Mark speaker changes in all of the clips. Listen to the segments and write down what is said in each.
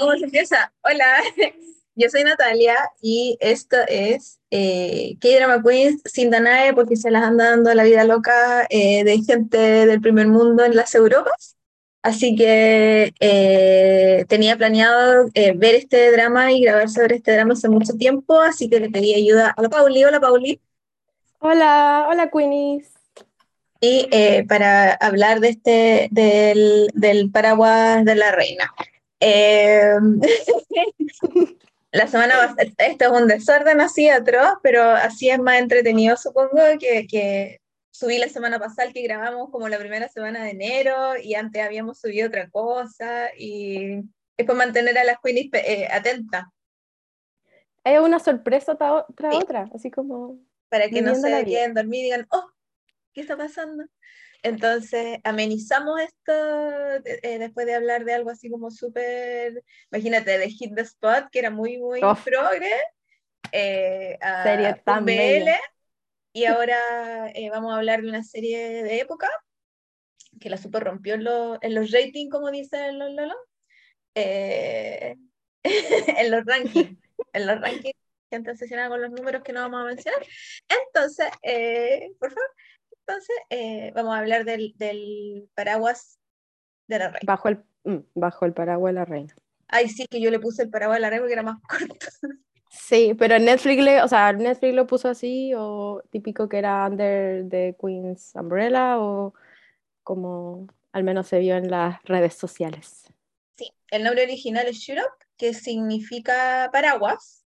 Speaker 1: cómo se empieza. Hola, yo soy Natalia y esto es eh, K-Drama Queens sin Danae porque se las anda dando la vida loca eh, de gente del primer mundo en las Europas. Así que eh, tenía planeado eh, ver este drama y grabar sobre este drama hace mucho tiempo, así que le pedí ayuda a la Pauli. Hola, Pauli.
Speaker 2: Hola, hola, Queenies.
Speaker 1: Y para hablar de este, del, del paraguas de la reina. Eh, la semana esto es un desorden así atroz, pero así es más entretenido, supongo, que, que subí la semana pasada que grabamos como la primera semana de enero y antes habíamos subido otra cosa y es por mantener a las queenies eh, atentas.
Speaker 2: Es una sorpresa tras otra, así como...
Speaker 1: Para que no se queden dormir y digan, oh, ¿qué está pasando? Entonces, amenizamos esto eh, después de hablar de algo así como súper, imagínate, de Hit the Spot, que era muy, muy progre, eh,
Speaker 2: serie tan BL,
Speaker 1: y ahora eh, vamos a hablar de una serie de época que la super rompió en, en los ratings, como dicen los Lolo, eh, en los rankings, en los rankings, gente obsesionada con los números que no vamos a mencionar. Entonces, por favor, entonces, eh, vamos a hablar del, paraguas de la reina.
Speaker 2: Bajo el, mm, bajo el paraguas de la reina.
Speaker 1: Ay, sí, que yo le puse el paraguas de la reina porque era más corto.
Speaker 2: Sí, pero Netflix, le, o sea, Netflix lo puso así, o típico que era Under the Queen's Umbrella, o como al menos se vio en las redes sociales.
Speaker 1: Sí, el nombre original es Shut que significa paraguas,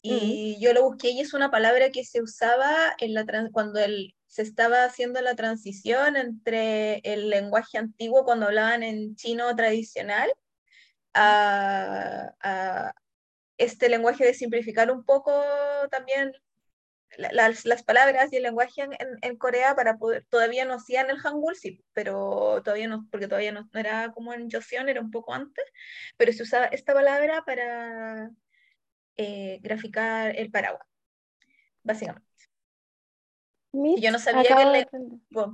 Speaker 1: y mm. yo lo busqué y es una palabra que se usaba en la cuando el, se estaba haciendo la transición entre el lenguaje antiguo cuando hablaban en chino tradicional a, este lenguaje de simplificar un poco también las, las, palabras y el lenguaje en, en, Corea para poder, todavía no hacían el Hangul, sí, pero todavía no, porque todavía no, era como en Joseon, era un poco antes, pero se usaba esta palabra para eh, graficar el paraguas, básicamente yo no, sabía que el,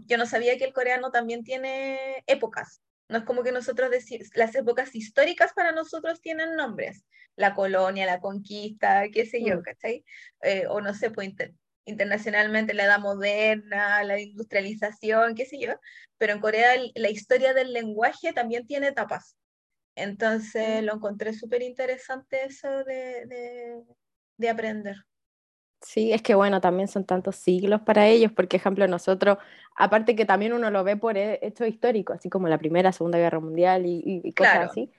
Speaker 1: yo no sabía que el coreano también tiene épocas. No es como que nosotros decimos, las épocas históricas para nosotros tienen nombres. La colonia, la conquista, qué sé yo, mm. ¿cachai? Eh, o no sé, pues internacionalmente la edad moderna, la industrialización, qué sé yo. Pero en Corea la historia del lenguaje también tiene etapas. Entonces mm. lo encontré súper interesante eso de, de, de aprender.
Speaker 2: Sí, es que bueno, también son tantos siglos para ellos, porque ejemplo nosotros, aparte que también uno lo ve por hechos históricos, así como la Primera, Segunda Guerra Mundial y, cosas así,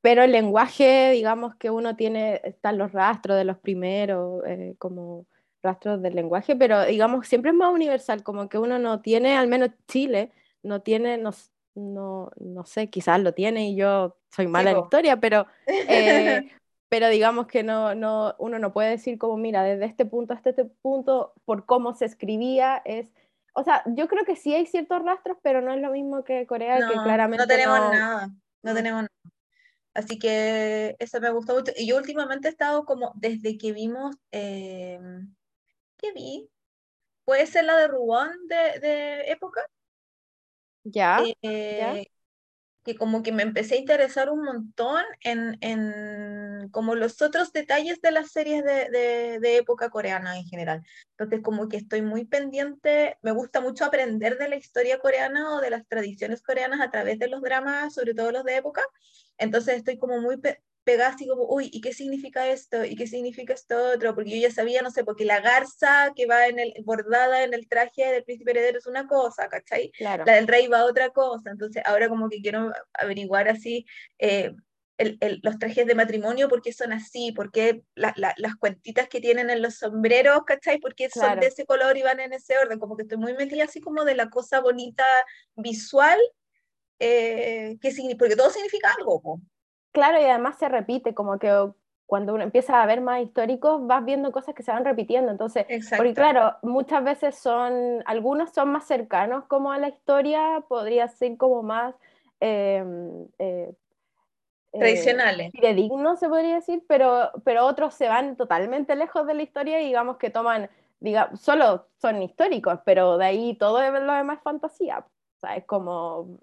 Speaker 2: pero el lenguaje, digamos que uno tiene, están los rastros de los primeros, eh, como rastros del lenguaje, pero digamos siempre es más universal, como que uno no tiene, al menos Chile, no tiene, no, no, no sé, quizás lo tiene y yo soy mala en historia, pero... Eh, pero digamos que no, no, uno no puede decir como, mira, desde este punto hasta este punto, por cómo se escribía, es... O sea, yo creo que sí hay ciertos rastros, pero no es lo mismo que Corea, que claramente
Speaker 1: no tenemos nada, no tenemos nada. Así que eso me gustó mucho. Y yo últimamente he estado como, desde que vimos, eh, ¿qué vi? ¿Puede ser la de Rubón de, de época?
Speaker 2: Ya,
Speaker 1: eh, ya que como que me empecé a interesar un montón en, en como los otros detalles de las series de, de, de, época coreana en general. Entonces como que estoy muy pendiente, me gusta mucho aprender de la historia coreana o de las tradiciones coreanas a través de los dramas, sobre todo los de época. Entonces estoy como muy pegada así como, uy, ¿y qué significa esto? ¿Y qué significa esto otro? Porque yo ya sabía, no sé, porque la garza que va en el, bordada en el traje del príncipe heredero es una cosa, ¿cachai?
Speaker 2: Claro.
Speaker 1: La del rey va a otra cosa. Entonces ahora como que quiero averiguar así eh, el, el, los trajes de matrimonio, por qué son así, por qué la, la, las cuentitas que tienen en los sombreros, ¿cachai? ¿Por qué son de ese color y van en ese orden? Como que estoy muy metida así como de la cosa bonita visual, eh, que, porque todo significa algo. ¿no?
Speaker 2: Claro, y además se repite, como que cuando uno empieza a ver más históricos, vas viendo cosas que se van repitiendo. Entonces, porque claro, muchas veces son, algunos son más cercanos como a la historia, podría ser como más, em, eh,
Speaker 1: tradicionales.
Speaker 2: Fidedignos, se podría decir, pero, pero otros se van totalmente lejos de la historia y digamos que toman, diga, solo son históricos, pero de ahí todo lo demás es fantasía. O sea, es como...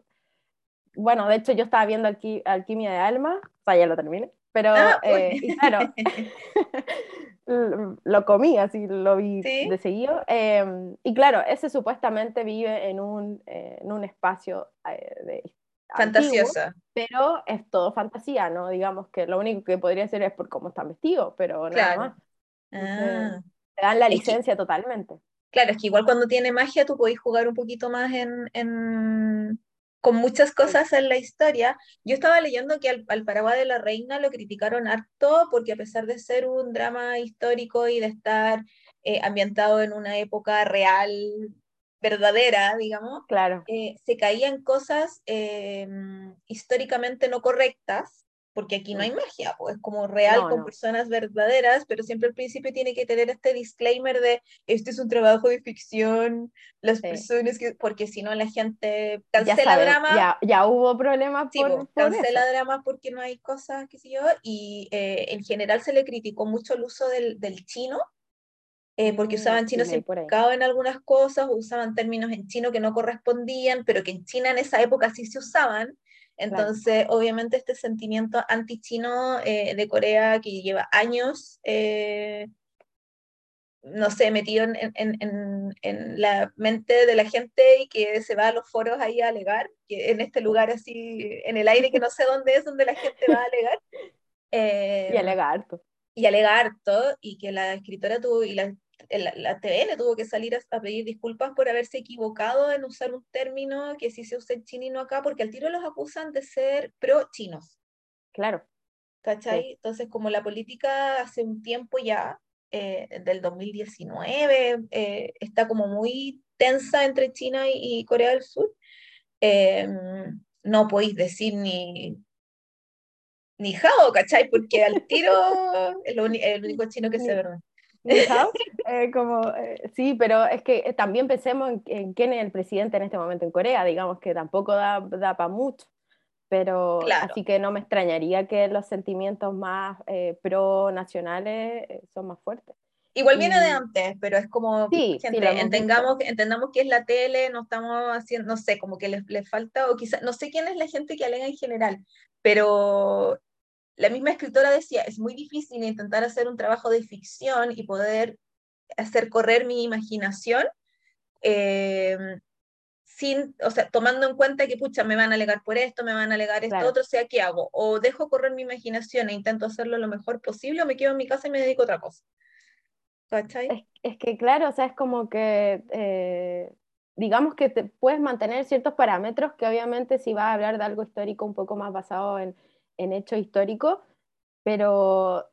Speaker 2: Bueno, de hecho yo estaba viendo Alquimia de Alma, o sea, ya lo terminé, pero, ah, eh, y claro, lo comí, así lo vi de seguido. Em, y claro, ese supuestamente vive en un, eh, en un espacio eh, de
Speaker 1: fantasiosa.
Speaker 2: pero es todo fantasía, ¿no? Digamos que lo único que podría ser es por cómo están vestidos, pero nada más. Ah. te dan la licencia totalmente.
Speaker 1: Claro, es que igual cuando tiene magia tú podés jugar un poquito más en, en con muchas cosas en la historia. Yo estaba leyendo que al, al, Paraguay de la Reina lo criticaron harto porque a pesar de ser un drama histórico y de estar eh, ambientado en una época real, verdadera, digamos,
Speaker 2: claro.
Speaker 1: Eh, se caían cosas em, históricamente no correctas porque aquí no hay mm. magia, pues como real con personas verdaderas, pero siempre al principio tiene que tener este disclaimer de este es un trabajo de ficción, las personas que, porque si no la gente cancela drama.
Speaker 2: Ya, ya, hubo problemas por,
Speaker 1: cancela drama porque no hay cosas, qué sé yo, y eh, en general se le criticó mucho el uso del, del chino, eh, porque mm, usaban chino simplificado en algunas cosas, usaban términos en chino que no correspondían, pero que en China en esa época sí se usaban, entonces, obviamente, este sentimiento anti-chino eh, de Corea que lleva años, eh, no sé, metido en, en, en, la mente de la gente y que se va a los foros ahí a alegar, que en este lugar así, en el aire que no sé dónde es, donde la gente va a alegar.
Speaker 2: y alegar harto.
Speaker 1: Y alegar harto, y que la escritora tuvo, y la la, TVN tuvo que salir a, pedir disculpas por haberse equivocado en usar un término que sí se usa en chino acá, porque al tiro los acusan de ser pro-chinos.
Speaker 2: Claro.
Speaker 1: ¿Cachai? Entonces, como la política hace un tiempo ya, eh, del 2019, eh, está como muy tensa entre China y, Corea del Sur, eh, no podéis decir ni ni Jao, ¿cachai? Porque al tiro es el único chino que se ve.
Speaker 2: Eh, como, eh, sí, pero es que eh, también pensemos en, quién es el presidente en este momento en Corea, digamos que tampoco da, da para mucho, pero así que no me extrañaría que los sentimientos más pro nacionales son más fuertes.
Speaker 1: Igual viene de antes, pero es como, sí, gente, entendamos, entendamos que es la tele, no estamos haciendo, no sé, como que les, les falta, o quizás, no sé quién es la gente que alega en general, pero la misma escritora decía, es muy difícil intentar hacer un trabajo de ficción y poder hacer correr mi imaginación eh, sin, o sea, tomando en cuenta que, pucha, me van a alegar por esto, me van a alegar esto otro, o sea, ¿qué hago? O dejo correr mi imaginación e intento hacerlo lo mejor posible, o me quedo en mi casa y me dedico a otra cosa.
Speaker 2: ¿Cachai? Es, que, claro, o sea, es como que, eh, digamos que te puedes mantener ciertos parámetros que obviamente si vas a hablar de algo histórico un poco más basado en en hecho histórico, pero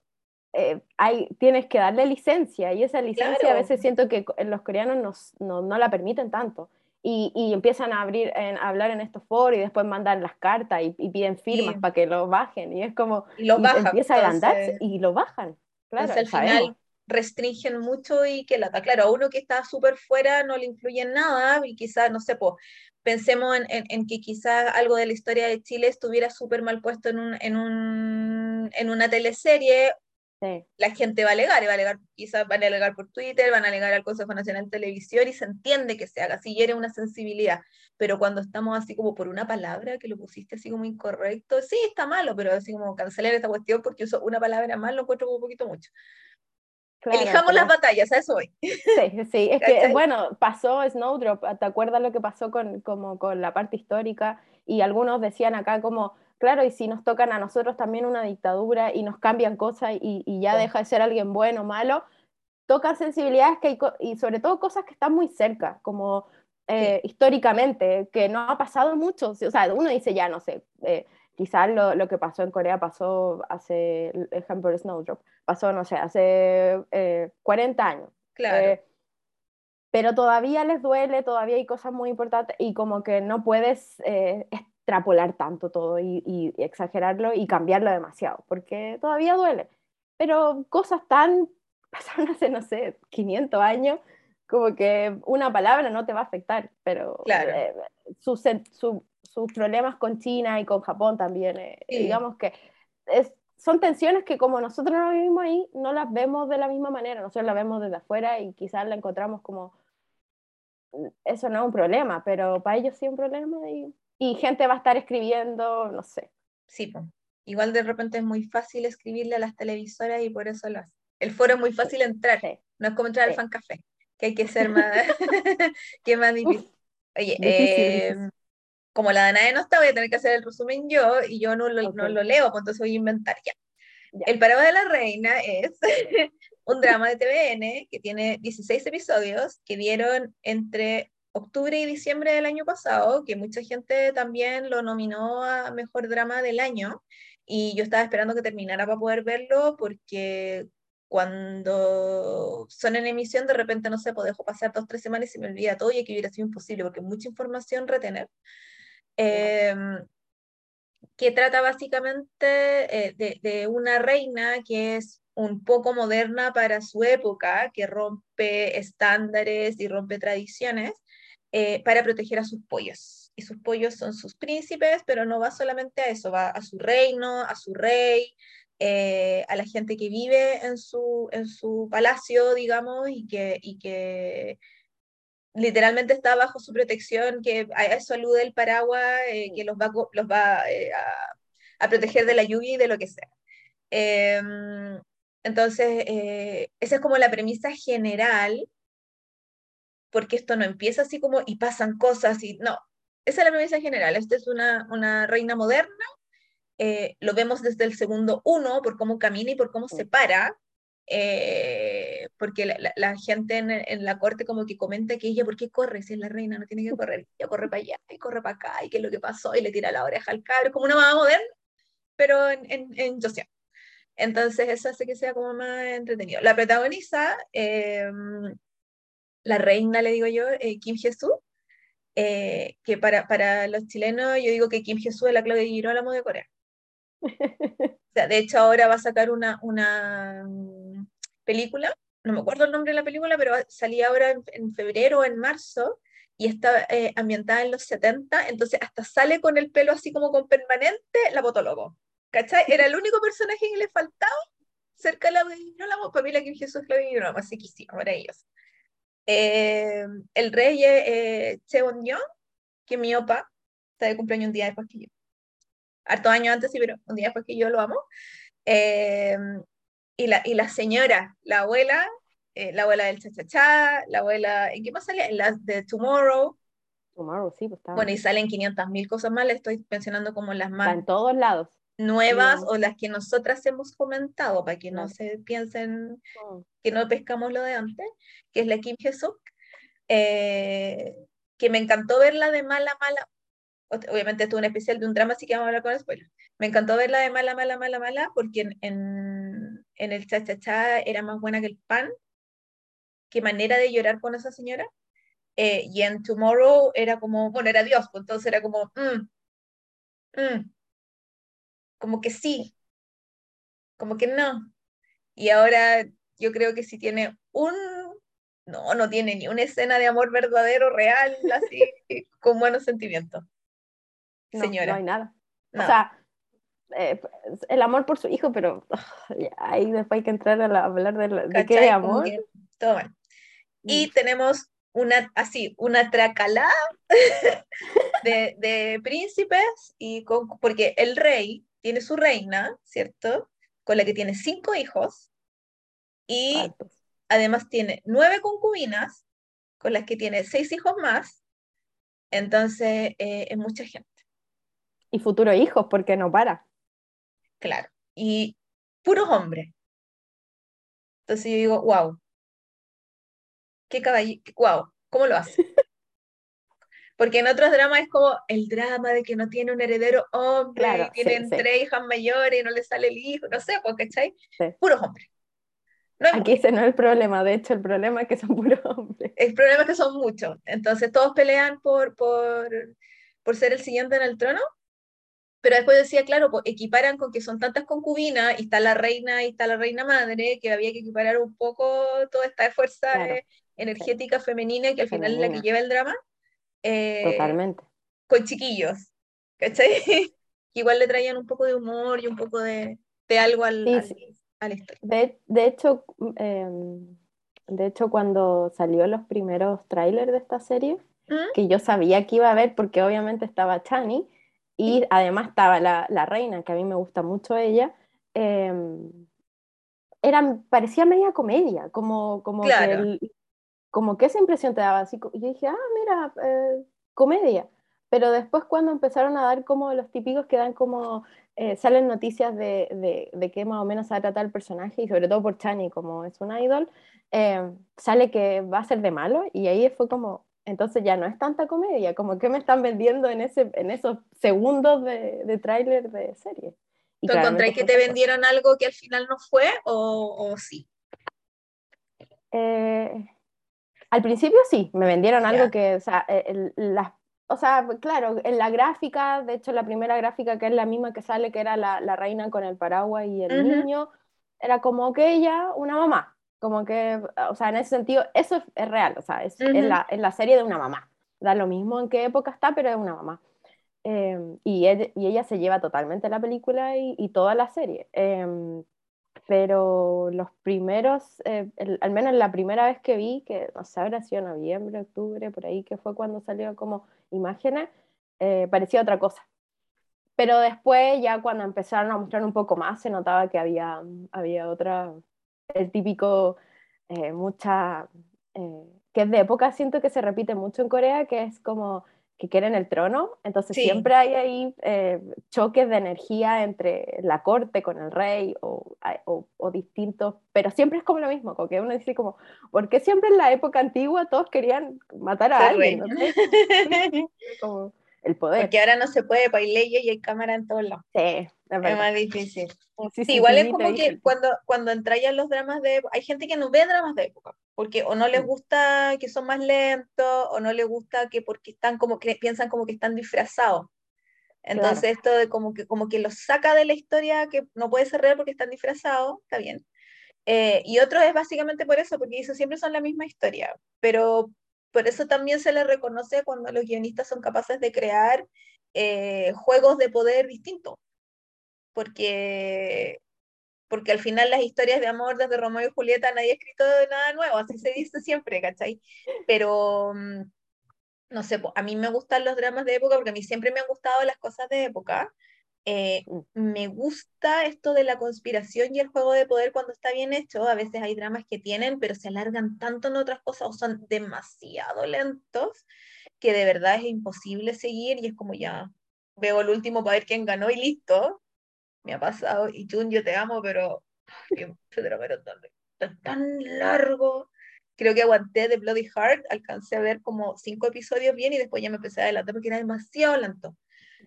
Speaker 2: eh, hay, tienes que darle licencia y esa licencia a veces siento que los coreanos no, no, la permiten tanto. Y, y, empiezan a abrir, a hablar en estos foros y después mandan las cartas y, piden firmas para que lo bajen. Y es como,
Speaker 1: y lo bajan,
Speaker 2: empieza a agrandarse y lo bajan. Claro,
Speaker 1: al final restringen mucho y que la claro, a uno que está súper fuera no le influye en nada y quizás, no sé, pues pensemos en, en, que quizás algo de la historia de Chile estuviera súper mal puesto en, un, en, un, en una teleserie, la gente va a alegar, va a alegar, quizás van a alegar por Twitter, van a alegar al Consejo Nacional de Televisión y se entiende que se haga, si hiere una sensibilidad, pero cuando estamos así como por una palabra que lo pusiste así como incorrecto, sí, está malo, pero así como cancelar esta cuestión porque uso una palabra mal lo encuentro como un poquito mucho. Elijamos las batallas, a eso hoy. Sí,
Speaker 2: sí, es que, bueno, pasó Snowdrop, ¿te acuerdas lo que pasó con, como, con la parte histórica? Y algunos decían acá como, claro, y si nos tocan a nosotros también una dictadura y nos cambian cosas y, y ya deja de ser alguien bueno o malo, toca sensibilidades que hay, y sobre todo cosas que están muy cerca, como eh, históricamente, que no ha pasado mucho, o sea, uno dice ya, no sé, eh, quizás lo, lo, que pasó en Corea pasó hace, el ejemplo de Snowdrop, pasó, no sé, hace 40 eh, años.
Speaker 1: Claro. Eh,
Speaker 2: pero todavía les duele, todavía hay cosas muy importantes y como que no puedes eh, extrapolar tanto todo y, y, exagerarlo y cambiarlo demasiado, porque todavía duele. Pero cosas tan, pasaron hace, no sé, 500 años, como que una palabra no te va a afectar, pero eh, sus, problemas con China y con Japón también, eh, digamos que es, son tensiones que como nosotros no vivimos ahí, no las vemos de la misma manera, nosotros las vemos desde afuera y quizás la encontramos como, eso no es un problema, pero para ellos sí es un problema y, y gente va a estar escribiendo, no sé.
Speaker 1: Sí, pues. igual de repente es muy fácil escribirle a las televisoras y por eso lo hace. El foro es muy fácil entrar, no es como entrar al fan café que hay que ser más, que más difícil. Oye, eh, como la Danae no está, voy a tener que hacer el resumen yo y yo no lo, no lo leo, pues entonces voy a inventar ya. El Paraguay de la Reina es un drama de TVN que tiene 16 episodios que vieron entre octubre y diciembre del año pasado, que mucha gente también lo nominó a Mejor Drama del Año, y yo estaba esperando que terminara para poder verlo porque cuando son en emisión, de repente, no sé, pues dejo pasar dos, tres semanas y se me olvida todo y que hubiera sido imposible porque mucha información retener. Em, que trata básicamente eh, de, de, una reina que es un poco moderna para su época, que rompe estándares y rompe tradiciones eh, para proteger a sus pollos. Y sus pollos son sus príncipes, pero no va solamente a eso, va a su reino, a su rey, eh, a la gente que vive en su, en su palacio, digamos, y que, y que literalmente está bajo su protección, que a eso alude el paraguas, eh, que los va, los va eh, a, proteger de la lluvia y de lo que sea. Em, entonces, esa es como la premisa general, porque esto no empieza así como y pasan cosas y no, esa es la premisa general. Esta es una, una reina moderna eh, lo vemos desde el segundo uno por cómo camina y por cómo se para, eh, porque la, gente en, la corte como que comenta que ella, ¿por qué corre? Si es la reina, no tiene que correr, ella corre para allá y corre para acá, y qué es lo que pasó, y le tira la oreja al cabro, como una mamá moderna, pero en, en, en Entonces eso hace que sea como más entretenido. La protagoniza, em, la reina, le digo yo, eh, Kim Jesús, que para, para los chilenos yo digo que Kim Jesús es la Claudia Girolamo de Corea. De hecho, ahora va a sacar una, una mm, película, no me acuerdo el nombre de la película, pero salía ahora en, febrero o en marzo y está eh, ambientada en los 70, entonces hasta sale con el pelo así como con permanente la Botólogo. ¿Cachai? Era el único personaje que le faltaba cerca de la la para mí la que Jesús la no, así que sí, ellos. Eh, el rey es eh, Cheon Young, que mi opa está de cumpleaños un día después que yo harto años antes, sí, pero un día después que yo lo amo. Em, y, la, y la señora, la abuela, eh, la abuela del cha-cha-cha, la abuela, ¿en qué más sale? En las de Tomorrow.
Speaker 2: Tomorrow, sí,
Speaker 1: pues Bueno, y salen 500 mil cosas más, le estoy mencionando como las más.
Speaker 2: en todos lados.
Speaker 1: Nuevas o las que nosotras hemos comentado, para que no, se piensen mm. que no pescamos lo de antes, que es la Kim Jesús, eh, que me encantó verla de mala, mala, obviamente esto es un especial de un drama, así que vamos a hablar con spoilers. Me encantó verla de mala, mala, mala, mala, porque en, en, en el cha-cha-cha era más buena que el pan. Qué manera de llorar con esa señora. Eh, y en Tomorrow era como, bueno, era Dios, pues entonces era como, mm, mm, como que sí, como que no. Y ahora yo creo que si tiene un, no, no tiene ni una escena de amor verdadero, real, así, con buenos sentimientos señora.
Speaker 2: No hay nada. O sea, eh, el amor por su hijo, pero ahí después hay que entrar a, hablar de, de qué amor.
Speaker 1: todo mal. Y mm. tenemos una, así, una tracalada de, de, príncipes, y porque el rey tiene su reina, ¿cierto? Con la que tiene cinco hijos, y además tiene nueve concubinas, con las que tiene seis hijos más, entonces eh, es mucha gente.
Speaker 2: Y futuros hijos, porque no para.
Speaker 1: Claro. Y puros hombres. Entonces yo digo, wow. Qué caballero, wow, ¿cómo lo hace? Porque en otros dramas es como el drama de que no tiene un heredero hombre, y tienen tres hijas mayores y no le sale el hijo, no sé, pues, ¿cachai? Puros hombres.
Speaker 2: Aquí ese no es el problema, de hecho el problema es que son puros hombres.
Speaker 1: El problema es que son muchos, entonces todos pelean por, por, por ser el siguiente en el trono, pero después decía, claro, pues equiparan con que son tantas concubinas, y está la reina y está la reina madre, que había que equiparar un poco toda esta fuerza energética femenina que al final es la que lleva el drama.
Speaker 2: Eh, Totalmente.
Speaker 1: Con chiquillos, ¿cachai? igual le traían un poco de humor y un poco de, de algo al, historia.
Speaker 2: De, de hecho, em, de hecho, cuando salió los primeros trailers de esta serie, ¿Mm? que yo sabía que iba a ver porque obviamente estaba Chani y además estaba la, la, reina, que a mí me gusta mucho ella, eh, parecía media comedia, como, como, que como que esa impresión te daba así. Yo dije, ah, mira, eh, comedia. Pero después cuando empezaron a dar como los típicos que dan como, eh, salen noticias de, de, de, qué más o menos se va a tratar el personaje, y sobre todo por Chani, como es un idol, eh, sale que va a ser de malo, y ahí fue como, entonces ya no es tanta comedia, como que me están vendiendo en, ese, en esos segundos de, de tráiler de serie.
Speaker 1: ¿Tú encontré que te vendieron algo que al final no fue o, o sí?
Speaker 2: Eh, al principio sí, me vendieron algo que, o sea, eh, las o sea, claro, en la gráfica, de hecho la primera gráfica que es la misma que sale, que era la, la reina con el paraguas y el niño, era como que ella, una mamá, como que, o sea, en ese sentido, eso es, real, o sea, es, la, la, serie de una mamá. Da lo mismo en qué época está, pero es una mamá. Em, y, y, ella se lleva totalmente la película y, y toda la serie. Em, pero los primeros, eh, al menos la primera vez que vi, que no sé, habrá sido noviembre, octubre, por ahí, que fue cuando salió como imágenes, eh, parecía otra cosa. Pero después, ya cuando empezaron a mostrar un poco más, se notaba que había, había otra, el típico, eh, mucha, eh, que es de época, siento que se repite mucho en Corea, que es como que quieren el trono, entonces siempre hay ahí eh, choques de energía entre la corte con el rey o, o, distintos, pero siempre es como lo mismo, como que uno dice como, ¿por qué siempre en la época antigua todos querían matar a alguien? como, el poder.
Speaker 1: Porque ahora no se puede, para leyes y hay cámara en todos lados.
Speaker 2: Sí,
Speaker 1: es, más difícil. Sí, igual es como que cuando, cuando entran los dramas de época, hay gente que no ve dramas de época, porque o no les mm. gusta que son más lentos, o no les gusta que porque están como que piensan como que están disfrazados. Entonces esto de como que, como que los saca de la historia que no puede ser real porque están disfrazados, está bien. Eh, y otro es básicamente por eso, porque eso siempre son la misma historia, pero por eso también se le reconoce cuando los guionistas son capaces de crear eh, juegos de poder distintos. Porque, porque al final las historias de amor desde Romeo y Julieta nadie ha escrito nada nuevo, así se dice siempre, ¿cachai? Pero, mm, no sé, a mí me gustan los dramas de época porque a mí siempre me han gustado las cosas de época. Eh, me gusta esto de la conspiración y el juego de poder cuando está bien hecho. A veces hay dramas que tienen, pero se alargan tanto en otras cosas o son demasiado lentos que de verdad es imposible seguir y es como ya veo el último para ver quién ganó y listo. Me ha pasado. Y Jun, yo te amo, pero tan, tan largo. Creo que aguanté de Bloody Heart, alcancé a ver como cinco episodios bien y después ya me empecé a adelantar porque era demasiado lento.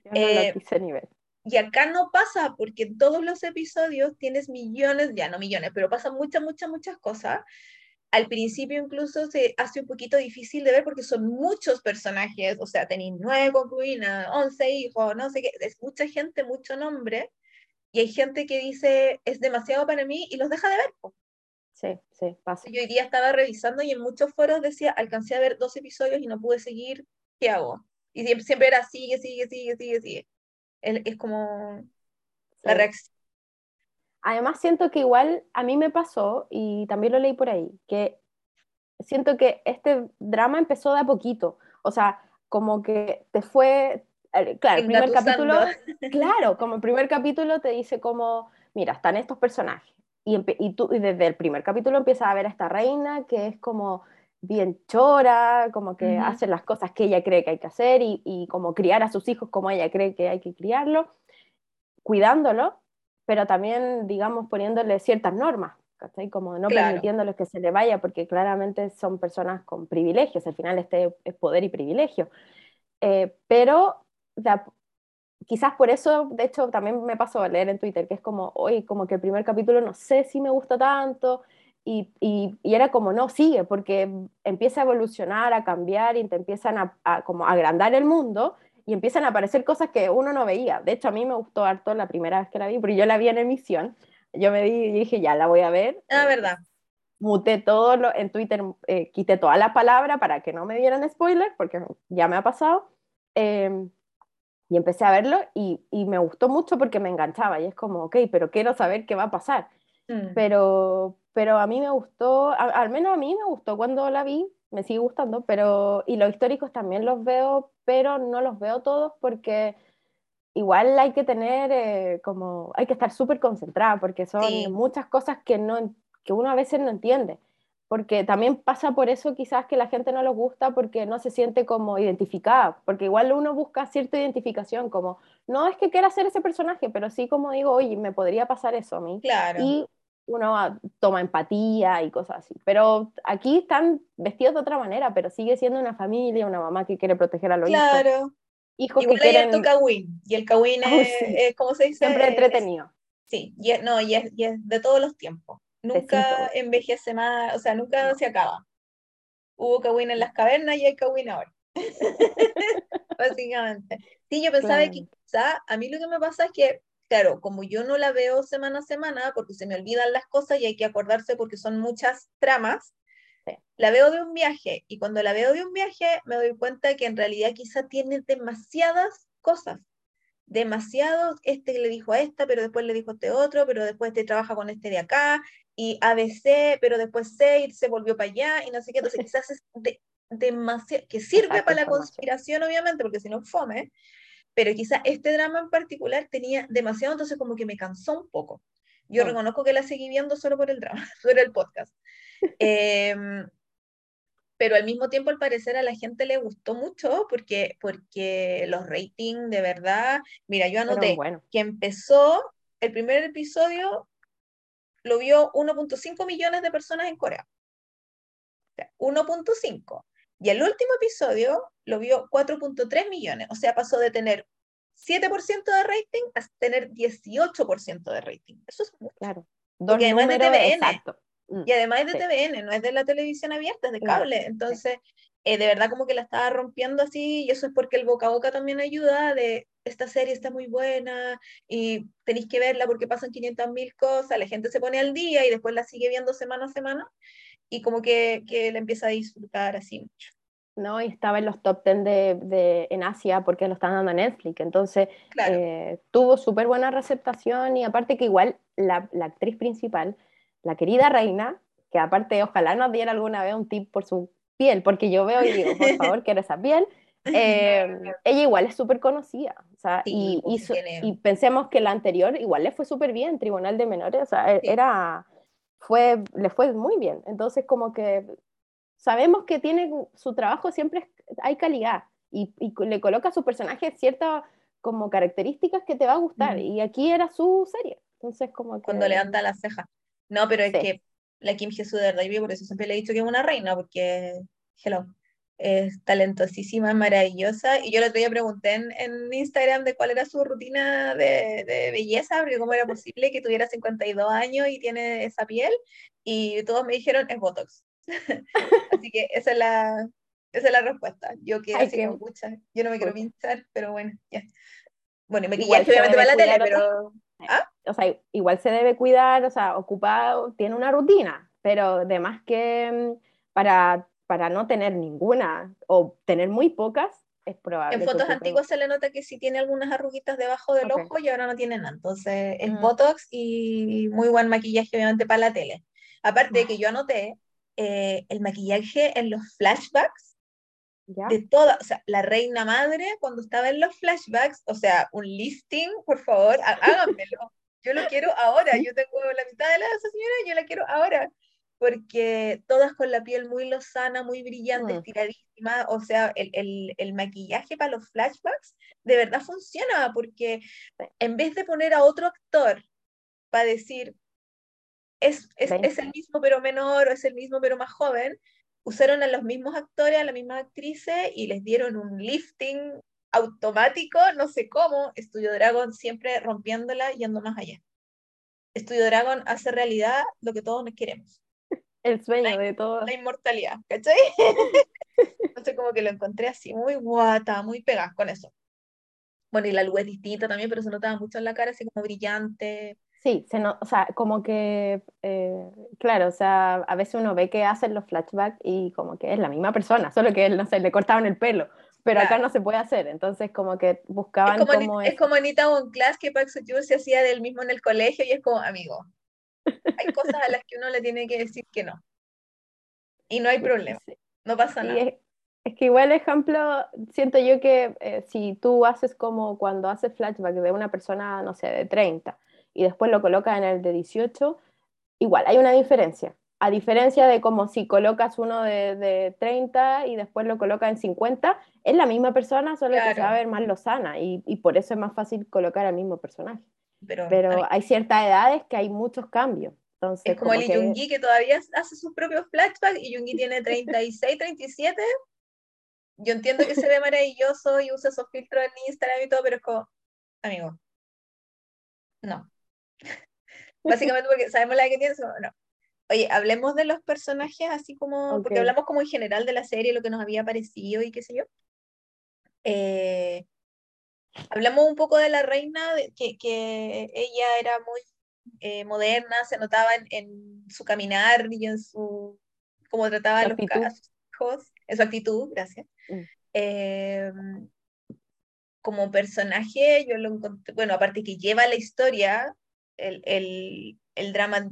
Speaker 2: Eh, nivel.
Speaker 1: Y acá no pasa, porque en todos los episodios tienes millones, ya no millones, pero pasan muchas, muchas, muchas cosas. Al principio incluso se hace un poquito difícil de ver porque son muchos personajes, o sea, tenéis nueve concubinas, once hijos, no sé qué, es mucha gente, mucho nombre, y hay gente que dice, es demasiado para mí, y los deja de ver.
Speaker 2: Sí, sí, pasa.
Speaker 1: Yo hoy día estaba revisando y en muchos foros decía, alcancé a ver dos episodios y no pude seguir, ¿qué hago? Y siempre, siempre era, sigue, sigue, sigue, sigue, sigue es como la reacción.
Speaker 2: Además siento que igual a mí me pasó, y también lo leí por ahí, que siento que este drama empezó de a poquito, o sea, como que te fue, eh, claro, el primer capítulo, claro, como el primer capítulo te dice como, mira, están estos personajes, y, y tú y desde el primer capítulo empiezas a ver a esta reina que es como bien chora, como que hace las cosas que ella cree que hay que hacer y, y, como criar a sus hijos como ella cree que hay que criarlo, cuidándolo, pero también, digamos, poniéndole ciertas normas, Como no permitiéndoles que se le vaya, porque claramente son personas con privilegios, al final este es poder y privilegio. Eh, pero quizás por eso, de hecho, también me pasó a leer en Twitter, que es como, hoy como que el primer capítulo no sé si me gusta tanto, y, y, era como, no, sigue, porque empieza a evolucionar, a cambiar y te empiezan a, como agrandar el mundo y empiezan a aparecer cosas que uno no veía. De hecho, a mí me gustó harto la primera vez que la vi, porque yo la vi en emisión. Yo me di, dije, ya, la voy a ver.
Speaker 1: Ah, verdad.
Speaker 2: muté todo lo, en Twitter, eh, quité todas las palabras para que no me dieran spoiler, porque ya me ha pasado. Em, y empecé a verlo y, y, me gustó mucho porque me enganchaba y es como, ok, pero quiero saber qué va a pasar. Mm. Pero, pero a mí me gustó, al menos a mí me gustó cuando la vi, me sigue gustando, pero, y los históricos también los veo, pero no los veo todos porque igual hay que tener eh, como, hay que estar súper concentrada porque son muchas cosas que, no, que uno a veces no entiende. Porque también pasa por eso quizás que la gente no lo gusta porque no se siente como identificada, porque igual uno busca cierta identificación, como, no es que quiera ser ese personaje, pero sí como digo, oye, me podría pasar eso a mí.
Speaker 1: Claro.
Speaker 2: Y uno toma empatía y cosas así. Pero aquí están vestidos de otra manera, pero sigue siendo una familia, una mamá que quiere proteger a los
Speaker 1: claro
Speaker 2: hijos
Speaker 1: Igual
Speaker 2: que quieren...
Speaker 1: hay kawin, y el kawin es, como se dice?
Speaker 2: Siempre entretenido.
Speaker 1: sí, y es, no, y es, y es, de todos los tiempos. Nunca envejece más, o sea, nunca se acaba. Hubo kawin en las cavernas y hay kawin ahora. Básicamente. Sí, yo pensaba que quizá, a mí lo que me pasa es que, claro, como yo no la veo semana a semana, porque se me olvidan las cosas y hay que acordarse porque son muchas tramas, la veo de un viaje y cuando la veo de un viaje me doy cuenta que en realidad quizá tiene demasiadas cosas. Demasiado, este le dijo a esta, pero después le dijo a este otro, pero después este trabaja con este de acá, y ABC, pero después C y se volvió para allá, y no sé qué, entonces quizás es demasiado, que sirve para la conspiración obviamente, porque si no fome, pero quizá este drama en particular tenía demasiado, entonces como que me cansó un poco. Yo reconozco que la seguí viendo solo por el drama, por el podcast. Em, pero al mismo tiempo al parecer a la gente le gustó mucho porque, porque los ratings de verdad, mira, yo anoté que empezó el primer episodio, lo vio 1.5 millones de personas en Corea. 1.5. Y el último episodio lo vio 4.3 millones, o sea, pasó de tener 7% de rating a tener 18% de rating. Eso es muy
Speaker 2: claro. Dos números exacto.
Speaker 1: Mm, y además es de TVN, no es de la televisión abierta, es de cable. Entonces, eh, de verdad como que la estaba rompiendo así, y eso es porque el boca a boca también ayuda, de esta serie está muy buena y tenéis que verla porque pasan 500 mil cosas, la gente se pone al día y después la sigue viendo semana a semana y como que, que la empieza a disfrutar así mucho.
Speaker 2: ¿no? Y estaba en los top 10 de, de, en Asia porque lo están dando a Netflix. Entonces, eh, tuvo súper buena receptación y aparte que igual la, la, actriz principal la querida reina, que aparte ojalá nos diera alguna vez un tip por su piel, porque yo veo y digo, por favor, quiero esa piel. Eh, ella igual es súper conocida, o sea, y, pues, y, pensemos que la anterior igual le fue súper bien, Tribunal de Menores, o sea, e, era, fue, le fue muy bien, entonces como que sabemos que tiene su trabajo siempre hay calidad y, y le coloca a su personaje ciertas como características que te va a gustar, y aquí era su serie, entonces como que...
Speaker 1: Cuando levanta la ceja. No, pero es que la Kim Jesús de verdad, por eso siempre le he dicho que es una reina, porque, hello, es talentosísima, maravillosa. Y yo el otro día pregunté en, en Instagram de cuál era su rutina de, de, belleza, porque cómo era posible que tuviera 52 años y tiene esa piel. Y todos me dijeron, es Botox. Así que esa es la, esa es la respuesta. Yo quiero así mucha. Yo no me quiero pinchar, pero bueno, ya. Bueno, y me maquillaje obviamente va a la tele, pero...
Speaker 2: ¿Ah? O sea, igual se debe cuidar, o sea, ocupado, tiene una rutina, pero además que mm, para, para no tener ninguna o tener muy pocas, es probable.
Speaker 1: En fotos antiguas se le nota que sí tiene algunas arruguitas debajo del ojo y ahora no tiene nada. Entonces, es mm. Botox y muy buen maquillaje, obviamente, para la tele. Aparte de que yo anoté, eh, el maquillaje en los flashbacks de toda, o sea, la reina madre cuando estaba en los flashbacks, o sea, un listing, por favor, háganmelo. Yo lo quiero ahora, yo tengo la mitad de la de esa señora, yo la quiero ahora, porque todas con la piel muy lozana, muy brillante, mm. estiradísima, o sea, el, el, el, maquillaje para los flashbacks de verdad funciona, porque en vez de poner a otro actor para decir, es, es, es el mismo pero menor, o es el mismo pero más joven, usaron a los mismos actores, a las mismas actrices y les dieron un lifting automático, no sé cómo, Estudio Dragon siempre rompiéndola, yendo más allá. Estudio Dragon hace realidad lo que todos nos queremos.
Speaker 2: El sueño de todos.
Speaker 1: La inmortalidad, ¿cachai? Entonces como que lo encontré así, muy guata, muy pegada con eso. Bueno, y la luz es distinta también, pero se notaba mucho en la cara, así como brillante.
Speaker 2: Sí, se no, o sea, como que, eh, claro, o sea, a veces uno ve que hacen los flashbacks y como que es la misma persona, solo que, no sé, le cortaban el pelo, pero acá no se puede hacer, entonces como que buscaban
Speaker 1: es como,
Speaker 2: como
Speaker 1: es como Anita Class que Park Seo se hacía del mismo en el colegio y es como, amigo, hay cosas a las que uno le tiene que decir que no. Y no hay problema, no pasa nada.
Speaker 2: Es, es, que igual ejemplo, siento yo que eh, si tú haces como cuando haces flashback de una persona, no sé, de 30, y después lo colocas en el de 18, igual hay una diferencia. A diferencia de como si colocas uno de, de 30 y después lo colocas en 50, es la misma persona, solo que se va a ver más lozana y, y, por eso es más fácil colocar al mismo personaje. Pero, Pero hay ciertas edades que hay muchos cambios. Entonces,
Speaker 1: es como, el que... que todavía hace sus propios flashbacks y Jungi tiene 36, 37. Yo entiendo que se ve maravilloso y usa esos filtros en Instagram y todo, pero es como, amigo, no. Básicamente porque sabemos la que tiene, no. Oye, hablemos de los personajes así como, porque hablamos como en general de la serie, lo que nos había parecido y qué sé yo. Eh, hablamos un poco de la reina, que, que ella era muy eh, moderna, se notaba en, su caminar y en su cómo trataba a los hijos, en su actitud, gracias. Mm. Em, como personaje, yo lo encontré, bueno, aparte que lleva la historia, el, el, el drama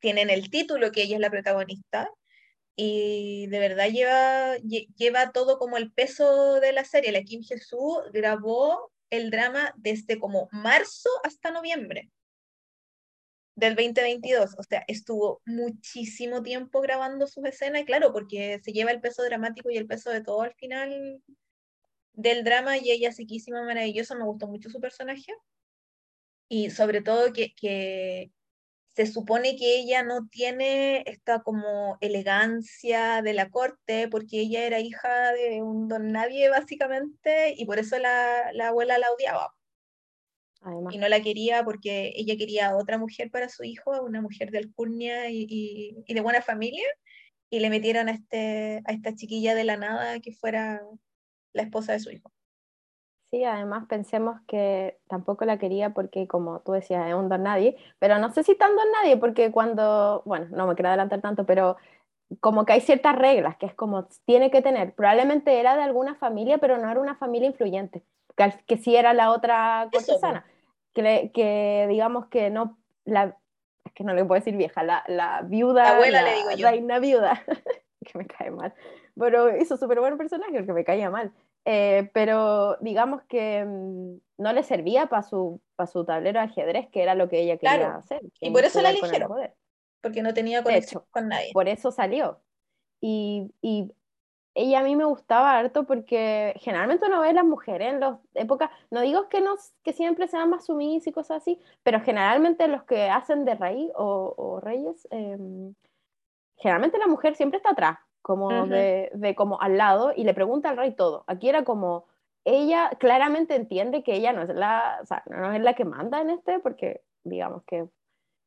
Speaker 1: tiene en el título que ella es la protagonista, y de verdad lleva, lleva todo como el peso de la serie. La Kim Jesús grabó el drama desde como marzo hasta noviembre del 2022. O sea, estuvo muchísimo tiempo grabando sus escenas, y claro, porque se lleva el peso dramático y el peso de todo al final del drama y ella psiquísima, maravillosa, me gustó mucho su personaje. Y sobre todo que se supone que ella no tiene esta como elegancia de la corte, porque ella era hija de un don nadie básicamente, y por eso la, la abuela la odiaba. Y no la quería porque ella quería otra mujer para su hijo, una mujer de alcurnia y, y, de buena familia, y le metieron a, este, a esta chiquilla de la nada que fuera la esposa de su hijo.
Speaker 2: Sí, además pensemos que tampoco la quería porque, como tú decías, es un don nadie, pero no sé si tan don nadie, porque cuando, bueno, no me quiero adelantar tanto, pero como que hay ciertas reglas que es como tiene que tener. Probablemente era de alguna familia, pero no era una familia influyente, que, que sí era la otra cortesana, que, que digamos que no, la, es que no le puedo decir vieja, la, la viuda, la
Speaker 1: abuela le digo yo.
Speaker 2: reina viuda, que me cae mal, pero hizo súper buen personaje, que me caía mal. Eh, pero digamos que mm, no le servía para su, su tablero de ajedrez, que era lo que ella quería hacer.
Speaker 1: Y por eso la eligieron, porque no tenía conexión con nadie.
Speaker 2: Por eso salió. Y, y, ella a mí me gustaba harto porque generalmente uno ve a las mujeres en las épocas, no digo que, no, que siempre sean más sumisas y cosas así, pero generalmente los que hacen de rey o, reyes, em, generalmente la mujer siempre está atrás como de, de, como al lado y le pregunta al rey todo. Aquí era como, ella claramente entiende que ella no es la, o sea, no es la que manda en este, porque digamos que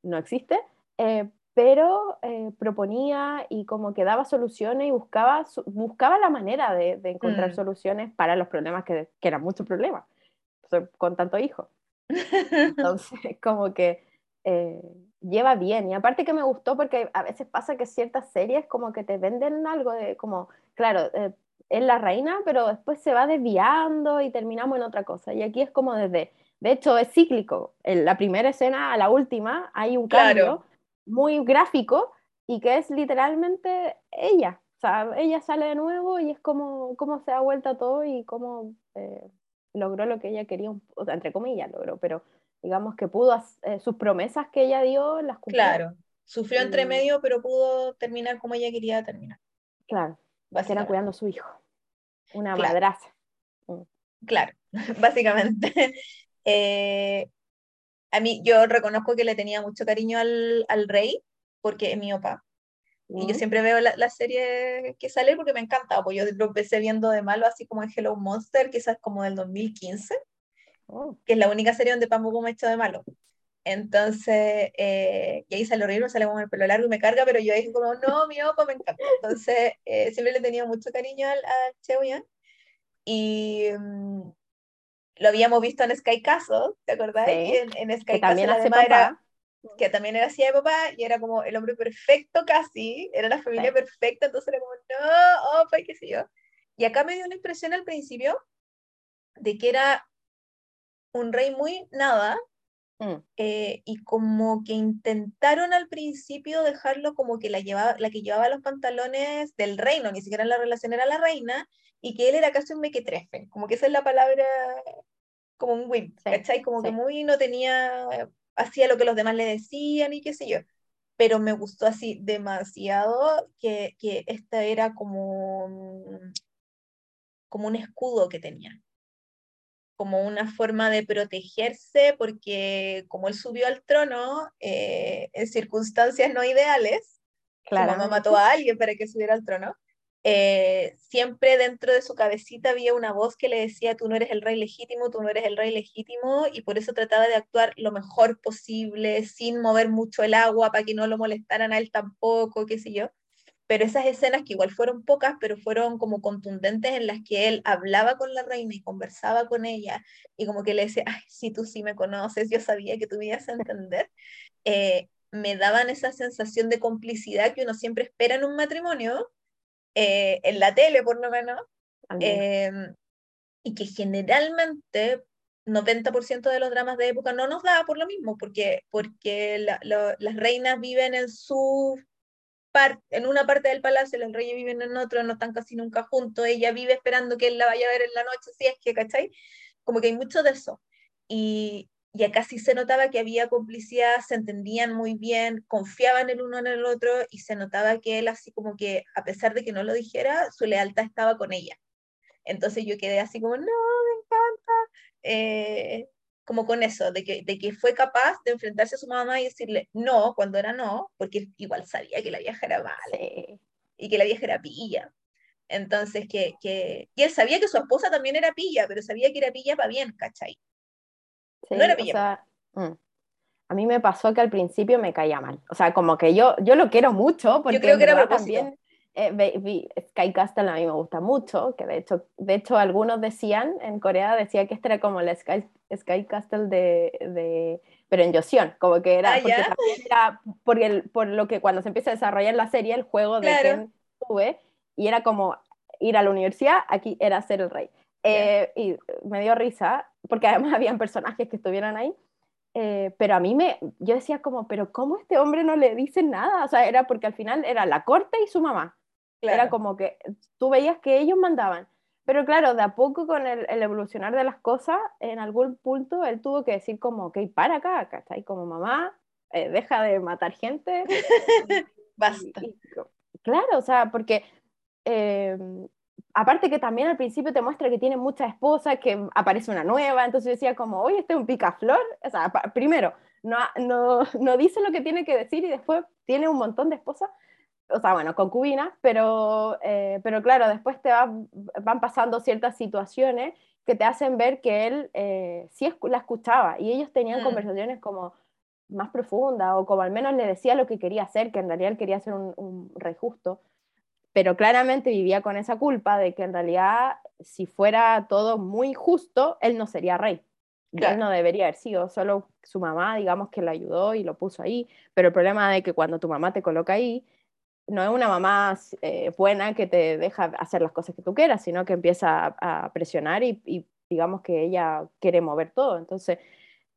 Speaker 2: no existe, eh, pero eh, proponía y como que daba soluciones y buscaba, buscaba la manera de, de encontrar mm. soluciones para los problemas que, que eran muchos problemas con tanto hijo. Entonces, como que eh, lleva bien. Y aparte que me gustó porque a veces pasa que ciertas series como que te venden algo de como, claro, eh, es la reina, pero después se va desviando y terminamos en otra cosa. Y aquí es como desde, de hecho es cíclico. En la primera escena a la última hay un cambio muy gráfico y que es literalmente ella. O sea, ella sale de nuevo y es como cómo se ha vuelto todo y cómo eh, logró lo que ella quería, o sea, entre comillas logró, pero digamos que pudo, eh, sus promesas que ella dio, las cumplió.
Speaker 1: Claro, sufrió entre medio, pero pudo terminar como ella quería terminar.
Speaker 2: Claro, era cuidando a su hijo, una madraza.
Speaker 1: Mm. Claro, básicamente. Eh, a mí, yo reconozco que le tenía mucho cariño al, al rey, porque es mi opa. Y yo mm. siempre veo la, la, serie que sale porque me encanta, pues yo lo empecé viendo de malo, así como en Hello Monster, quizás como del 2015. Oh. que es la única serie donde Pam me ha hecho de malo. Entonces, eh, y ahí sale horrible, sale con el pelo largo y me carga, pero yo dije como, no, mi opa me encanta. Entonces, eh, siempre le tenía mucho cariño al, a Cheo Y mm, lo habíamos visto en Sky Castle, ¿te acordás?
Speaker 2: Sí,
Speaker 1: en, Sky
Speaker 2: que también hace papá.
Speaker 1: que también era así de papá y era como el hombre perfecto casi, era la familia perfecta, entonces era como, no, oh, qué sé yo. Y acá me dio una impresión al principio de que era un rey muy nada, mm. eh, y como que intentaron al principio dejarlo como que la, llevaba, la que llevaba los pantalones del reino, ni siquiera la relación era la reina, y que él era casi un mequetrefe, como que esa es la palabra, como un whip, ¿cachai? Como que muy no tenía, hacía lo que los demás le decían y qué sé yo. Pero me gustó así demasiado que, que esta era como, como un escudo que tenía como una forma de protegerse, porque como él subió al trono eh, en circunstancias no ideales, claro. su mamá mató a alguien para que subiera al trono, eh, siempre dentro de su cabecita había una voz que le decía, tú no eres el rey legítimo, tú no eres el rey legítimo, y por eso trataba de actuar lo mejor posible, sin mover mucho el agua, para que no lo molestaran a él tampoco, qué sé yo pero esas escenas que igual fueron pocas, pero fueron como contundentes en las que él hablaba con la reina y conversaba con ella y como que le decía, ay, si tú sí me conoces, yo sabía que tú me ibas a entender, eh, me daban esa sensación de complicidad que uno siempre espera en un matrimonio, eh, en la tele por lo menos, em, y que generalmente 90% de los dramas de época no nos da por lo mismo, porque, porque las reinas viven en su en una parte del palacio, los reyes viven en otro, no están casi nunca juntos, ella vive esperando que él la vaya a ver en la noche, si es que, ¿cachai? Como que hay mucho de eso. Y, y acá sí se notaba que había complicidad, se entendían muy bien, confiaban el uno en el otro y se notaba que él así como que, a pesar de que no lo dijera, su lealtad estaba con ella. Entonces yo quedé así como, no, me encanta. Eh, como con eso, de que, de que fue capaz de enfrentarse a su mamá y decirle no cuando era no, porque igual sabía que la vieja era mala y que la vieja era pilla. Entonces, que, que, y él sabía que su esposa también era pilla, pero sabía que era pilla para bien, ¿cachai?
Speaker 2: no era pilla. Mm. a mí me pasó que al principio me caía mal. O sea, como que yo, yo lo quiero mucho, porque
Speaker 1: yo creo que era también
Speaker 2: eh, Sky Castle a mí me gusta mucho, que de hecho, de hecho algunos decían, en Corea decía que este era como la Sky, Sky Castle de, de, pero en Joseon, como que era, ah, porque, era por lo que cuando se empieza a desarrollar la serie, el juego de Ken tuve, y era como ir a la universidad, aquí era ser el rey. Eh, y me dio risa, porque además habían personajes que estuvieran ahí, eh, pero a mí me, yo decía como, pero ¿cómo este hombre no le dice nada? O sea, era porque al final era la corte y su mamá. Era como que tú veías que ellos mandaban. Pero claro, de a poco con el, evolucionar de las cosas, en algún punto él tuvo que decir como, ok, para acá, ¿cachai? Como mamá, eh, deja de matar gente.
Speaker 1: Basta.
Speaker 2: claro, o sea, porque em, aparte que también al principio te muestra que tiene muchas esposas, que aparece una nueva, entonces yo decía como, oye, este es un picaflor. O sea, primero, no, no, no dice lo que tiene que decir y después tiene un montón de esposas o sea, bueno, concubinas, pero, eh, pero claro, después te van pasando ciertas situaciones que te hacen ver que él eh, sí la escuchaba y ellos tenían mm. conversaciones como más profundas o como al menos le decía lo que quería hacer, que en realidad él quería ser un, rey justo, pero claramente vivía con esa culpa de que en realidad si fuera todo muy justo, él no sería rey. Él no debería haber sido, solo su mamá, digamos, que lo ayudó y lo puso ahí, pero el problema de que cuando tu mamá te coloca ahí, no es una mamá eh, buena que te deja hacer las cosas que tú quieras, sino que empieza a, presionar y, digamos que ella quiere mover todo. Entonces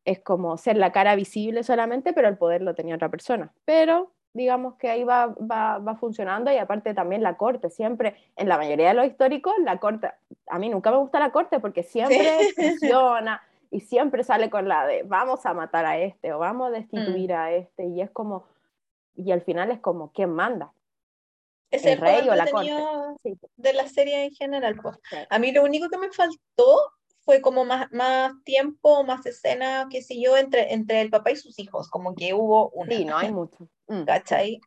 Speaker 2: es como ser la cara visible solamente, pero el poder lo tenía otra persona. Pero digamos que ahí va, va, va funcionando y aparte también la corte, siempre, en la mayoría de los históricos, la corte, a mí nunca me gusta la corte porque siempre funciona y siempre sale con la de vamos a matar a este o vamos a destituir mm. a este y es como, y al final es como, ¿quién manda?
Speaker 1: Es el, rey o la corte. De la serie en general. Pues. A mí lo único que me faltó fue como más, más tiempo, más escena, qué sé yo, entre, entre el papá y sus hijos, como que hubo una.
Speaker 2: Sí, no hay mucho.
Speaker 1: Mm. ¿Cachai?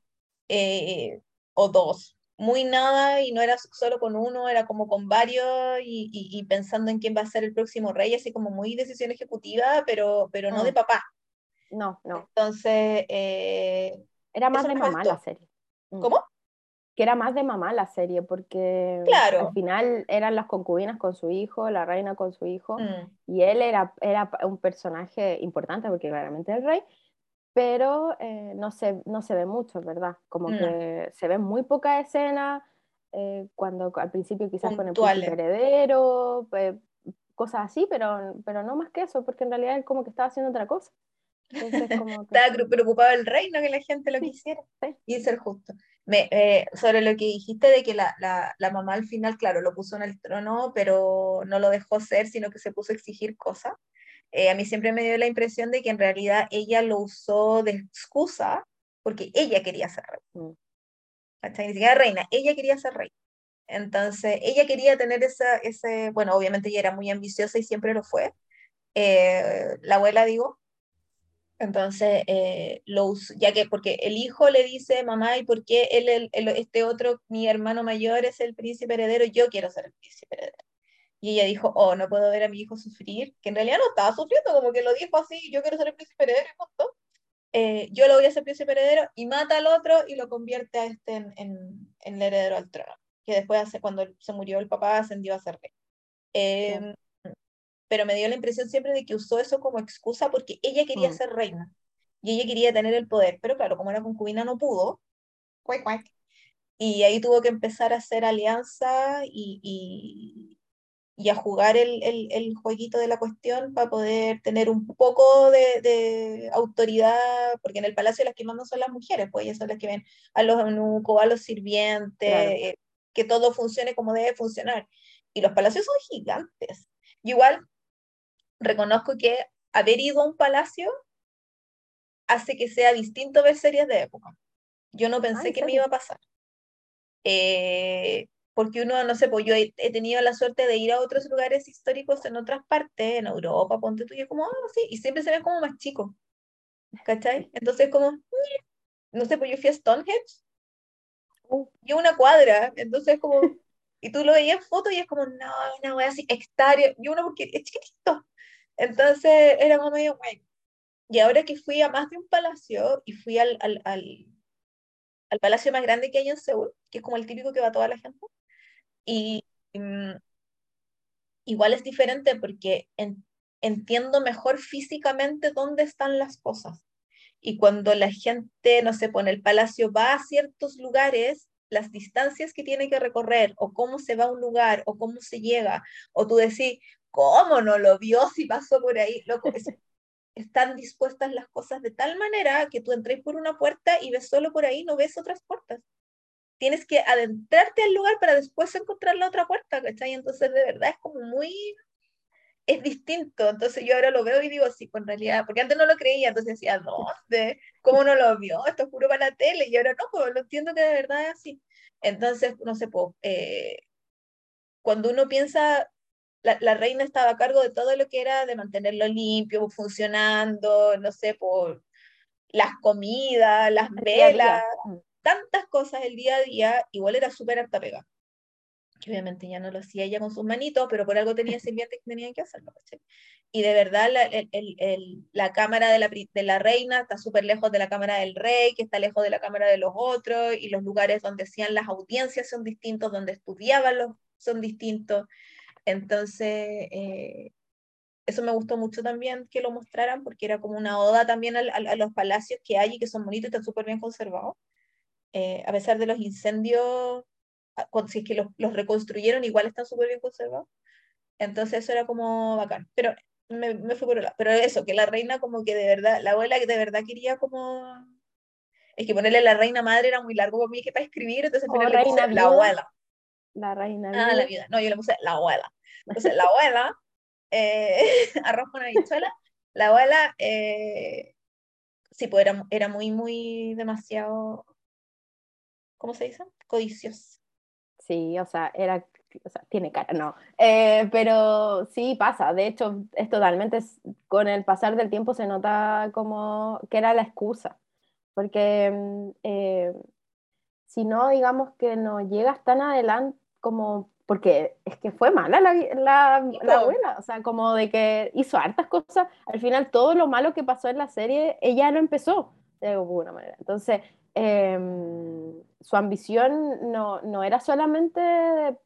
Speaker 1: Eh, o dos. Muy nada y no era solo con uno, era como con varios y, y, pensando en quién va a ser el próximo rey, así como muy decisión ejecutiva, pero, pero no de mm. papá.
Speaker 2: No, no.
Speaker 1: Entonces... Eh,
Speaker 2: era más de mamá la serie.
Speaker 1: Mm. ¿Cómo?
Speaker 2: que era más de mamá la serie, porque al final eran las concubinas con su hijo, la reina con su hijo, mm. y él era, era un personaje importante porque claramente el rey, pero eh, no, se, no se ve mucho, ¿verdad? Como que se ve muy poca escena, eh, cuando al principio quizás con el príncipe heredero, pues, cosas así, pero, pero no más que eso, porque en realidad él como que estaba haciendo otra cosa.
Speaker 1: Estaba preocupado el reino, que la gente lo quisiera y ser justo. Me, eh, sobre lo que dijiste de que la, la, la, mamá al final, claro, lo puso en el trono, pero no lo dejó ser, sino que se puso a exigir cosas. Eh, a mí siempre me dio la impresión de que en realidad ella lo usó de excusa porque ella quería ser reina. Mm. Ni siquiera reina, ella quería ser reina. Entonces, ella quería tener esa, ese, bueno, obviamente ella era muy ambiciosa y siempre lo fue. Eh, la abuela, digo. Entonces, eh, lo ya que, porque el hijo le dice, mamá, ¿y por qué él, el, este otro, mi hermano mayor, es el príncipe heredero? Yo quiero ser el príncipe heredero. Y ella dijo, oh, no puedo ver a mi hijo sufrir, que en realidad no estaba sufriendo, como que lo dijo así, yo quiero ser el príncipe heredero y punto. Eh, yo lo voy a hacer príncipe heredero y mata al otro y lo convierte a este en, en, el heredero al trono, que después, hace, cuando se murió el papá, ascendió a ser rey. Em, pero me dio la impresión siempre de que usó eso como excusa porque ella quería mm. ser reina y ella quería tener el poder, pero claro, como era concubina no pudo, cuac, cuac, y ahí tuvo que empezar a hacer alianza y, y a jugar el, el, el, jueguito de la cuestión para poder tener un poco de, de, autoridad, porque en el palacio las que mandan son las mujeres, pues ellas son las que ven a los eunucos, a los sirvientes, eh, que todo funcione como debe funcionar. Y los palacios son gigantes. igual reconozco que haber ido a un palacio hace que sea distinto ver series de época. Yo no pensé que me iba a pasar. Eh, porque uno, no sé, pues yo he, tenido la suerte de ir a otros lugares históricos en otras partes, en Europa, ponte tú, y es como, ah, sí, y siempre se ven como más chicos, ¿cachai? Entonces como, no sé, pues yo fui a Stonehenge, uh. y una cuadra, entonces como, y tú lo veías en foto y es como, no, una wea así, exterior, y uno porque es chiquitito, entonces era como medio, bueno, y ahora que fui a más de un palacio, y fui al, al, al, al palacio más grande que hay en Seúl, que es como el típico que va toda la gente, y mm, igual es diferente porque entiendo mejor físicamente dónde están las cosas. Y cuando la gente, no sé, pone el palacio, va a ciertos lugares, las distancias que tiene que recorrer, o cómo se va a un lugar, o cómo se llega, o tú decís, ¿cómo no lo vio si pasó por ahí? Loco, están dispuestas las cosas de tal manera que tú entres por una puerta y ves solo por ahí, no ves otras puertas tienes que adentrarte al lugar para después encontrar la otra puerta, ¿cachai? Entonces, de verdad, es como muy, es distinto. Entonces, yo ahora lo veo y digo, sí, pues, realidad, porque antes no lo creía, entonces decía, ¿dónde? ¿Cómo no lo vio? Esto es puro para la tele, y ahora no, pues lo entiendo que de verdad es así. Entonces, no sé, pues, eh, cuando uno piensa, la, la, reina estaba a cargo de todo lo que era de mantenerlo limpio, funcionando, no sé, por las comidas, las velas, tantas cosas el día a día, igual era súper harta pega. Que obviamente ya no lo hacía ella con sus manitos, pero por algo tenía sirvientes que tenían que hacerlo. Y de verdad, la, el, el, la cámara de la, de la reina está súper lejos de la cámara del rey, que está lejos de la cámara de los otros, y los lugares donde hacían las audiencias son distintos, donde estudiaban los, son distintos. Entonces, eh, eso me gustó mucho también que lo mostraran, porque era como una oda también a, a los palacios que hay y que son bonitos y están súper bien conservados. Eh, a pesar de los incendios, si es que los, los reconstruyeron, igual están súper bien conservados. Entonces eso era como bacán. Pero me, me fui por el lado. Pero eso, que la reina como que de verdad, la abuela que de verdad quería como... Es que ponerle la reina madre era muy largo para mí que para escribir, entonces al le puse la abuela.
Speaker 2: La reina
Speaker 1: Ah, la vida. No, yo le puse la abuela. Entonces la abuela, eh, arroz con habichuela, la abuela, eh, sí, pues era, era muy, muy demasiado ¿cómo se dice? Codicioso.
Speaker 2: Sí, o sea, era, o sea, tiene cara, no. Eh, pero sí pasa, de hecho, es totalmente, con el pasar del tiempo se nota como que era la excusa, porque mm, eh, si no, digamos que no llegas tan adelante como, porque es que fue mala la, la, la abuela, o sea, como de que hizo hartas cosas, al final todo lo malo que pasó en la serie, ella lo empezó de alguna manera. Entonces, Em, su ambición no, no, era solamente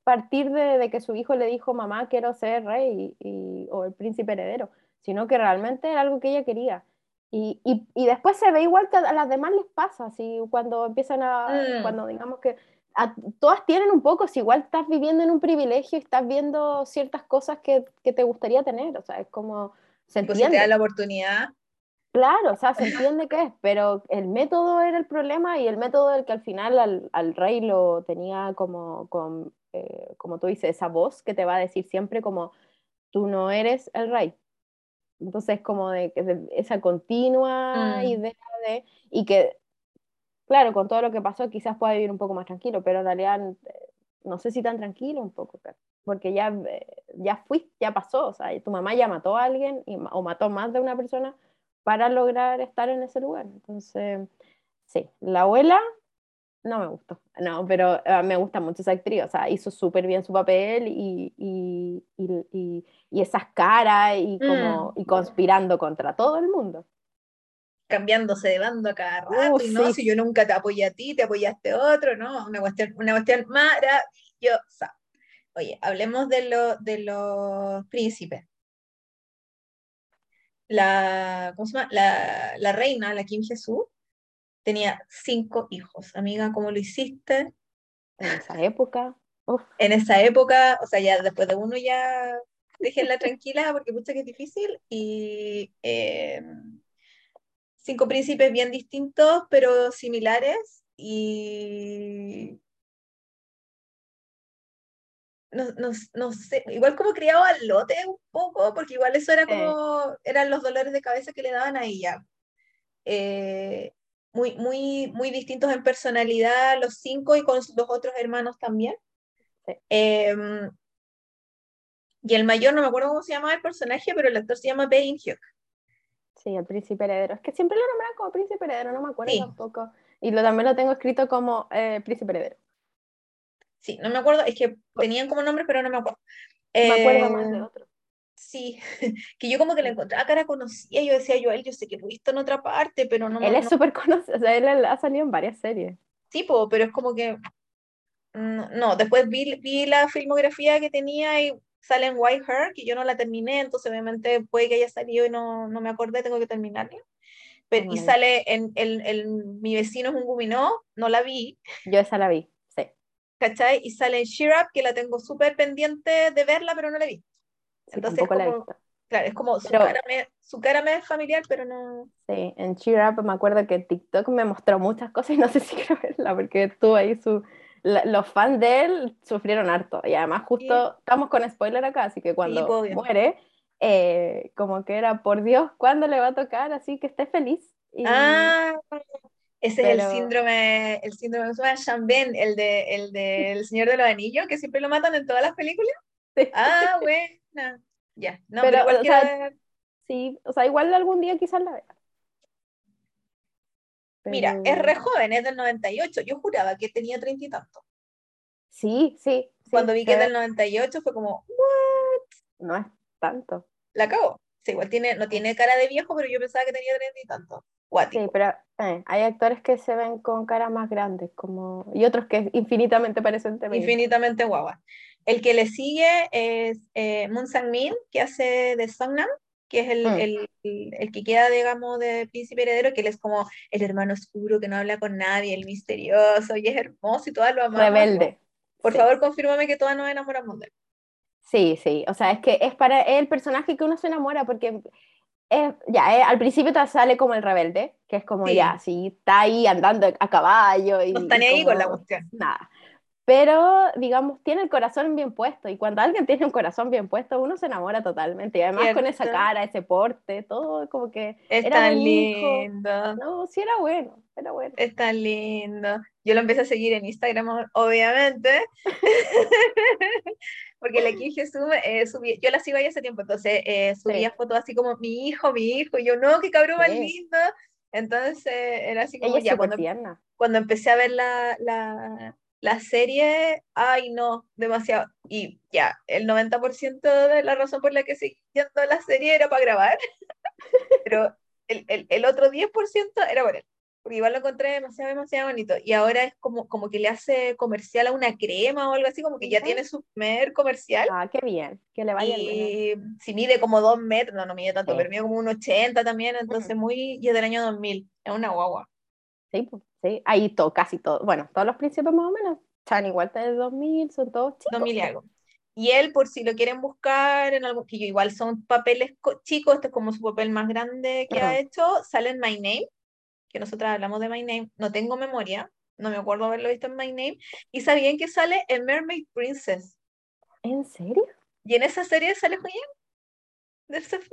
Speaker 2: partir de, de, que su hijo le dijo, mamá, quiero ser rey y, o el príncipe heredero, sino que realmente era algo que ella quería. Y, y, y, después se ve igual que a las demás les pasa, así cuando empiezan a, mm. cuando digamos que todas tienen un poco, si igual estás viviendo en un privilegio y estás viendo ciertas cosas que, que te gustaría tener, o sea, es como,
Speaker 1: se entiende. Pues si te da la oportunidad.
Speaker 2: Claro, o sea, se entiende qué es, pero el método era el problema y el método del que al final al, al rey lo tenía como, con, eh, como tú dices, esa voz que te va a decir siempre como, tú no eres el rey, entonces, como de, esa continua mm. idea de, y que, claro, con todo lo que pasó quizás pueda vivir un poco más tranquilo, pero en realidad no sé si tan tranquilo un poco, porque ya, eh, ya fuiste, ya pasó, o sea, tu mamá ya mató a alguien o mató más de una persona para lograr estar en ese lugar. Entonces, sí, la abuela no me gustó, no, pero uh, me gusta mucho esa actriz, o sea, hizo súper bien su papel y, y, y, y esas caras y, como, mm. y conspirando contra todo el mundo.
Speaker 1: Cambiándose de bando a cada rato, y no, si yo nunca te apoyé a ti, te apoyaste a otro, ¿no? Una cuestión, una cuestión maravillosa. Oye, hablemos de, lo, de los príncipes. La, ¿cómo se llama? La, la reina, la Kim Jesús, tenía cinco hijos. Amiga, ¿cómo lo hiciste?
Speaker 2: En esa época.
Speaker 1: En esa época, o sea, ya después de uno ya déjenla tranquila porque mucha que es difícil. Y em, cinco príncipes bien distintos, pero similares. Y no, no, no, sé, igual como criado al lote un poco, porque igual eso era como, eran los dolores de cabeza que le daban a ella. Eh, muy, muy, muy distintos en personalidad los cinco y con los otros hermanos también. Em, y el mayor, no me acuerdo cómo se llama el personaje, pero el actor se llama Ben Hyuk.
Speaker 2: Sí, el príncipe heredero. Es que siempre lo nombran como príncipe heredero, no me acuerdo tampoco. Y lo, también lo tengo escrito como eh, príncipe heredero.
Speaker 1: Sí, no me acuerdo, es que tenían como nombre, pero no me acuerdo.
Speaker 2: me acuerdo más de eh, otro.
Speaker 1: Sí, que yo como que le encontraba cara conocía, yo decía yo él, yo sé que lo he visto en otra parte, pero no
Speaker 2: Él es súper conocido, o sea, él ha salido en varias series.
Speaker 1: Sí, pero es como que, no, después vi, vi la filmografía que tenía y sale en White Hair, que yo no la terminé, entonces obviamente puede que haya salido y no, no me acordé, tengo que terminarla. Pero, y sale en el, Mi vecino es un guminó, no la vi.
Speaker 2: Yo esa la vi.
Speaker 1: ¿Cachai? Y sale en Sheer Up, que la tengo súper pendiente de verla, pero no la vi. Entonces, como, claro, es como su, cara me, su cara me es familiar, pero no.
Speaker 2: Sí, en Cheer Up me acuerdo que TikTok me mostró muchas cosas y no sé si quiero verla, porque estuvo ahí su. los fans de él sufrieron harto. Y además, justo estamos con spoiler acá, así que cuando muere, eh, como que era por Dios, ¿cuándo le va a tocar? Así que esté feliz.
Speaker 1: Ah, ese es el síndrome, el síndrome de Chambén, el de el del Señor de los Anillos, que siempre lo matan en todas las películas. Ah, bueno ya. No, pero, igual
Speaker 2: o sea, Sí, o sea, igual algún día quizás la vea.
Speaker 1: Mira, es re joven, es del 98. Yo juraba que tenía treinta y tanto.
Speaker 2: Sí, sí.
Speaker 1: Cuando vi que es del 98 fue como, ¿what?
Speaker 2: No es tanto.
Speaker 1: La acabo. Sí, igual tiene, no tiene cara de viejo, pero yo pensaba que tenía treinta y tanto.
Speaker 2: Sí, pero eh, hay actores que se ven con cara más grandes como... y otros que infinitamente parecen
Speaker 1: Infinitamente guaguas. El que le sigue es eh, Moon Sang-min, que hace de Songnam, que es el, mm. el, el, que queda, digamos, de príncipe heredero, que él es como el hermano oscuro que no habla con nadie, el misterioso, y es hermoso y todas lo amamos.
Speaker 2: Rebelde.
Speaker 1: Por favor, confírmame que todas nos enamoramos de él.
Speaker 2: Sí, sí, o sea, es que es para el personaje que uno se enamora, porque ya, eh, al principio te sale como el rebelde, que es como ya, sí, está ahí andando a caballo. Y,
Speaker 1: no está ni ahí con la cuestión.
Speaker 2: Nada pero digamos, tiene el corazón bien puesto y cuando alguien tiene un corazón bien puesto, uno se enamora totalmente y además con esa cara, ese porte, todo como que...
Speaker 1: Es tan lindo.
Speaker 2: No, sí era bueno, era bueno.
Speaker 1: Es tan lindo. Yo lo empecé a seguir en Instagram, obviamente, porque la Kim Jesús eh, subía, yo la sigo ahí hace tiempo, entonces eh, subía fotos así como mi hijo, mi hijo, y yo no, qué cabrón más lindo. Entonces era así como ya cuando, cuando empecé a ver la, la la serie, ay no, demasiado. Y ya, el 90% de la razón por la que seguí viendo la serie era para grabar, pero el, el, el, otro 10% era por él. Porque igual lo encontré demasiado, demasiado bonito. Y ahora es como, como que le hace comercial a una crema o algo así, como que ya tiene su primer comercial.
Speaker 2: Ah, qué bien, que le vaya
Speaker 1: y si mide como dos metros, no, no mide tanto, pero mide como un 80 también, entonces muy, y es del año 2000, es una guagua.
Speaker 2: Sí, pues, sí, ahí todo, casi todo, bueno, todos los príncipes más o menos están igual de 2000, son todos chicos.
Speaker 1: 2000 y algo. Y él, por si lo quieren buscar en algo, que igual son papeles chicos, este es como su papel más grande que ha hecho, sale en My Name, que nosotros hablamos de My Name, no tengo memoria, no me acuerdo haberlo visto en My Name, y sabían que sale en Mermaid Princess.
Speaker 2: ¿En serio?
Speaker 1: Y en esa serie sale Julián, de Flame.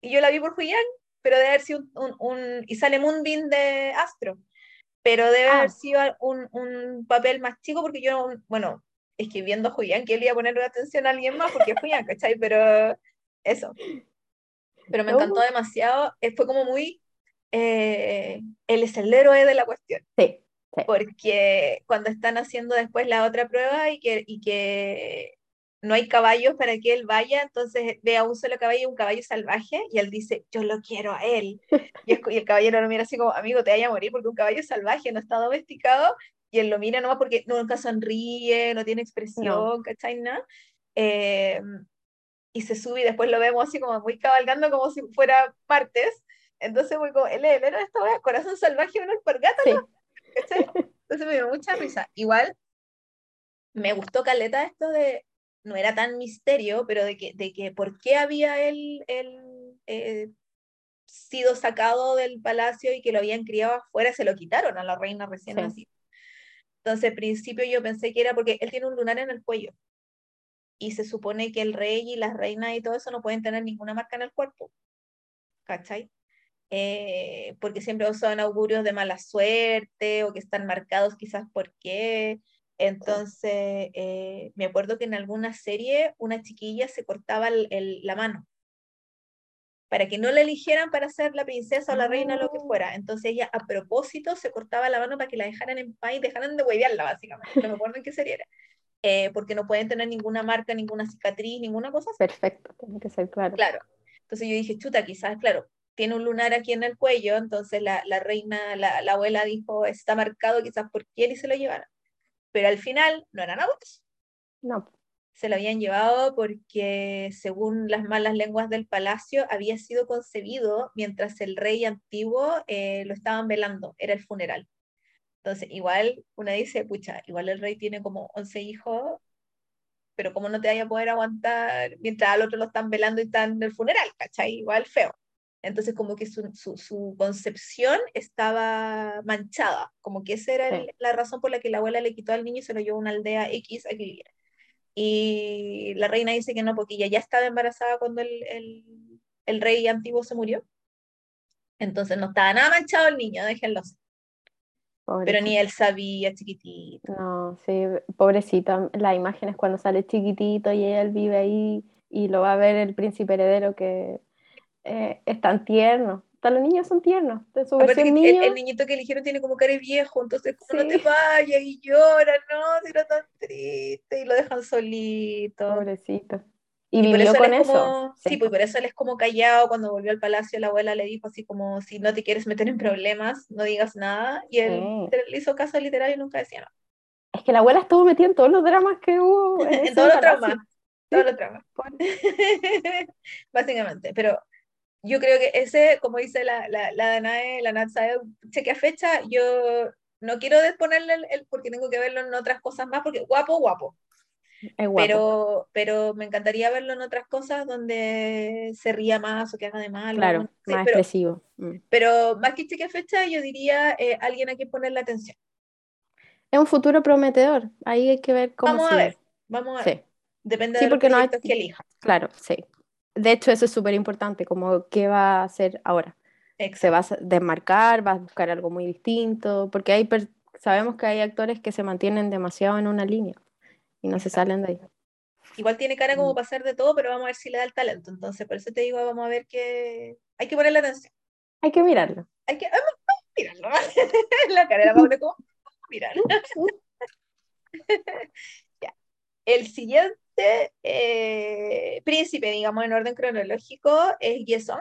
Speaker 1: Y yo la vi por Julián, pero debe haber sido un, un, y sale Moonbeam de Astro, pero debe haber ah. sido un, un, papel más chico porque yo, bueno, es que viendo Julián, que él iba a poner atención a alguien más porque es Julián, ¿cachai? Pero eso. Pero me encantó demasiado, eh, fue como muy eh, él es el héroe de la cuestión.
Speaker 2: Sí,
Speaker 1: Porque cuando están haciendo después la otra prueba y que, y que no hay caballos para que él vaya, entonces ve a un solo caballo, un caballo salvaje, y él dice, yo lo quiero a él. Y, el caballero lo mira así como, amigo, te vaya a morir porque un caballo salvaje no está domesticado, y él lo mira nomás porque nunca sonríe, no tiene expresión, ¿cachai? Eh, y se sube y después lo vemos así como muy cabalgando como si fuera martes, entonces fue como, él era esta wea, corazón salvaje, una alpargata, Entonces me dio mucha risa. Igual, me gustó Caleta esto de, no era tan misterio, pero de que, de que por qué había él, eh, sido sacado del palacio y que lo habían criado afuera, se lo quitaron a la reina recién así. Entonces, al principio yo pensé que era porque él tiene un lunar en el cuello. Y se supone que el rey y las reinas y todo eso no pueden tener ninguna marca en el cuerpo. ¿Cachai? Eh, porque siempre son augurios de mala suerte o que están marcados quizás por qué. Entonces, eh, me acuerdo que en alguna serie una chiquilla se cortaba la mano para que no la eligieran para ser la princesa o la reina o lo que ah. fuera. Entonces ella a propósito se cortaba la mano para que la dejaran en paz y dejaran de huevearla, básicamente. No me acuerdo en qué serie era. Eh, porque no pueden tener ninguna marca, ninguna cicatriz, ninguna cosa.
Speaker 2: Perfecto, tiene que ser claro.
Speaker 1: Claro. Entonces yo dije, chuta, quizás, claro, tiene un lunar aquí en el cuello, entonces la, la reina, la, la, abuela dijo, está marcado quizás por quién y se lo llevaron. Pero al final no eran abuelos.
Speaker 2: No.
Speaker 1: Se lo habían llevado porque, según las malas lenguas del palacio, había sido concebido mientras el rey antiguo eh, lo estaban velando, era el funeral. Entonces, igual una dice, pucha, igual el rey tiene como 11 hijos, pero ¿cómo no te vaya a poder aguantar mientras al otro lo están velando y están en el funeral? ¿Cachai? Igual feo. Entonces como que su, su, concepción estaba manchada, como que esa era la razón por la que la abuela le quitó al niño y se lo llevó a una aldea X a que Y la reina dice que no, porque ella ya estaba embarazada cuando el, el, el rey antiguo se murió. Entonces no estaba nada manchado el niño, déjenlo. Pero ni él sabía, chiquitito.
Speaker 2: No, sí, pobrecito. La imagen es cuando sale chiquitito y él vive ahí y lo va a ver el príncipe heredero que eh, es tan tierno. Todos los niños son tiernos. De su
Speaker 1: el, niñito que eligieron tiene como cara viejo, entonces como no te vayas y llora, no, si era tan triste y lo dejan solito.
Speaker 2: Pobrecito. Y, vivió con eso.
Speaker 1: sí. pues por eso él es como callado. Cuando volvió al palacio, la abuela le dijo así como: si no te quieres meter en problemas, no digas nada. Y él le hizo caso literal y nunca decía nada.
Speaker 2: Es que la abuela estuvo metida en todos los dramas que hubo.
Speaker 1: En, todos los dramas. Todos los dramas. Básicamente. Pero yo creo que ese, como dice la, la, la Danae, la Nat chequea fecha, yo no quiero desponerle el, porque tengo que verlo en otras cosas más, porque guapo, guapo. Pero, pero me encantaría verlo en otras cosas donde se ría más o que haga de mal.
Speaker 2: Claro, más pero, expresivo.
Speaker 1: Mm. Pero más que chequea fecha, yo diría eh, alguien a quien ponerle atención.
Speaker 2: Es un futuro prometedor. Ahí hay que ver cómo
Speaker 1: Vamos a ver, vamos a ver. Depende de los proyectos que elija.
Speaker 2: Claro, sí de hecho, eso es súper importante, como qué va a hacer ahora. Se va a desmarcar, va a buscar algo muy distinto, porque hay sabemos que hay actores que se mantienen demasiado en una línea y no se salen de ahí.
Speaker 1: Igual tiene cara como mm. hacer de todo, pero vamos a ver si le da el talento. Entonces, por eso te digo, vamos a ver que hay que ponerle atención.
Speaker 2: Hay que mirarlo.
Speaker 1: Hay que mirarlo. la cara la Paula como mirarlo. ya. El siguiente eh, príncipe, digamos, en orden cronológico, es Yeson,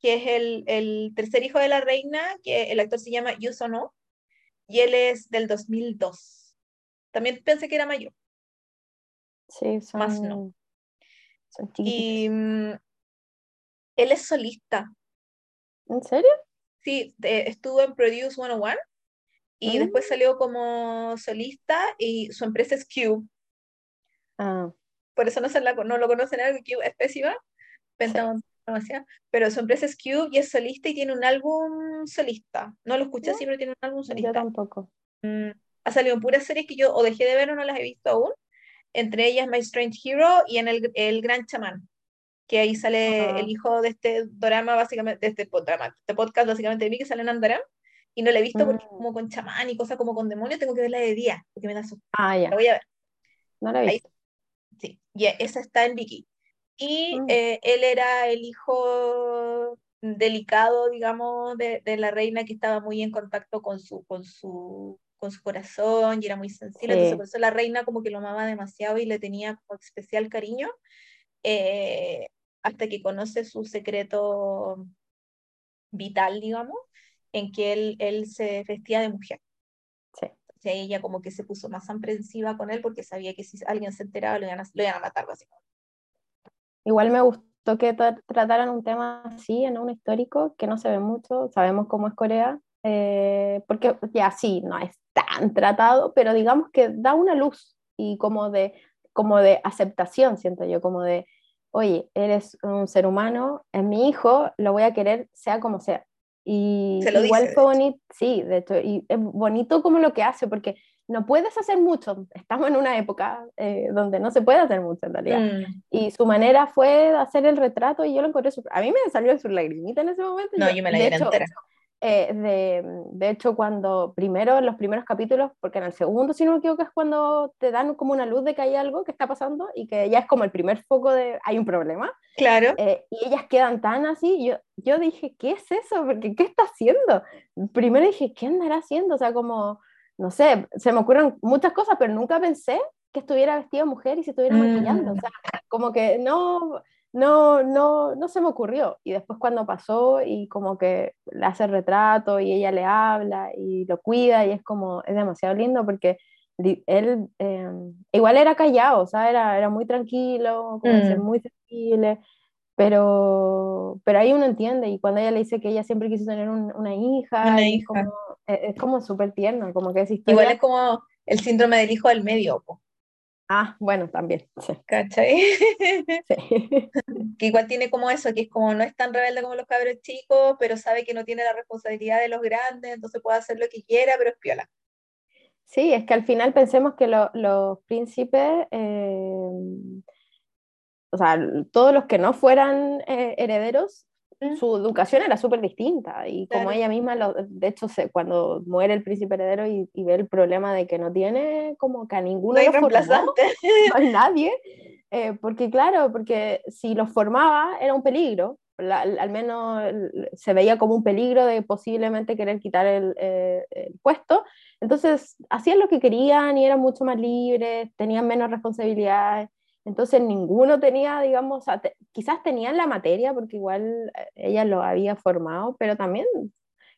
Speaker 1: que es el, el, tercer hijo de la reina, que el actor se llama Yu Sono, y él es del 2002. También pensé que era mayor.
Speaker 2: Sí, son,
Speaker 1: Más no.
Speaker 2: son
Speaker 1: Y mm, él es solista.
Speaker 2: ¿En serio?
Speaker 1: Sí, de- estuvo en Produce 101 y
Speaker 2: Mm.
Speaker 1: después salió como solista y su empresa es Cube.
Speaker 2: Ah,
Speaker 1: Por eso no, se la, no lo conocen algo, Cube es pésima, Pentagon demasiado, pero su empresa es Cube y es solista y tiene un álbum solista. No lo escuché así, pero tiene un álbum
Speaker 2: yo
Speaker 1: solista.
Speaker 2: tampoco.
Speaker 1: Mm, ha salido en puras series que yo o dejé de ver o no las he visto aún, entre ellas My Strange Hero y en El, el Gran Chamán, que ahí sale
Speaker 2: Ah.
Speaker 1: el hijo de este drama, básicamente, de este, drama, este podcast básicamente de mí, que sale en Andaram, y no la he visto porque
Speaker 2: Mm.
Speaker 1: como con chamán y cosas como con demonios, tengo que verla de día, porque me da susto.
Speaker 2: Ah, ya,
Speaker 1: La voy a ver,
Speaker 2: no la he
Speaker 1: ahí-
Speaker 2: visto.
Speaker 1: Sí, y esa está en Vicky. Y
Speaker 2: Mm.
Speaker 1: eh, él era el hijo delicado, digamos, de, de la reina que estaba muy en contacto con su, con su, con su corazón y era muy sensible. Entonces,
Speaker 2: Sí.
Speaker 1: por eso la reina como que lo amaba demasiado y le tenía como especial cariño, eh, hasta que conoce su secreto vital, digamos, en que él, él se vestía de mujer. Ella como que se puso más aprensiva con él porque sabía que si alguien se enteraba lo iban a, lo iban a matar.
Speaker 2: Igual me gustó que tra- trataran un tema así en un histórico que no se ve mucho, sabemos cómo es Corea, eh, porque ya sí, no es tan tratado, pero digamos que da una luz y como de, como de aceptación, siento yo, como de, oye, eres un ser humano, es mi hijo, lo voy a querer sea como sea. Y
Speaker 1: Se lo
Speaker 2: igual
Speaker 1: dice,
Speaker 2: fue bonito, sí, de hecho, y es bonito como lo que hace, porque no puedes hacer mucho, estamos en una época eh, donde no se puede hacer mucho en realidad.
Speaker 1: Mm.
Speaker 2: Y su manera fue hacer el retrato y yo lo encontré A mí me salió su lagrimita en ese momento.
Speaker 1: No, yo me la
Speaker 2: de hecho,
Speaker 1: entera.
Speaker 2: Eh, de, de hecho, cuando primero, en los primeros capítulos, porque en el segundo, si no me equivoco, es cuando te dan como una luz de que hay algo que está pasando y que ya es como el primer foco de hay un problema.
Speaker 1: Claro.
Speaker 2: eh, y ellas quedan tan así. Yo, yo dije, ¿qué es eso? Porque, ¿qué está haciendo? Primero dije, ¿qué andará haciendo? O sea, como, no sé, se me ocurren muchas cosas, pero nunca pensé que estuviera vestida mujer y se estuviera
Speaker 1: Mm.
Speaker 2: maquillando. O sea, como que no, no, no, no se me ocurrió. Y después cuando pasó y como que le hace el retrato y ella le habla y lo cuida y es como, es demasiado lindo porque él eh, igual era callado, o sea, era, era muy tranquilo, como de ser
Speaker 1: Mm.
Speaker 2: muy sensible, pero, pero ahí uno entiende y cuando ella le dice que ella siempre quiso tener un- una hija,
Speaker 1: Una
Speaker 2: es
Speaker 1: hija.
Speaker 2: como, es, es como súper tierno, como que
Speaker 1: Igual
Speaker 2: historia...
Speaker 1: es como el síndrome del hijo del medio, po,
Speaker 2: Ah, bueno, también, sí.
Speaker 1: ¿cachai?
Speaker 2: sí.
Speaker 1: que igual tiene como eso, que es como no es tan rebelde como los cabros chicos, pero sabe que no tiene la responsabilidad de los grandes, entonces puede hacer lo que quiera, pero es piola.
Speaker 2: Sí, es que al final pensemos que lo- los príncipes, eh, o sea, todos los que no fueran eh, herederos. Su educación era súper distinta. Y como
Speaker 1: Claro.
Speaker 2: ella misma, lo- de hecho, se- cuando muere el príncipe heredero y, y ve el problema de que no tiene como que a ninguno
Speaker 1: No hay
Speaker 2: lo formó,
Speaker 1: reemplazante.
Speaker 2: no hay nadie, eh, porque claro, porque si los formaba era un peligro, la- al menos se veía como un peligro de posiblemente querer quitar el, eh, el puesto, entonces hacían lo que querían y eran mucho más libres, tenían menos responsabilidades, entonces ninguno tenía, digamos, quizás tenían la materia porque igual eh, ella lo había formado, pero también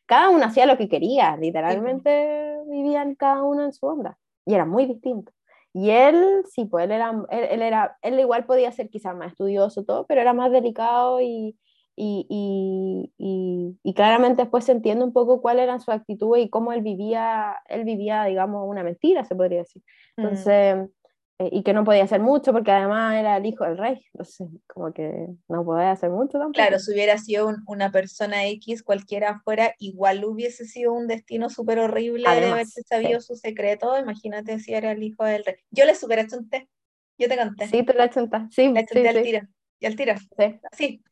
Speaker 2: cada uno hacía lo que quería, literalmente vivían cada uno en su onda y era muy distinto. Y él, sí, pues él era, él, él era, él igual podía ser quizás más estudioso todo, pero era más delicado y, y, y, y, y claramente después se entiende un poco cuál era su actitud y cómo él vivía, él vivía, digamos, una mentira, se podría decir. Entonces, eh, y que no podía hacer mucho porque además era el hijo del rey, entonces como que no podía hacer mucho tampoco.
Speaker 1: Claro, si hubiera sido un- una persona X, cualquiera fuera, igual hubiese sido un destino súper horrible de
Speaker 2: Además,
Speaker 1: haberse sabido su secreto. Imagínate si era el hijo del rey. Yo le super achunté. Yo te conté.
Speaker 2: Sí, tú la chuntas, sí,
Speaker 1: Le
Speaker 2: sí,
Speaker 1: achunté al
Speaker 2: sí,
Speaker 1: tiro. Y al tiro.
Speaker 2: sí.
Speaker 1: Sí.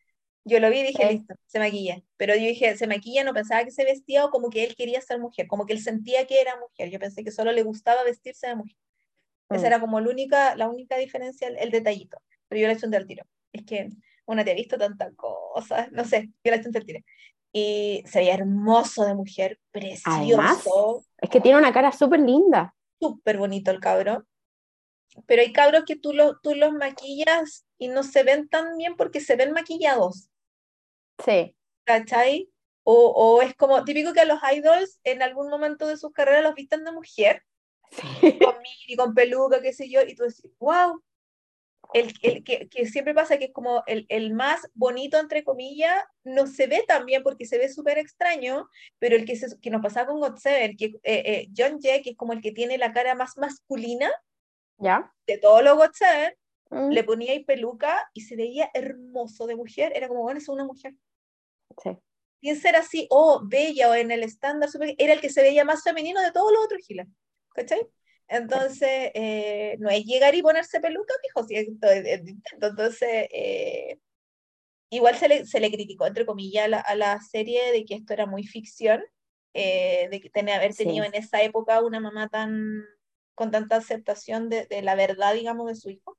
Speaker 1: Yo lo vi y dije,
Speaker 2: Sí.
Speaker 1: listo, se maquilla. Pero yo dije, se maquilla, no pensaba que se vestía o como que él quería ser mujer, como que él sentía que era mujer. Yo pensé que solo le gustaba vestirse de mujer. Esa
Speaker 2: Mm.
Speaker 1: era como la única, la única diferencia, el, el detallito. Pero yo le achunté al tiro. Es que una te ha visto tantas cosas, no sé, yo le achunté al tiro. Y se veía hermoso de mujer,
Speaker 2: Además,
Speaker 1: precioso,
Speaker 2: es que tiene una cara súper linda.
Speaker 1: súper bonito el cabro. Pero hay cabros que tú, lo, tú los maquillas y no se ven tan bien porque se ven maquillados.
Speaker 2: Sí,
Speaker 1: ¿Cachai? O, o, es como típico que a los idols en algún momento de sus carreras los vistan de mujer, con mini, con peluca, qué sé yo, y tú decís, wow, el, el que, que, siempre pasa que es como el, el, más bonito, entre comillas, no se ve tan bien porque se ve súper extraño, pero el que, se, que nos pasaba con God Seven, que eh, eh, John que es como el que tiene la cara más masculina
Speaker 2: ¿Ya?
Speaker 1: de todos los God Seven, mm. le ponía ahí peluca y se veía hermoso de mujer, era como, bueno, es una mujer.
Speaker 2: Sí.
Speaker 1: Sin ser así, o oh, bella, o en el estándar, era el que se veía más femenino de todos los otros giles, ¿cachai? Entonces, eh, no es llegar y ponerse peluca, hijo, si Entonces, eh, igual se le, se le, criticó, entre comillas, a la, a la, serie de que esto era muy ficción, eh, de que tener, haber tenido en esa época una mamá tan con tanta aceptación de, de la verdad, digamos, de su hijo.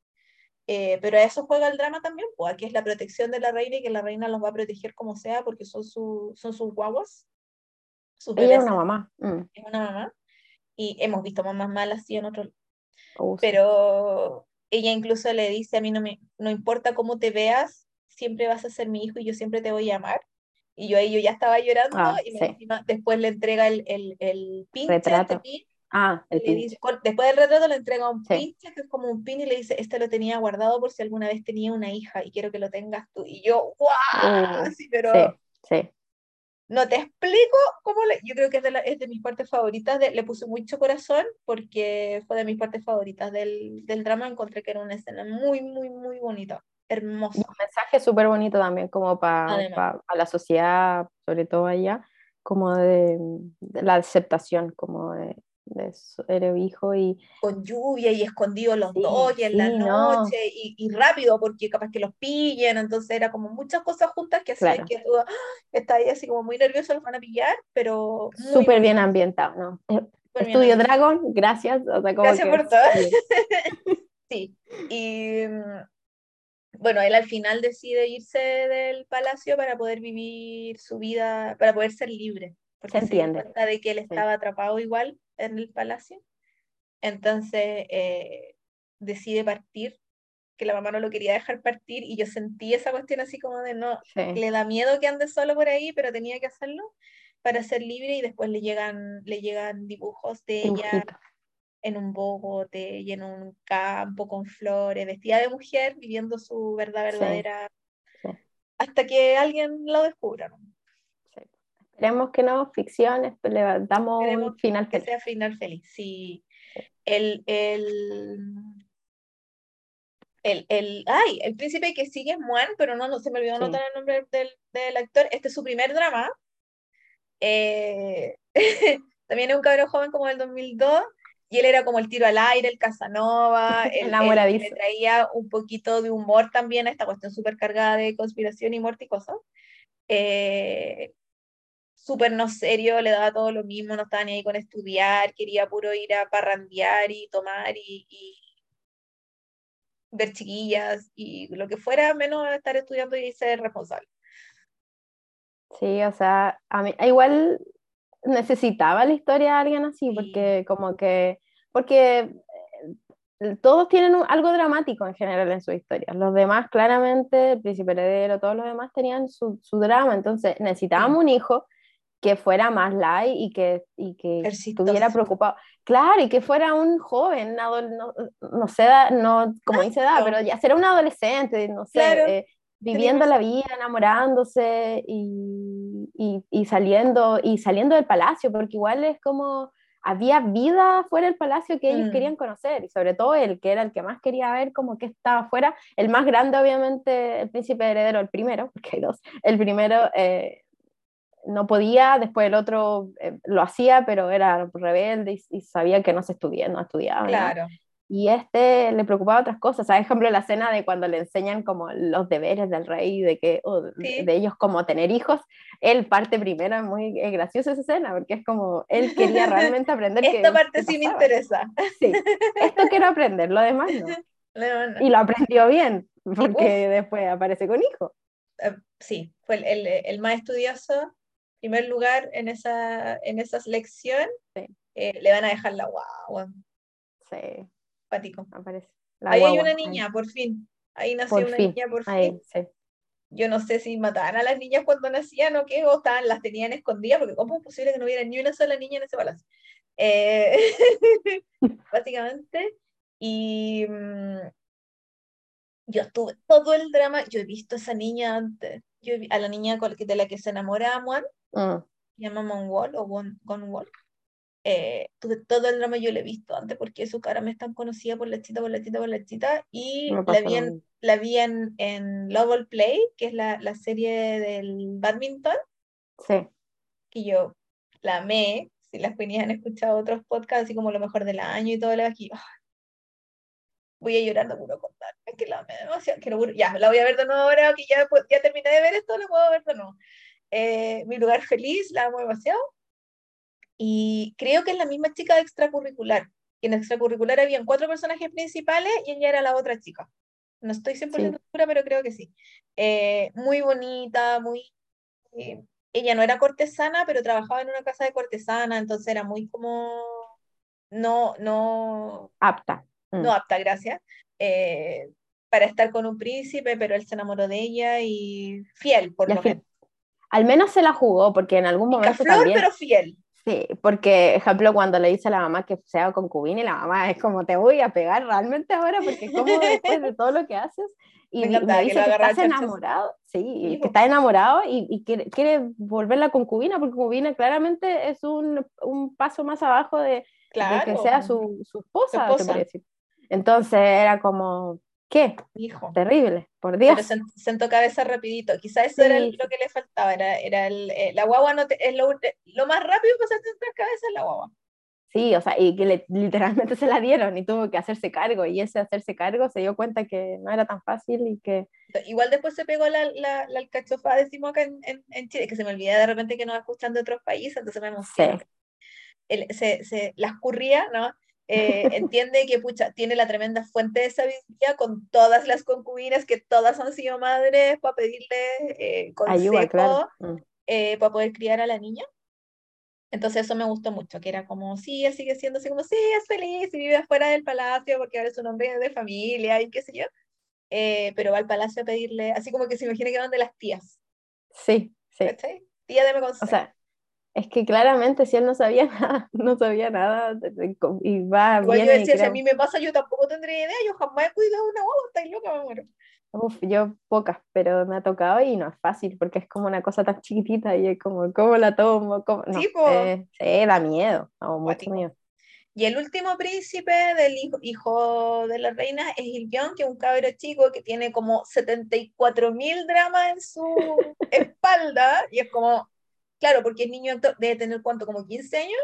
Speaker 1: pero a eso juega el drama también, pues aquí es la protección de la reina y que la reina los va a proteger como sea porque son, su, son sus guaguas.
Speaker 2: Ella es una mamá.
Speaker 1: Mm. Es una mamá y hemos visto mamás malas sí en otro oh, pero ella incluso le dice a mí no me no importa cómo te veas siempre vas a ser mi hijo y yo siempre te voy a amar y yo ahí yo ya estaba llorando ah, y después le entrega el, el, el pinche
Speaker 2: retrato. ah, el
Speaker 1: dice, después del retrato le entrega un pinche que es como un pin y le dice, este lo tenía guardado por si alguna vez tenía una hija y quiero que lo tengas tú. Y yo, ¡guau! Uh, pero...
Speaker 2: Sí, sí.
Speaker 1: No te explico cómo le, yo creo que es de, es de mis partes favoritas, de, le puse mucho corazón porque fue de mis partes favoritas del, del drama, encontré que era una escena muy, muy, muy bonita, hermosa.
Speaker 2: Un mensaje súper bonito también como para pa, la sociedad, sobre todo allá, como de, de la aceptación, como de, de su hijo y...
Speaker 1: Con lluvia y escondidos los dos y en la noche y, y, rápido porque capaz que los pillen, entonces era como muchas cosas juntas que hacían que tú está ahí así como muy nervioso, los van a pillar, pero...
Speaker 2: Súper bien ambientado, ¿no? Estudio Dragon, gracias. O sea, como
Speaker 1: gracias por todo. sí, y bueno, él al final decide irse del palacio para poder vivir su vida, para poder ser libre.
Speaker 2: Porque se entiende.
Speaker 1: Se de que él estaba atrapado igual en el palacio. Entonces eh, decide partir, que la mamá no lo quería dejar partir y yo sentí esa cuestión así como de no, le da miedo que ande solo por ahí, pero tenía que hacerlo para ser libre y después le llegan, le llegan dibujos de ella en un bogote y en un campo con flores, vestida de mujer, viviendo su verdad verdadera, hasta que alguien lo descubra.
Speaker 2: Esperemos que no, ficción, le damos un final
Speaker 1: feliz. Que sea final feliz, sí. El, el, el, el, ay, el príncipe que sigue es Juan, pero no, no se me olvidó anotar el nombre del, del, actor. Este es su primer drama. Eh, también es un cabrón joven como el 2002 y él era como el tiro al aire, el Casanova, el, el, le traía un poquito de humor también a esta cuestión súper cargada de conspiración y muerte y cosas. Eh, súper no serio, le daba todo lo mismo, no estaba ni ahí con estudiar, quería puro ir a parrandear y tomar y, ver chiquillas y lo que fuera, menos estar estudiando y ser responsable.
Speaker 2: Sí, o sea, a mí igual necesitaba la historia de alguien así, porque como que, porque eh, todos tienen algo dramático en general en su historia. Los demás, claramente, el príncipe heredero, todos los demás tenían su, su drama, entonces necesitábamos un hijo que fuera más light y que, y que estuviera preocupado. Claro, y que fuera un joven, no, no sé, no, como dice edad, pero ya será un adolescente, no sé, eh, viviendo la vida, enamorándose y, y, y, saliendo, y saliendo del palacio, porque igual es como había vida fuera del palacio que ellos mm. querían conocer, y sobre todo él, que era el que más quería ver como que estaba fuera, el más grande obviamente, el príncipe heredero, el primero, porque hay dos, el primero... Eh, no podía, después el otro eh, lo hacía, pero era rebelde y, sabía que no se estudiaba, no estudiaba.
Speaker 1: Claro.
Speaker 2: Y este le preocupaba otras cosas, por ejemplo, la escena de cuando le enseñan como los deberes del rey, de que de, ellos como tener hijos, él parte primero, es muy graciosa esa escena, porque es como, él quería realmente aprender.
Speaker 1: Esta parte sí me interesa.
Speaker 2: Sí, esto quiero aprender, lo demás no. Y lo aprendió bien, porque después aparece con hijo.
Speaker 1: Eh, sí, fue el, el, el más estudioso primer lugar en esa, en esa selección, eh, le van a dejar la guagua.
Speaker 2: Sí.
Speaker 1: Pático.
Speaker 2: Aparece.
Speaker 1: ahí hay una niña, por fin. Ahí nació una niña, por fin. yo no sé si mataban a las niñas cuando nacían o qué, o estaban, las tenían escondidas, porque ¿cómo es posible que no hubiera ni una sola niña en ese palacio? Eh, básicamente. Y mm, yo tuve todo el drama, yo he visto a esa niña antes, yo a la niña de la que se enamora Amuan, mm. se llama Monwall o Gonwall. Eh, todo el drama, yo la he visto antes porque su cara me es tan conocida por la chita, por la chita, por la chita, y la vi, en, la vi en, en Love Play, que es la, la serie del badminton.
Speaker 2: Sí.
Speaker 1: Que yo la amé, si las queenies han escuchado otros podcasts, así como lo mejor del año y todo lo aquí, voy a llorar de puro contar, es que la amé demasiado, ya, la voy a ver de nuevo ahora que ya, ya terminé de ver esto, la puedo ver de nuevo. Eh, mi lugar feliz, la amo demasiado. Y creo que es la misma chica de extracurricular. Y en extracurricular habían cuatro personajes principales y ella era la otra chica. No estoy 100% segura, pero creo que sí. Eh, muy bonita, muy... Eh, ella no era cortesana, pero trabajaba en una casa de cortesana, entonces era muy como... No, no...
Speaker 2: Apta.
Speaker 1: Mm. No apta, gracias. Eh, para estar con un príncipe, pero él se enamoró de ella y fiel, por lo menos.
Speaker 2: Al menos se la jugó, porque en algún momento. también...
Speaker 1: pero fiel.
Speaker 2: Sí, porque, ejemplo, cuando le dice a la mamá que sea concubina y la mamá es como, te voy a pegar realmente ahora, porque como después de todo lo que haces, y me, dice que, estás enamorado, sí, que está enamorado y, quiere, volver la concubina, porque concubina claramente es un, un paso más abajo de, que sea su, su esposa. Entonces era como, ¿Qué? Hijo. Terrible, por Dios.
Speaker 1: Pero sentó cabeza rapidito. Quizás eso era lo que le faltaba. Era, era el, eh, la guagua no es lo, lo, más rápido que se sentar cabeza es la guagua.
Speaker 2: Sí, o sea, y que literalmente se la dieron y tuvo que hacerse cargo. Y ese hacerse cargo se dio cuenta que no era tan fácil y que.
Speaker 1: Igual después se pegó la, la, la alcachofa, decimos acá en, en, Chile, que se me olvida de repente que nos escuchan de otros países, entonces me emociona. Sí. se, se las curría, ¿no? Eh, entiende que pucha, tiene la tremenda fuente de sabiduría con todas las concubinas que todas han sido madres para pedirle eh, consejo mm. eh, para poder criar a la niña. Entonces eso me gustó mucho, que era como, sí, él sigue siendo así como, sí, es feliz y vive afuera del palacio porque ahora es un hombre de familia y qué sé yo, pero va al palacio a pedirle, así como que se imagina que van de las tías.
Speaker 2: Sí, sí.
Speaker 1: Tía, deme consejo.
Speaker 2: O sea, es que claramente si él no sabía nada, no sabía nada y va
Speaker 1: bien. Yo decía, si a mí me pasa, yo tampoco tendría idea, yo jamás he cuidado una boba, estáis loca, me muero.
Speaker 2: Uf, yo pocas, pero me ha tocado y no es fácil porque es como una cosa tan chiquitita y es como, ¿cómo la tomo? ¿Cómo? No, sí, eh, da miedo, mucho miedo.
Speaker 1: Y el último príncipe del hijo, hijo de la reina es Ilyon, que es un cabro chico que tiene como 74 mil dramas en su espalda y es como, claro, porque el niño actor debe tener cuánto, como 15 años,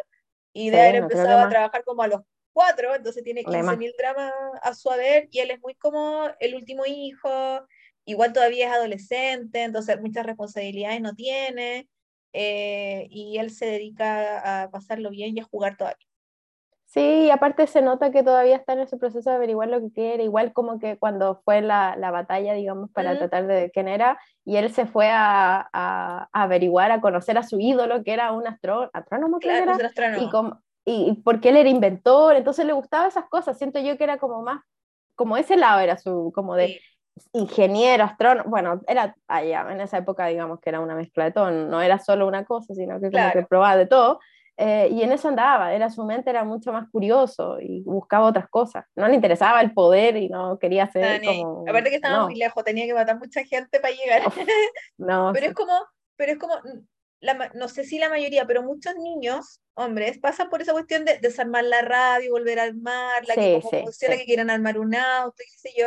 Speaker 1: y debe haber empezado a trabajar como a los 4, entonces tiene 15.000 dramas a su haber, y él es muy como el último hijo, igual todavía es adolescente, entonces muchas responsabilidades no tiene, eh, y él se dedica a pasarlo bien y a jugar todavía.
Speaker 2: Sí, aparte se nota que todavía está en ese proceso de averiguar lo que quiere, igual como que cuando fue la, la batalla, digamos, para tratar de quién era, y él se fue a, a, averiguar, a conocer a su ídolo, que era un astrónomo, claro, era, y, como, y porque él era inventor, entonces le gustaba esas cosas, siento yo que era como más, como ese lado era su, como de ingeniero, astrónomo, bueno, era allá, en esa época digamos que era una mezcla de todo, no era solo una cosa, sino que como que probaba de todo, eh, y en eso andaba, era su mente era mucho más curioso y buscaba otras cosas. No le interesaba el poder y no quería ser como...
Speaker 1: Aparte que estaba muy lejos, tenía que matar mucha gente para llegar. no, pero es como, pero es como, la, no sé si la mayoría, pero muchos niños, hombres, pasan por esa cuestión de desarmar la radio, volver a armarla, que como funciona, que quieran armar un auto, y qué sé yo.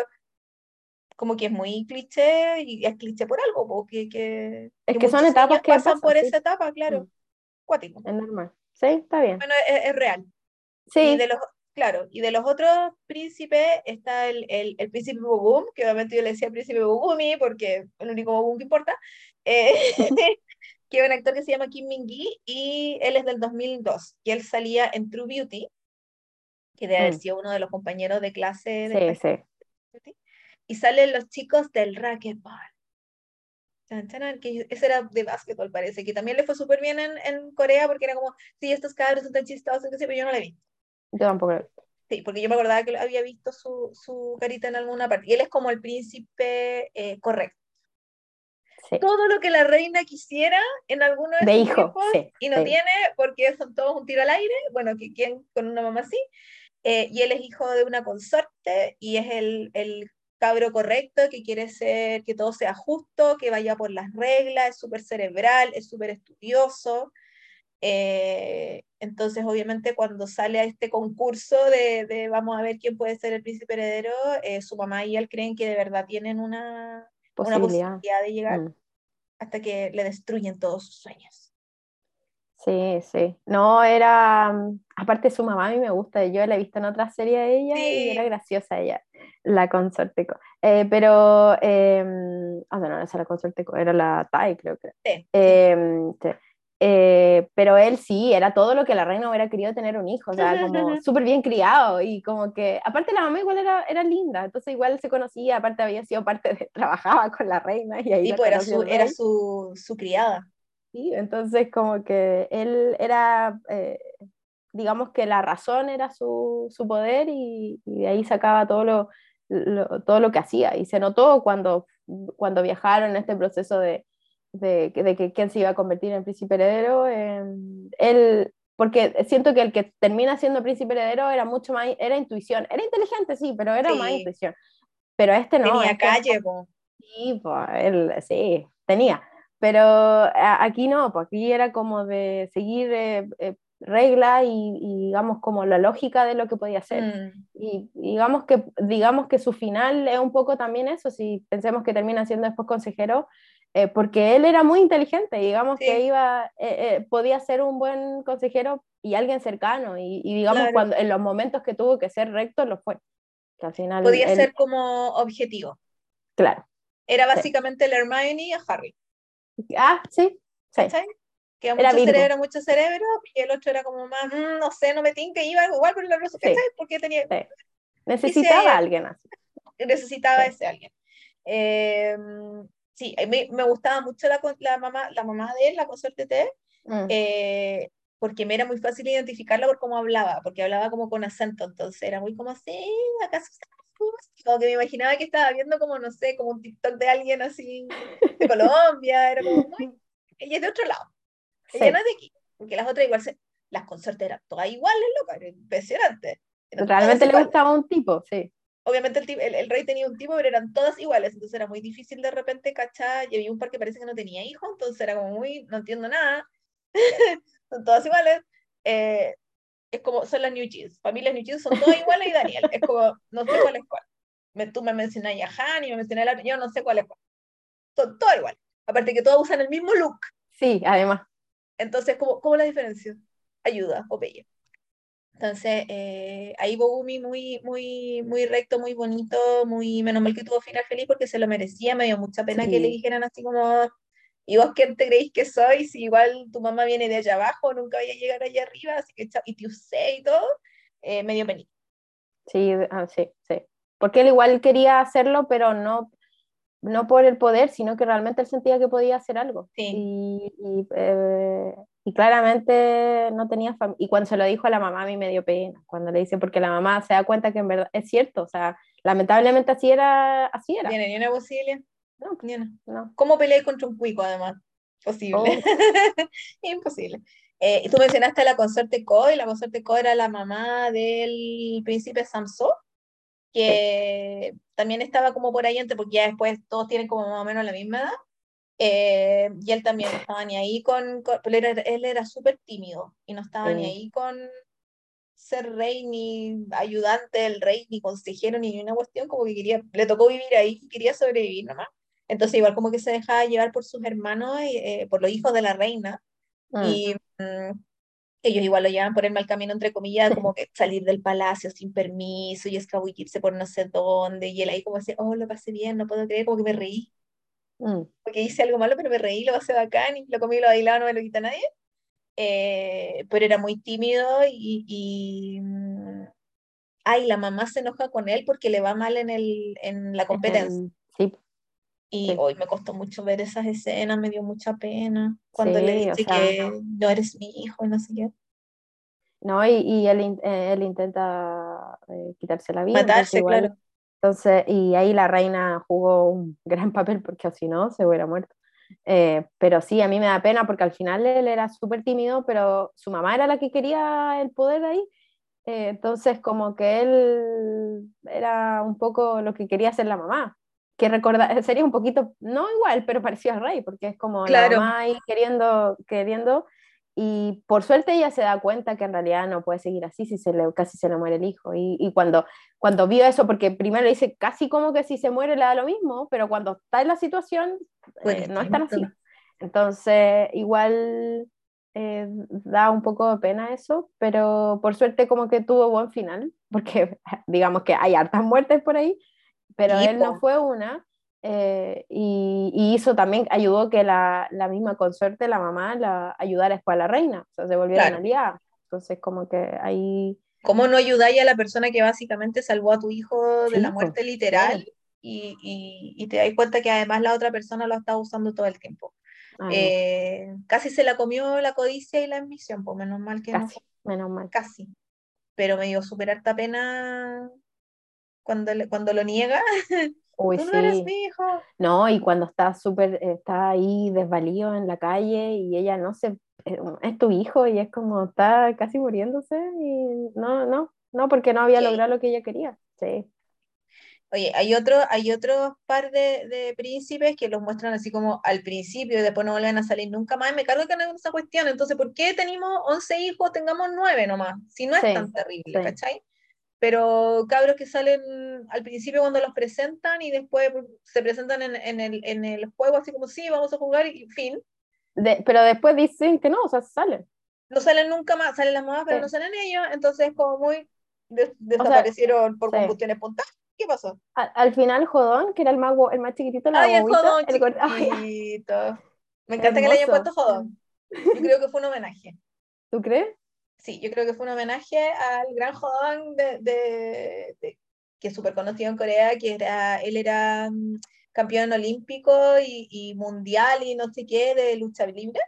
Speaker 1: Como que es muy cliché y es cliché por algo, porque que,
Speaker 2: es que, son etapas que
Speaker 1: pasan, por esa etapa, claro. Mm. Cuático.
Speaker 2: Es normal. Sí, está bien.
Speaker 1: Bueno, es, real. Sí. Y de los, claro, y de los otros príncipes está el, el, el príncipe Bogum, que obviamente yo le decía príncipe Bogumi porque es el único Bogum que importa, eh, que es un actor que se llama Kim Min-gi y él es del 2002 y él salía en True Beauty, que debe haber mm. sido uno de los compañeros de clase de
Speaker 2: sí, sí.
Speaker 1: Y salen los chicos del racquetball que ese era de básquetbol, parece, que también le fue súper bien en, en, Corea porque era como, sí, estos cabros son tan chistosos, pero yo no he visto.
Speaker 2: Yo tampoco he visto.
Speaker 1: Sí, porque yo me acordaba que había visto su, su carita en alguna parte. Y él es como el príncipe eh, correcto. todo lo que la reina quisiera en alguno de, sus hijos y no tiene porque son todos un tiro al aire, bueno, que quien con una mamá así, eh, y él es hijo de una consorte y es el, el cabro correcto que quiere ser, que todo sea justo, que vaya por las reglas, es súper cerebral, es súper estudioso. Eh, entonces, obviamente, cuando sale a este concurso de, de, vamos a ver quién puede ser el príncipe heredero, eh, su mamá y él creen que de verdad tienen una posibilidad, una posibilidad de llegar mm. hasta que le destruyen todos sus sueños.
Speaker 2: Sí, sí. No, era. Mm, aparte, su mamá a mí me gusta. Yo la he visto en otra serie de ella y era graciosa ella, la consorte. Eh, pero. Eh, oh, no, no era la consorte, era la Tai, creo que. Sí. Em, sí. Eh, pero él sí, era todo lo que la reina hubiera querido tener un hijo, o sea, como súper bien criado y como que, aparte la mamá igual era, era linda, entonces igual se conocía, aparte había sido parte de, trabajaba con la reina y ahí...
Speaker 1: pues era, su, era su, su, criada.
Speaker 2: Sí, entonces como que él era, eh, digamos que la razón era su, su poder y, y, de ahí sacaba todo lo, lo, todo lo que hacía y se notó cuando, cuando viajaron en este proceso de de, de, que quién se iba a convertir en príncipe heredero, él, porque siento que el que termina siendo príncipe heredero era mucho más, era intuición, era inteligente, sí, pero era más intuición. Pero este no.
Speaker 1: Tenía calle,
Speaker 2: Sí, él, sí, tenía. Pero aquí no, pues aquí era como de seguir eh, eh, regla y, digamos como la lógica de lo que podía hacer. Mm. Y digamos que, digamos que su final es un poco también eso, si pensemos que termina siendo después consejero, eh, porque él era muy inteligente, digamos que iba, eh, eh, podía ser un buen consejero y alguien cercano, y, digamos cuando en los momentos que tuvo que ser recto lo fue. Que al final
Speaker 1: podía ser como objetivo.
Speaker 2: Claro.
Speaker 1: Era básicamente el Hermione y a Harry.
Speaker 2: Ah, sí. sí.
Speaker 1: Que mucho cerebro, mucho cerebro, y el otro era como más, mm, no sé, no me que iba igual, pero el otro, sí. Porque tenía...
Speaker 2: Necesitaba a alguien así.
Speaker 1: Necesitaba ese alguien. Eh, sí, me, me gustaba mucho la, la, mamá, la mamá de él, la consorte T, mm. eh, porque me era muy fácil identificarla por cómo hablaba, porque hablaba como con acento, entonces era muy como así, acaso como que me imaginaba que estaba viendo como, no sé, como un TikTok de alguien así de Colombia, era como muy... Ella es de otro lado, ella no es de aquí, porque las otras igual, se, las consortes eran todas iguales, loca, era impresionante.
Speaker 2: Realmente le gustaba un tipo, sí.
Speaker 1: Obviamente el, el, rey tenía un tipo, pero eran todas iguales, entonces era muy difícil de repente cachar, y había un par que parece que no tenía hijos, entonces era como muy, no entiendo nada, son todas iguales, eh, es como, son las New Jeans, familias New Jeans son todas iguales y Daniel, es como, no sé cuál es cuál, me, tú me mencionas a Han y me mencionas a la, yo no sé cuál es cuál, son todas iguales, aparte que todas usan el mismo look.
Speaker 2: Sí, además.
Speaker 1: Entonces, ¿cómo, cómo la diferencia? Ayuda o bella. Entonces, eh, ahí Bogumi muy, muy, muy recto, muy bonito, muy menos mal que tuvo final feliz porque se lo merecía, me dio mucha pena que le dijeran así como, ¿y vos quién te creéis que soy? Si igual tu mamá viene de allá abajo, nunca voy a llegar allá arriba, así que y te usé y todo, eh, me dio pena.
Speaker 2: Sí, ah, sí, sí. Porque él igual quería hacerlo, pero no, no por el poder, sino que realmente él sentía que podía hacer algo.
Speaker 1: Sí.
Speaker 2: Y, y eh, y claramente no tenía familia. Y cuando se lo dijo a la mamá, a mí me dio pena. Cuando le dice, porque la mamá se da cuenta que en verdad es cierto. O sea, lamentablemente así era. Así era.
Speaker 1: ¿Tiene ni una posibilidad? No, no. ¿Cómo peleáis contra un cuico, además? Posible. Oh. Imposible. Eh, tú mencionaste a la consorte Co, y la consorte Co era la mamá del príncipe Samso, que también estaba como por ahí antes, porque ya después todos tienen como más o menos la misma edad. Eh, y él también no estaba ni ahí con, él era, era súper tímido y no estaba ni ahí con ser rey, ni ayudante del rey, ni consejero, ni una cuestión, como que quería, le tocó vivir ahí quería sobrevivir nomás. Entonces igual como que se dejaba llevar por sus hermanos, eh, por los hijos de la reina, mm. y mm, ellos igual lo llevan por el mal camino, entre comillas, como que salir del palacio sin permiso y escabullirse por no sé dónde, y él ahí como decía, oh, lo pasé bien, no puedo creer, como que me reí. Mm. porque hice algo malo, pero me reí, lo pasé bacán y lo comí, lo bailaba, no me lo quita nadie. Eh, pero era muy tímido y, y, mm, ay, la mamá se enoja con él porque le va mal en, el, en la competencia.
Speaker 2: Sí.
Speaker 1: Y hoy me costó mucho ver esas escenas, me dio mucha pena cuando le dije que no eres mi hijo y no sé qué.
Speaker 2: No, y, y él, eh, él, intenta eh, quitarse la vida.
Speaker 1: Matarse, claro.
Speaker 2: Entonces, y ahí la reina jugó un gran papel porque si no se hubiera muerto. Eh, pero sí, a mí me da pena porque al final él era súper tímido, pero su mamá era la que quería el poder ahí. Eh, entonces, como que él era un poco lo que quería hacer la mamá. Que recordar, sería un poquito, no igual, pero parecía rey, porque es como la mamá ahí queriendo, queriendo y por suerte ella se da cuenta que en realidad no puede seguir así si se le, casi se le muere el hijo. Y, y cuando, cuando vio eso, porque primero le dice casi como que si se muere le da lo mismo, pero cuando está en la situación eh, no es tan así. Entonces, igual eh, da un poco de pena eso, pero por suerte como que tuvo buen final, porque digamos que hay hartas muertes por ahí, pero él no fue una. Eh, y, hizo también, ayudó que la, la, misma consorte, la mamá, la ayudara después a la reina, o sea, se volvieron claro. aliadas. Entonces, como que ahí...
Speaker 1: ¿Cómo no ayudáis a la persona que básicamente salvó a tu hijo de la muerte literal? Y, y, y, te das cuenta que además la otra persona lo está usando todo el tiempo. Eh, casi se la comió la codicia y la ambición, pues menos mal que
Speaker 2: casi, no. Menos mal.
Speaker 1: Casi. Pero me dio súper harta pena cuando, cuando lo niega.
Speaker 2: Uy, sí. no eres mi hijo. No, y cuando está súper, está ahí desvalido en la calle y ella no se, eh, es tu hijo y es como está casi muriéndose y no, no, no, porque no había logrado lo que ella quería. Sí.
Speaker 1: Oye, hay otro, hay otros par de, de, príncipes que los muestran así como al principio y después no vuelven a salir nunca más. Y me cargo que no hay esa cuestión. Entonces, ¿por qué tenemos 11 hijos, tengamos 9 nomás? Si no es tan terrible, ¿cachai? Pero cabros que salen al principio cuando los presentan y después se presentan en, en, el, en el, juego así como sí, vamos a jugar y fin.
Speaker 2: pero después dicen que no, o sea, salen.
Speaker 1: No salen nunca más, salen las mamás, pero no salen ellos, entonces como muy desaparecieron por combustión espontánea. ¿Qué pasó?
Speaker 2: Al, final Jodón, que era el más, el más chiquitito, la
Speaker 1: Ay, el Jodón chiquitito. Me encanta que le hayan puesto Jodón. Yo creo que fue un homenaje.
Speaker 2: ¿Tú crees?
Speaker 1: Sí, yo creo que fue un homenaje al gran Jodong de, de, que es súper conocido en Corea, que era, él era mm, campeón olímpico y, y, mundial y no sé qué de lucha libre.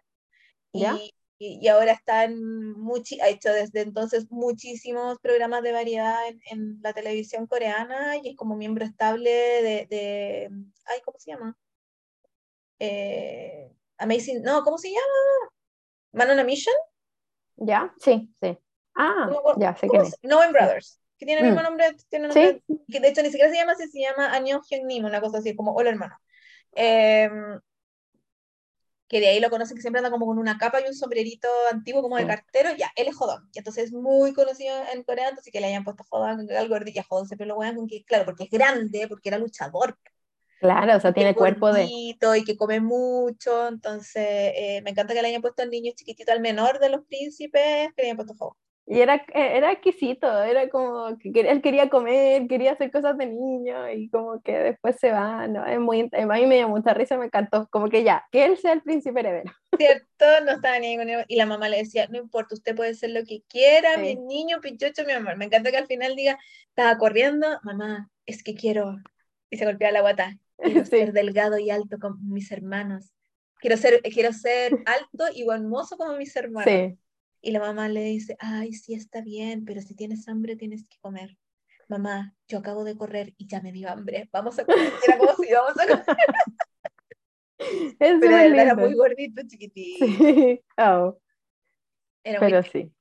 Speaker 1: Y, y, ahora está en ha hecho desde entonces muchísimos programas de variedad en, en, la televisión coreana y es como miembro estable de, de ay, ¿cómo se llama? Eh, Amazing, no, ¿cómo se llama? Man on a Mission.
Speaker 2: ¿Ya? Sí, sí. Ah, ya sé que es.
Speaker 1: Noen Brothers, que tiene el mismo mm. nombre, tiene nombre que de hecho ni siquiera se llama así, se llama Año Nim, una cosa así, como hola hermano. Em, que de ahí lo conocen que siempre anda como con una capa y un sombrerito antiguo como de cartero, ya, él es Jodón, y entonces es muy conocido en Corea, entonces que le hayan puesto Jodón, algo ya Jodón siempre lo vean con que, claro, porque es grande, porque era luchador,
Speaker 2: Claro, o sea, tiene cuerpo de...
Speaker 1: Y que come mucho, entonces eh, me encanta que le hayan puesto al niño chiquitito, al menor de los príncipes, que le hayan puesto juego.
Speaker 2: Y era, eh, era exquisito, era como que él quería comer, quería hacer cosas de niño y como que después se va, ¿no? Es muy, a mí me dio mucha risa, me encantó, como que ya, que él sea el príncipe heredero.
Speaker 1: Cierto, no estaba ni con él. Y la mamá le decía, no importa, usted puede ser lo que quiera, mi niño, pichocho, mi amor. Me encanta que al final diga, estaba corriendo, mamá, es que quiero, y se golpea la guata, Quiero ser delgado y alto como mis hermanos. Quiero ser, quiero ser alto y hermoso como mis hermanos. Y la mamá le dice, ay, sí está bien, pero si tienes hambre tienes que comer. Mamá, yo acabo de correr y ya me dio hambre. Vamos a comer. Era como si vamos a comer. pero él era muy gordito, chiquitito. Sí.
Speaker 2: Oh. Era pero sí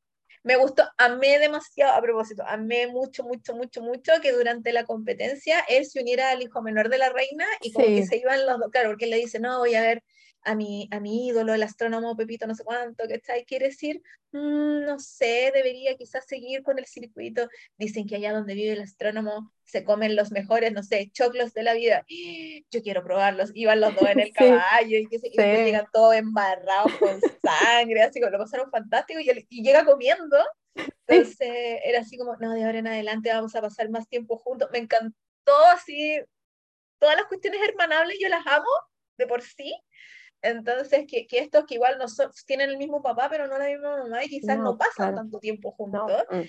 Speaker 1: me gustó, amé demasiado, a propósito, amé mucho, mucho, mucho, mucho que durante la competencia él se uniera al hijo menor de la reina y como que se iban los dos, claro, porque él le dice, no, voy a ver a mi, a mi ídolo, el astrónomo Pepito, no sé cuánto, ¿cachai? Quiere decir, mm, no sé, debería quizás seguir con el circuito. Dicen que allá donde vive el astrónomo se comen los mejores, no sé, choclos de la vida. Yo quiero probarlos. Iban los dos en el caballo y, que se, llegan todos embarrados con sangre, así como lo pasaron fantástico y, y llega comiendo. Entonces era así como, no, de ahora en adelante vamos a pasar más tiempo juntos. Me encantó así, todas las cuestiones hermanables, yo las amo de por sí. Entonces, que, que, estos que igual no tienen el mismo papá, pero no la misma mamá y quizás no, pasan tanto tiempo juntos, mm.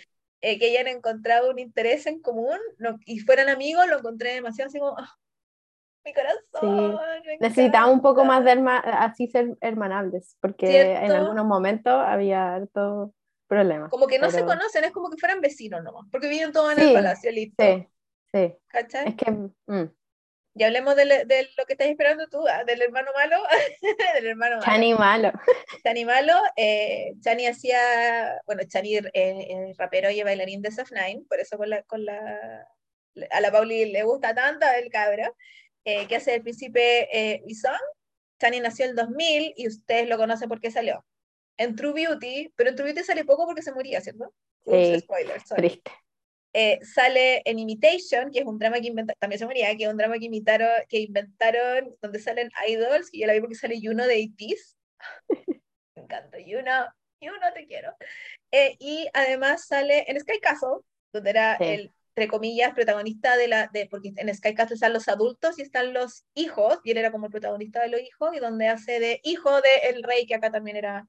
Speaker 1: eh, que hayan encontrado un interés en común y fueran amigos, lo encontré demasiado así como, ah, mi corazón.
Speaker 2: Sí. Necesitaba un poco más de así ser hermanables, porque en algunos momentos había harto problemas.
Speaker 1: Como que no se conocen, es como que fueran vecinos nomás, porque viven todos en el palacio, listo.
Speaker 2: Sí, sí. ¿Cachai? Es que... Mm.
Speaker 1: Ya hablemos de, lo que estás esperando tú, ah, del hermano malo. del hermano malo.
Speaker 2: Chani malo.
Speaker 1: Chani malo. Eh, Chani hacía, bueno, Chani eh, rapero y bailarín de Saf Nine, por eso con la, con la, a la Pauli le gusta tanto el cabra, eh, que hace el príncipe eh, Bison. Chani nació en el 2000 y ustedes lo conocen porque salió en True Beauty, pero en True Beauty sale poco porque se moría, ¿cierto?
Speaker 2: Sí, spoiler, triste.
Speaker 1: Eh, sale en Imitation, que es un drama que inventaron, también se moría, que es un drama que, imitaron, que inventaron, donde salen idols, y yo la vi porque sale Yuno de ATEEZ. Me encanta, Yuno, Yuno te quiero. Eh, y además sale en Sky Castle, donde era el, entre comillas, protagonista de la, de, porque en Sky Castle están los adultos y están los hijos, y él era como el protagonista de los hijos, y donde hace de hijo de el rey, que acá también era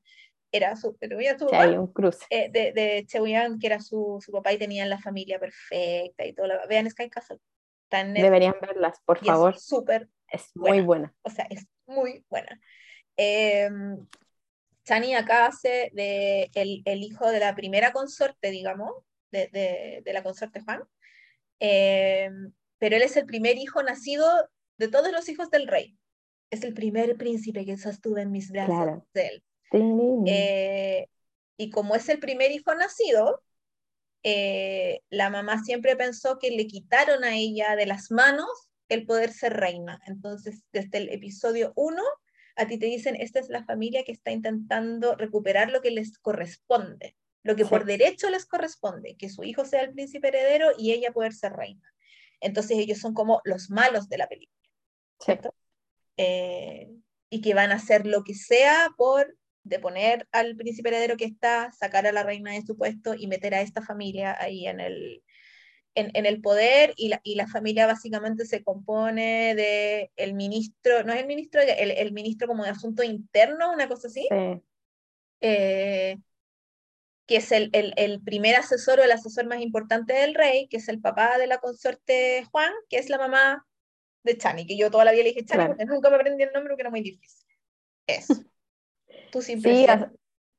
Speaker 1: era su, su
Speaker 2: papá, un cruce.
Speaker 1: Eh, de, de que era su, su, papá y tenían la familia perfecta y todo. Lo, vean Sky Castle.
Speaker 2: Deberían verlas, por favor.
Speaker 1: Es súper.
Speaker 2: Es muy buena.
Speaker 1: O sea, es muy buena. Eh, Chani acá hace de el, el, hijo de la primera consorte, digamos, de, de, de la consorte Juan. Em, pero él es el primer hijo nacido de todos los hijos del rey. Es el primer príncipe que sostuve en mis brazos de él. Eh, y como es el primer hijo nacido, eh, la mamá siempre pensó que le quitaron a ella de las manos el poder ser reina. Entonces, desde el episodio 1, a ti te dicen, esta es la familia que está intentando recuperar lo que les corresponde, lo que por derecho les corresponde, que su hijo sea el príncipe heredero y ella poder ser reina. Entonces ellos son como los malos de la película, ¿cierto? Eh, y que van a hacer lo que sea por de poner al príncipe heredero que está, sacar a la reina de su puesto y meter a esta familia ahí en el, en, el poder y la, y la, familia básicamente se compone de el ministro, no es el ministro, el, el ministro como de asunto interno, una cosa así, eh, que es el, el, primer asesor o el asesor más importante del rey, que es el papá de la consorte Juan, que es la mamá de Chani, que yo toda la vida le dije Chani, porque nunca me aprendí el nombre porque era muy difícil. Eso.
Speaker 2: sí,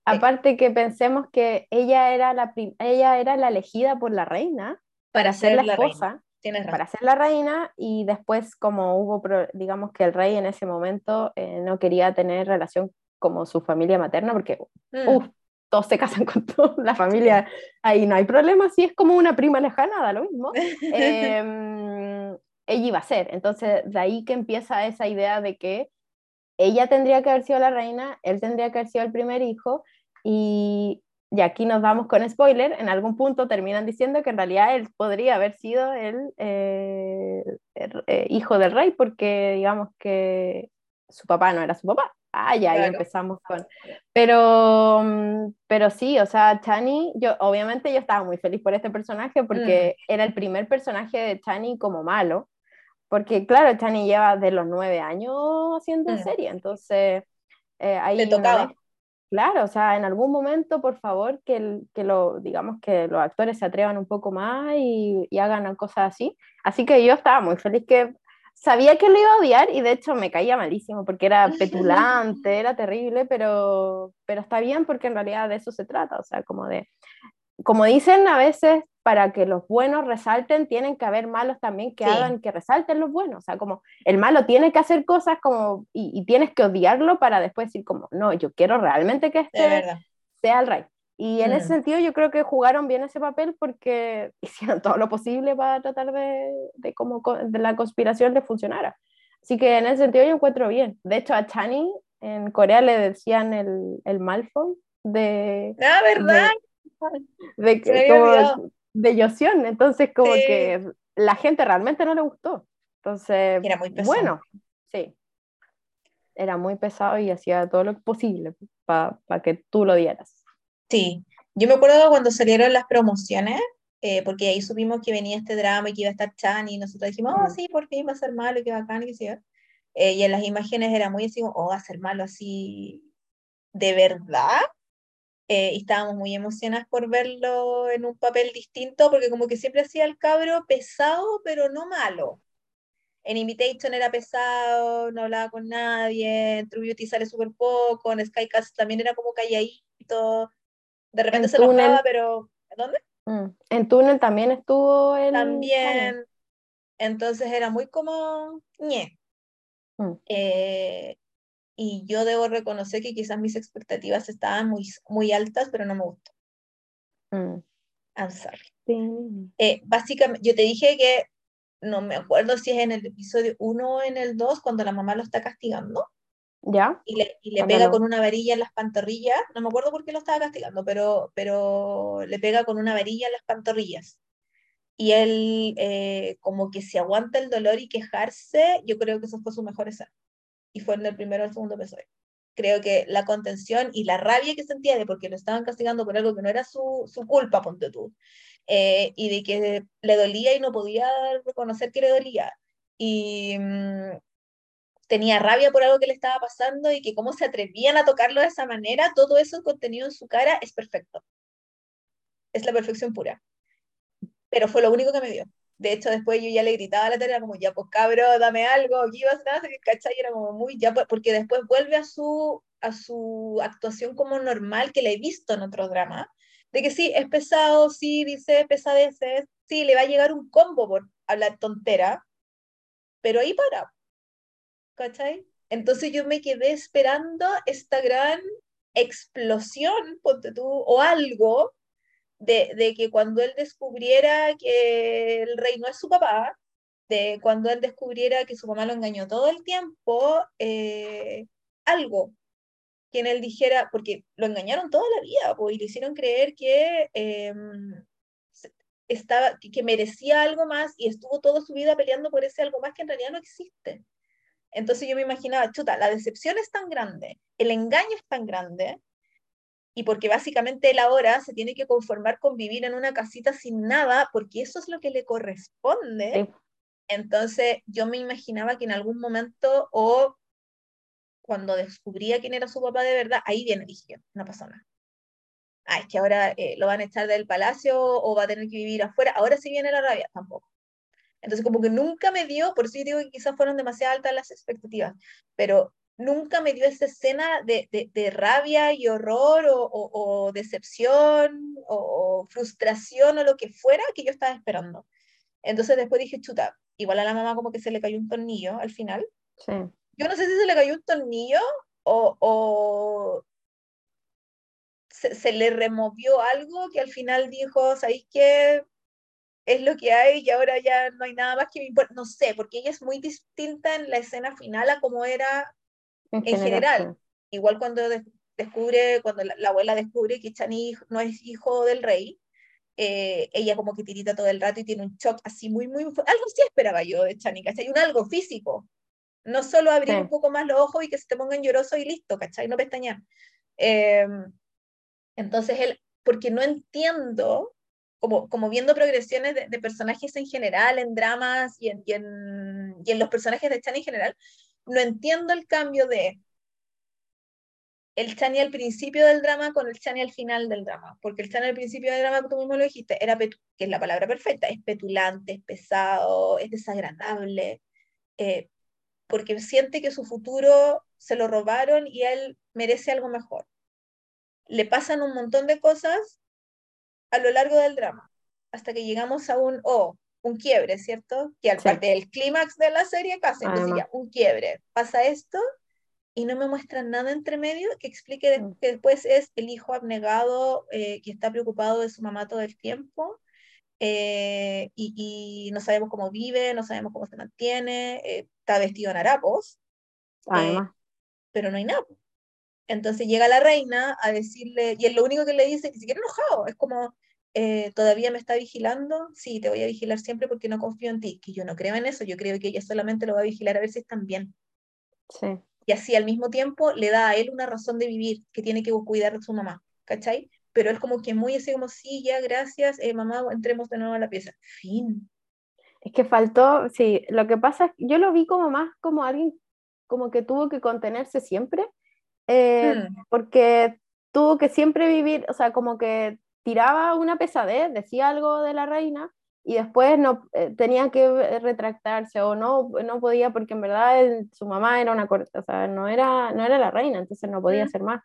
Speaker 2: aparte que pensemos que ella era la, ella era la elegida por la reina para, ser la esposa, para ser la reina y después como hubo, digamos que el rey en ese momento eh, no quería tener relación como su familia materna porque, mm. todos se casan con toda la familia, ahí no hay problema, si es como una prima lejana, da lo mismo. Em, ella iba a ser, entonces de ahí que empieza esa idea de que ella tendría que haber sido la reina, él tendría que haber sido el primer hijo, y, y aquí nos vamos con spoiler, en algún punto terminan diciendo que en realidad él podría haber sido el, eh, eh, hijo del rey, porque digamos que su papá no era su papá. Ah, ya, ahí empezamos con... Pero, mm, pero sí, o sea, Chani, yo obviamente yo estaba muy feliz por este personaje porque mm. era el primer personaje de Chani como malo, porque claro, Chani lleva de los nueve años haciendo mm. serie, entonces eh, ahí...
Speaker 1: Le tocaba.
Speaker 2: claro, o sea, en algún momento, por favor, que, que, lo, digamos que los actores se atrevan un poco más y, y hagan cosas así. Así que yo estaba muy feliz que sabía que lo iba a odiar y de hecho me caía malísimo porque era petulante, era terrible, pero, pero está bien porque en realidad de eso se trata, o sea, como de, como dicen a veces, para que los buenos resalten, tienen que haber malos también que hagan que resalten los buenos. O sea, como el malo tiene que hacer cosas como, y, tienes que odiarlo para después decir como, no, yo quiero realmente que este sea el rey. Y en ese sentido yo creo que jugaron bien ese papel porque hicieron todo lo posible para tratar de, de cómo de la conspiración le funcionara. Así que en ese sentido yo encuentro bien. De hecho a Chani en Corea le decían el, el Malfoy de...
Speaker 1: Ah, ¿verdad?
Speaker 2: De, de, de Yosion, entonces como que la gente realmente no le gustó. Entonces,
Speaker 1: era muy pesado.
Speaker 2: bueno, sí. Era muy pesado y hacía todo lo posible para que tú lo dieras.
Speaker 1: Sí, yo me acuerdo cuando salieron las promociones, eh, porque ahí supimos que venía este drama y que iba a estar Chan y nosotros dijimos, oh, sí, por fin va a ser malo, qué bacán, y qué eh, y en las imágenes era muy así, oh, va a ser malo así, ¿de verdad? Eh, y estábamos muy emocionadas por verlo en un papel distinto, porque como que siempre hacía el cabro pesado, pero no malo. En Invitation era pesado, no hablaba con nadie, en True Beauty sale súper poco, en Skycast también era como calladito, de repente se enojaba, pero ¿dónde?
Speaker 2: Mm, en Túnel también estuvo el...
Speaker 1: También, Entonces era muy como ñe. Mm. Eh, y yo debo reconocer que quizás mis expectativas estaban muy, muy altas, pero no me gustó. Mm. I'm sorry. Eh, básicamente, yo te dije que no me acuerdo si es en el episodio 1 o en el 2, cuando la mamá lo está castigando.
Speaker 2: ¿Ya?
Speaker 1: Y le, y le pega con una varilla en las pantorrillas. No me acuerdo por qué lo estaba castigando, pero, pero le pega con una varilla en las pantorrillas. Y él eh, como que se aguanta el dolor y quejarse, yo creo que eso fue su mejor escena. Y fue en el primero el segundo episodio. Creo que la contención y la rabia que sentía de porque lo estaban castigando por algo que no era su, su culpa, ponte tú, eh, y de que le dolía y no podía reconocer que le dolía. Y mm, tenía rabia por algo que le estaba pasando y que cómo se atrevían a tocarlo de esa manera, todo eso contenido en su cara es perfecto. Es la perfección pura. Pero fue lo único que me dio. De hecho, después yo ya le gritaba a la tarea como, ya pues cabro, dame algo, aquí vas a hacer, ¿cachai? Era como muy, ya pues, porque después vuelve a su, a su actuación como normal que le he visto en otros dramas, de que sí, es pesado, sí, dice pesadeces, sí, le va a llegar un combo por hablar tontera, pero ahí para. ¿Cachai? Entonces yo me quedé esperando esta gran explosión, ponte tú, o algo, de, que cuando él descubriera que el rey no es su papá, de cuando él descubriera que su mamá lo engañó todo el tiempo, eh, algo, quien él dijera, porque lo engañaron toda la vida, pues, y le hicieron creer que, em, estaba, que, merecía algo más y estuvo toda su vida peleando por ese algo más que en realidad no existe. Entonces yo me imaginaba, chuta, la decepción es tan grande, el engaño es tan grande, y porque básicamente él ahora se tiene que conformar con vivir en una casita sin nada, porque eso es lo que le corresponde. Entonces yo me imaginaba que en algún momento o cuando descubría quién era su papá de verdad, ahí viene, dije, no pasó nada. Ah, es que ahora eh, lo van a echar del palacio o va a tener que vivir afuera. Ahora sí viene la rabia, tampoco. Entonces, como que nunca me dio, por eso yo digo que quizás fueron demasiado altas las expectativas, pero nunca me dio esa escena de, de, rabia y horror o, o, decepción o, frustración o lo que fuera que yo estaba esperando. Entonces después dije, chuta, igual a la mamá como que se le cayó un tornillo al final.
Speaker 2: Sí
Speaker 1: yo no sé si se le cayó un tornillo o, se, le removió algo que al final dijo, ¿sabéis qué? Es lo que hay y ahora ya no hay nada más que me importa. No sé, porque ella es muy distinta en la escena final a como era en, general. Igual cuando descubre, cuando la, abuela descubre que Chani no es hijo del rey, eh, ella como que tirita todo el rato y tiene un shock así muy, muy... Algo sí esperaba yo de Chani, ¿cachai? Un algo físico. No solo abrir un poco más los ojos y que se te pongan llorosos y listo, ¿cachai? No pestañear. Em, entonces, él, porque no entiendo, como, como viendo progresiones de, personajes en general, en dramas y en, y en, y en los personajes de Chan en general, no entiendo el cambio de el Chani al principio del drama con el Chani al final del drama. Porque el Chani al principio del drama, tú mismo lo dijiste, era que es la palabra perfecta, es petulante, es pesado, es desagradable. Eh, porque siente que su futuro se lo robaron y él merece algo mejor. Le pasan un montón de cosas a lo largo del drama, hasta que llegamos a un, oh, un quiebre, ¿cierto? Que al parte del clímax de la serie casi, entonces ya, un quiebre. Pasa esto y no me muestran nada entre medio que explique que después es el hijo abnegado eh, que está preocupado de su mamá todo el tiempo eh, y, no sabemos cómo vive, no sabemos cómo se mantiene, eh, está vestido en harapos, pero no hay nada. Entonces llega la reina a decirle, y es lo único que le dice, ni siquiera enojado, es como, ¿todavía me está vigilando? Sí, te voy a vigilar siempre porque no confío en ti, que yo no creo en eso, yo creo que ella solamente lo va a vigilar a ver si están bien.
Speaker 2: Sí.
Speaker 1: Y así al mismo tiempo le da a él una razón de vivir, que tiene que cuidar de su mamá, ¿cachai? pero es como que muy así como, sí, ya, gracias, eh, mamá, entremos de nuevo a la pieza. Fin.
Speaker 2: Es que faltó, sí, lo que pasa es que yo lo vi como más como alguien como que tuvo que contenerse siempre, eh, hmm. porque tuvo que siempre vivir, o sea, como que tiraba una pesadez, decía algo de la reina y después no eh, tenía que retractarse o no, no podía porque en verdad su mamá era una, o sea, no era, no era la reina, entonces no podía hacer más.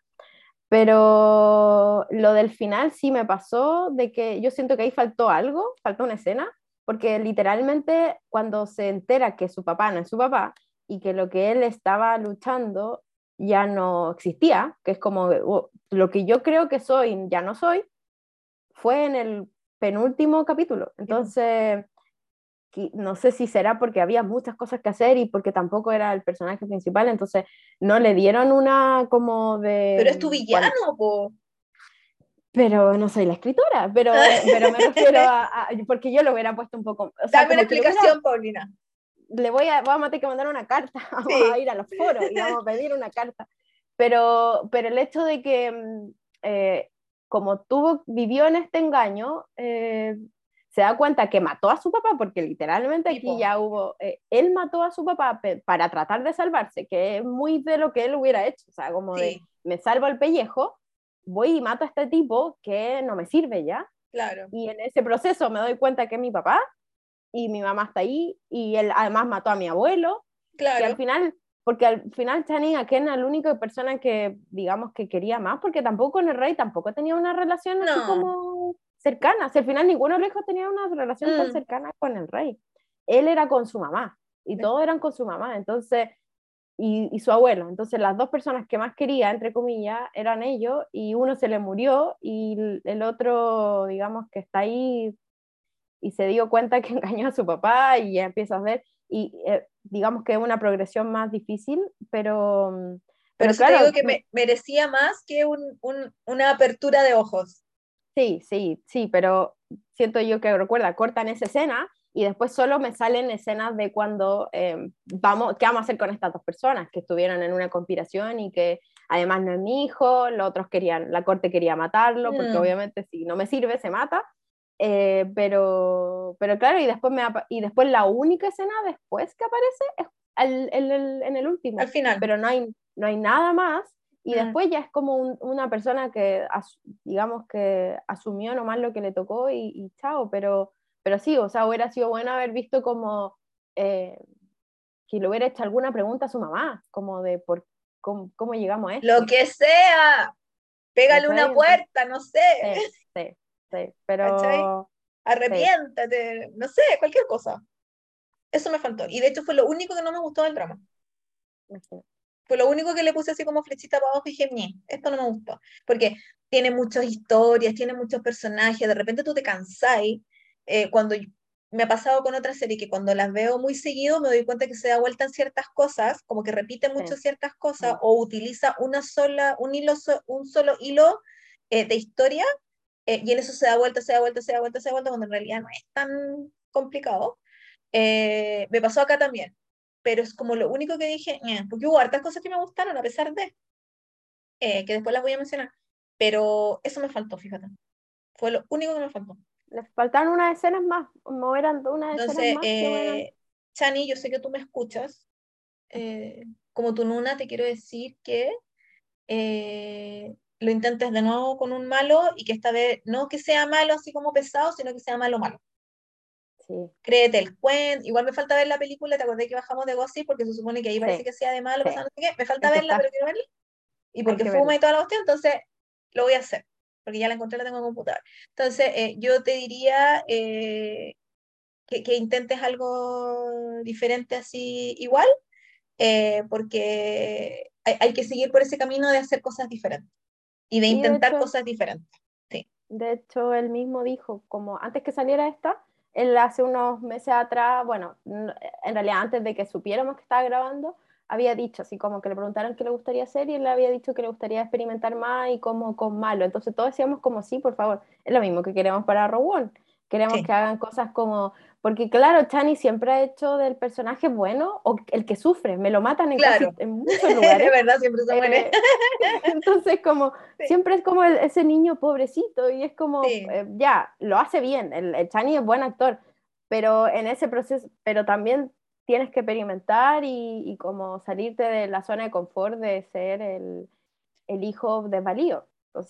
Speaker 2: Pero lo del final sí me pasó de que yo siento que ahí faltó algo, faltó una escena, porque literalmente cuando se entera que su papá no es su papá y que lo que él estaba luchando ya no existía, que es como oh, lo que yo creo que soy, ya no soy, fue en el penúltimo capítulo. Entonces, no sé si será porque había muchas cosas que hacer y porque tampoco era el personaje principal, entonces no le dieron una como de...
Speaker 1: Pero es tu villano, po.
Speaker 2: Pero no soy la escritora, pero, pero me refiero a, Porque yo lo hubiera puesto un poco...
Speaker 1: Dame una explicación, Paulina.
Speaker 2: Le voy a, vamos a tener que mandar una carta, vamos a ir a los foros y vamos a pedir una carta. Pero, pero el hecho de que mm, eh, como tuvo, vivió en este engaño, eh, se da cuenta que mató a su papá, porque literalmente aquí ya hubo, eh, él mató a su papá para tratar de salvarse, que es muy de lo que él hubiera hecho, o sea, como de, me salvo el pellejo, voy y mato a este tipo que no me sirve ya.
Speaker 1: Claro.
Speaker 2: Y en ese proceso me doy cuenta que es mi papá, y mi mamá está ahí, y él además mató a mi abuelo,
Speaker 1: claro.
Speaker 2: y al final porque al final Channing Aken era la única persona que, digamos, que quería más, porque tampoco con el rey tampoco tenía una relación así como cercana. al final ninguno de los hijos tenía una relación tan mm. cercana con el rey. Él era con su mamá y todos eran con su mamá, entonces, y, y, su abuelo. Entonces, las dos personas que más quería, entre comillas, eran ellos y uno se le murió y el otro, digamos, que está ahí y se dio cuenta que engañó a su papá y ya empieza a ver, y eh, digamos que es una progresión más difícil, pero...
Speaker 1: Pero, claro, digo que me, merecía más que un, un, una apertura de ojos.
Speaker 2: Sí, sí, sí, pero siento yo que recuerda, cortan esa escena y después solo me salen escenas de cuando eh, vamos, ¿qué vamos a hacer con estas dos personas que estuvieron en una conspiración y que además no es mi hijo, los otros querían, la corte quería matarlo, porque mm. obviamente si no me sirve se mata, eh, pero, pero claro, y después, me, y después la única escena después que aparece es el, el, en el último.
Speaker 1: Al final.
Speaker 2: Pero no hay, no hay nada más y después ya es como una persona que, digamos que asumió nomás lo que le tocó y, chao, pero, pero sí, o sea, hubiera sido bueno haber visto como eh, que le hubiera hecho alguna pregunta a su mamá, como de por cómo, cómo llegamos a esto.
Speaker 1: Lo que sea, pégale una puerta, no sé.
Speaker 2: Sí, sí, sí pero...
Speaker 1: Arrepiéntate, no sé, cualquier cosa. Eso me faltó. Y de hecho fue lo único que no me gustó del drama. Fue lo único que le puse así como flechita para abajo y dije, esto no me gustó. Porque tiene muchas historias, tiene muchos personajes, de repente tú te cansáis. Eh, cuando me ha pasado con otra serie que cuando las veo muy seguido me doy cuenta que se da vuelta en ciertas cosas, como que repite mucho ciertas cosas o utiliza una sola, un, hilo, un solo hilo eh, de historia eh, y en eso se da vuelta, se da vuelta, se da vuelta, se da vuelta, cuando en realidad no es tan complicado. me pasó acá también pero es como lo único que dije, porque hubo hartas cosas que me gustaron a pesar de, eh, que después las voy a mencionar, pero eso me faltó, fíjate. Fue lo único que me faltó.
Speaker 2: Les faltaron unas escenas más, no eran unas escenas más.
Speaker 1: Eh, Chani, yo sé que tú me escuchas. Eh, como tu nuna, te quiero decir que eh, lo intentes de nuevo con un malo y que esta vez no que sea malo así como pesado, sino que sea malo malo. Créete el cuento. Igual me falta ver la película, te acordé que bajamos de Gossip porque se supone que ahí parece que sea de malo, no sé qué. Me falta verla, pero quiero verla. Y porque fuma y toda la cuestión, entonces lo voy a hacer, porque ya la encontré, la tengo en computador. Entonces, eh, yo te diría eh, que, que, intentes algo diferente así igual, eh, porque hay, hay, que seguir por ese camino de hacer cosas diferentes y de intentar cosas diferentes. Sí.
Speaker 2: De hecho, él mismo dijo, como antes que saliera esta, él hace unos meses atrás, bueno, en realidad antes de que supiéramos que estaba grabando, había dicho, así como que le preguntaron qué le gustaría hacer y él le había dicho que le gustaría experimentar más y como con malo. Entonces todos decíamos como sí, por favor, es lo mismo que queremos para Rowan. Queremos que hagan cosas como, porque claro, Chani siempre ha hecho del personaje bueno o el que sufre, me lo matan en, en muchos lugares.
Speaker 1: de verdad, siempre se muere.
Speaker 2: entonces, como, siempre es como ese niño pobrecito y es como, eh, ya, lo hace bien, el, el, Chani es buen actor, pero en ese proceso, pero también tienes que experimentar y, y como salirte de la zona de confort de ser el, el hijo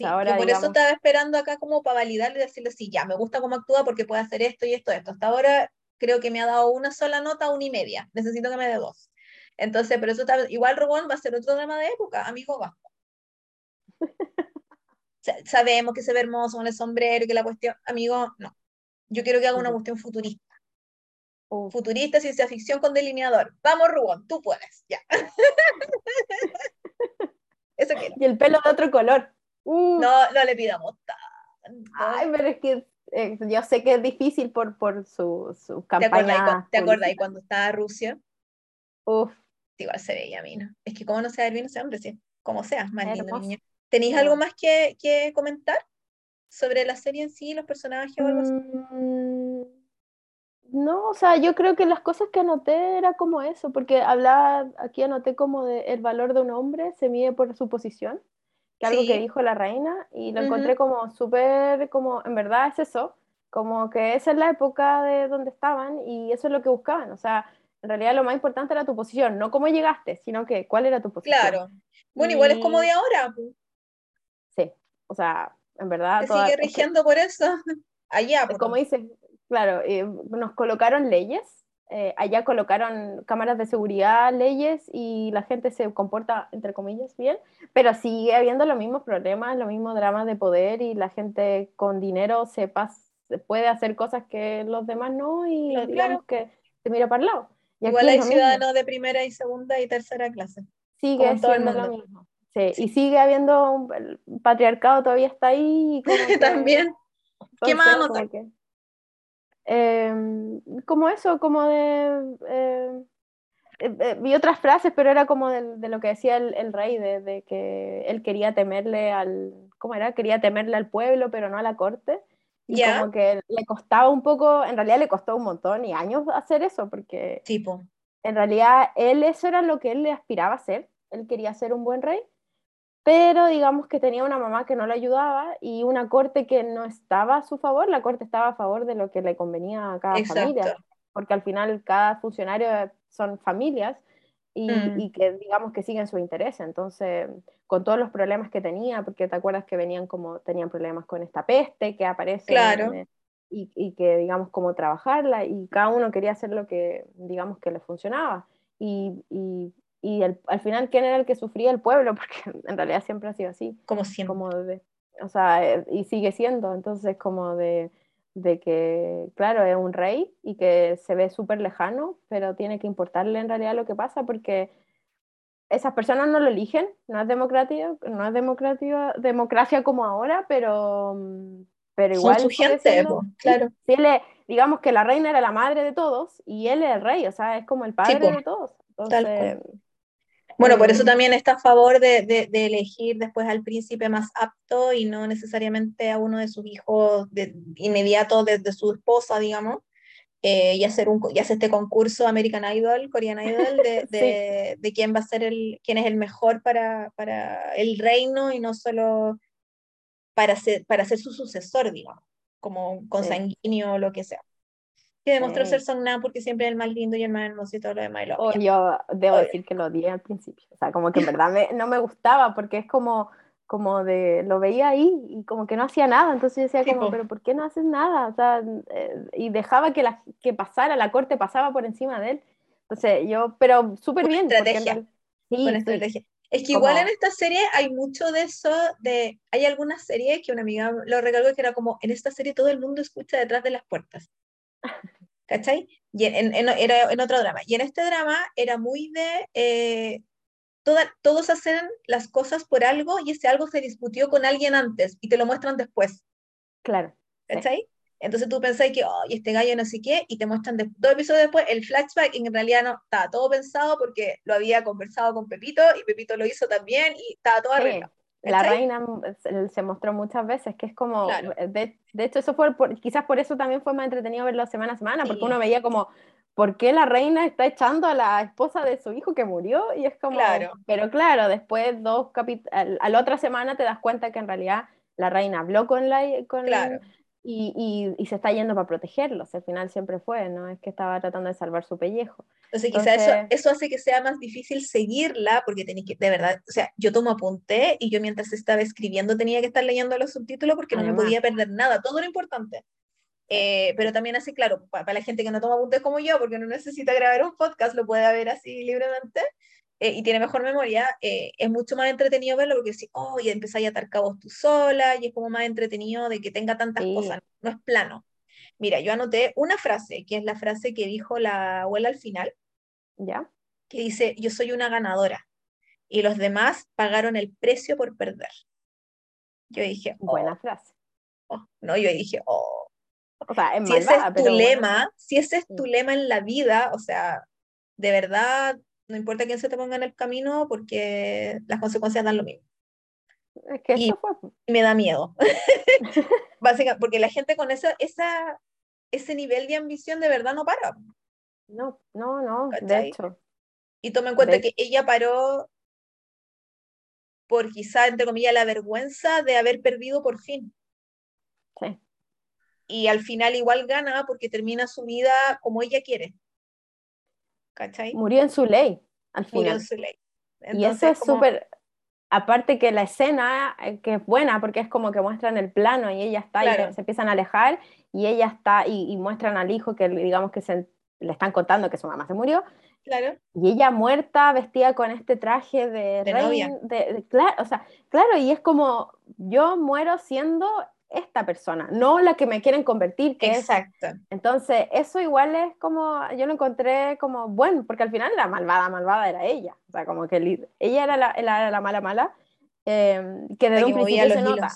Speaker 2: ahora,
Speaker 1: por eso estaba esperando acá como para validarle y decirle, sí, ya, me gusta cómo actúa porque puede hacer esto y esto, esto. Hasta ahora creo que me ha dado una sola nota, una y media. Necesito que me dé dos. Entonces, pero eso está, igual Robón va a ser otro drama de época, amigo. Sabemos que se ve hermoso con el sombrero y que la cuestión, amigo, no. Yo quiero que haga una cuestión futurista. Futurista, ciencia ficción con delineador. Vamos, Rubón, tú puedes, ya.
Speaker 2: Eso Y el pelo de otro color.
Speaker 1: No, no le pidamos
Speaker 2: tanto. Ay, pero es que eh, yo sé que es difícil por, por su, su campaña.
Speaker 1: ¿Te acuerdas, cuando estaba Rusia? Uf. Igual se veía a mí, ¿no? Es que como no se ve bien ese hombre, sí. Como sea, más lindo niño. ¿Tenéis algo más que, que, comentar sobre la serie en sí, los personajes o algo así? Mm,
Speaker 2: no, o sea, yo creo que las cosas que anoté era como eso, porque hablaba, aquí anoté como de el valor de un hombre se mide por su posición, que algo que dijo la reina, y lo encontré como súper, como, en verdad es eso, como que esa es la época de donde estaban y eso es lo que buscaban, o sea, en realidad lo más importante era tu posición, no cómo llegaste, sino que cuál era tu posición.
Speaker 1: Claro. Bueno, igual es como de ahora.
Speaker 2: Sí, o sea, en verdad...
Speaker 1: Se sigue rigiendo por eso. Allá.
Speaker 2: Como dice, claro, eh, nos colocaron leyes, eh, allá colocaron cámaras de seguridad, leyes y la gente se comporta, entre comillas, bien, pero sigue habiendo los mismos problemas, los mismos dramas de poder y la gente con dinero se, puede hacer cosas que los demás no y digamos que se mira para el lado.
Speaker 1: Igual hay ciudadanos de primera y segunda y tercera clase.
Speaker 2: Sigue siendo lo mismo. Sí, y sigue habiendo un, el patriarcado todavía está ahí.
Speaker 1: También. ¿Qué más
Speaker 2: em, como eso, como de... Em, eh, eh, vi otras frases, pero era como de, lo que decía el, rey, de, que él quería temerle al, ¿cómo era? Quería temerle al pueblo, pero no a la corte. Y como que le costaba un poco, en realidad le costó un montón y años hacer eso, porque
Speaker 1: tipo.
Speaker 2: en realidad él eso era lo que él le aspiraba a ser, él quería ser un buen rey, pero digamos que tenía una mamá que no le ayudaba y una corte que no estaba a su favor, la corte estaba a favor de lo que le convenía a cada familia, porque al final cada funcionario son familias y, mm. y, que digamos que siguen su interés. Entonces, con todos los problemas que tenía, porque te acuerdas que venían como, tenían problemas con esta peste que aparece.
Speaker 1: Claro.
Speaker 2: y, y, que digamos cómo trabajarla y cada uno quería hacer lo que digamos que le funcionaba. Y, y, y el, al final, ¿quién era el que sufría? El pueblo, porque en realidad siempre ha sido así.
Speaker 1: Como siempre.
Speaker 2: Como de, o sea, eh, y sigue siendo, entonces como de, de que, claro, es un rey y que se ve súper lejano, pero tiene que importarle en realidad lo que pasa porque esas personas no lo eligen, no es democrático, no es democrático, democracia como ahora, pero, pero igual.
Speaker 1: Son su gente, claro.
Speaker 2: Sí, le, digamos que la reina era la madre de todos y él es el rey, o sea, es como el padre de todos. Entonces,
Speaker 1: bueno, por eso mm. también está a favor de, de, elegir después al príncipe más apto y no necesariamente a uno de sus hijos de, inmediato desde su esposa, digamos, eh, y, hacer un, y hacer este concurso American Idol, Korean Idol, de, de, quién va a ser el, quién es el mejor para, para el reino y no solo para ser, para ser su sucesor, digamos, como consanguíneo o lo que sea que demostró ser Songna porque siempre es el más lindo y el más hermoso y todo lo demás.
Speaker 2: oh, yo debo decir que lo odié al principio. O sea, como que en verdad no me gustaba porque es como, como de, lo veía ahí y como que no hacía nada. Entonces yo decía como, pero ¿por qué no haces nada? O sea, eh, y dejaba que, la, que pasara, la corte pasaba por encima de él. Entonces yo, pero súper bien.
Speaker 1: Estrategia. Sí, estrategia. Es que igual en esta serie hay mucho de eso, de hay algunas series que una amiga lo recalcó que era como, en esta serie todo el mundo escucha detrás de las puertas. ¿Cachai? Y en, era en otro drama. Y en este drama era muy de, eh, todos hacen las cosas por algo y ese algo se discutió con alguien antes y te lo muestran después.
Speaker 2: Claro.
Speaker 1: ¿Cachai? Entonces tú pensás que, oh, este gallo no sé qué, y te muestran de, dos episodios después el flashback, y en realidad no, estaba todo pensado porque lo había conversado con Pepito, y Pepito lo hizo también, y estaba todo arreglado.
Speaker 2: La reina se mostró muchas veces, que es como, de, hecho eso fue, quizás por eso también fue más entretenido verlo semana a semana, porque uno veía como, ¿por qué la reina está echando a la esposa de su hijo que murió? Y es como,
Speaker 1: claro.
Speaker 2: pero claro, después dos a la otra semana te das cuenta que en realidad la reina habló con la, con
Speaker 1: claro
Speaker 2: y, y, se está yendo para protegerlos, al final siempre fue, no es que estaba tratando de salvar su pellejo.
Speaker 1: Entonces, quizás eso, eso hace que sea más difícil seguirla, porque tenéis que, de verdad, o sea, yo tomo apunte y yo mientras estaba escribiendo tenía que estar leyendo los subtítulos porque no me podía perder nada, todo lo importante. Eh, pero también así, claro, para, la gente que no toma apuntes como yo, porque no necesita grabar un podcast, lo puede ver así libremente, eh, y tiene mejor memoria, eh, es mucho más entretenido verlo porque si, oh, y empezáis a atar cabos tú sola, y es como más entretenido de que tenga tantas cosas, no es plano. Mira, yo anoté una frase, que es la frase que dijo la abuela al final.
Speaker 2: ¿Ya?
Speaker 1: Que dice, yo soy una ganadora y los demás pagaron el precio por perder. Yo dije,
Speaker 2: oh". buena frase.
Speaker 1: Oh". No, yo dije, oh.
Speaker 2: O sea,
Speaker 1: si ese es tu lema, si ese es tu lema en la vida, o sea, de verdad, no importa quién se te ponga en el camino, porque las consecuencias dan lo mismo.
Speaker 2: Es que eso fue.
Speaker 1: me da miedo. Básicamente, porque la gente con esa, esa, ese nivel de ambición de verdad no para.
Speaker 2: No, no, no, de hecho.
Speaker 1: Y toma en cuenta que ella paró por quizá, entre comillas, la vergüenza de haber perdido por fin.
Speaker 2: Sí.
Speaker 1: Y al final igual gana porque termina su vida como ella quiere. ¿Cachai?
Speaker 2: Murió en su ley, al final.
Speaker 1: Murió en su ley.
Speaker 2: y eso es súper, aparte que la escena, eh, que es buena porque es como que muestran el plano y ella está y se empiezan a alejar y ella está y, muestran al hijo que digamos que se, le están contando que su mamá se murió.
Speaker 1: Claro.
Speaker 2: Y ella muerta, vestida con este traje de,
Speaker 1: de
Speaker 2: claro, o sea, claro, y es como yo muero siendo esta persona, no la que me quieren convertir. Que
Speaker 1: Exacto.
Speaker 2: Entonces, eso igual es como, yo lo encontré como bueno, porque al final la malvada, malvada era ella. O sea, como que ella era la, la, la mala, mala, em, que desde un principio se nota.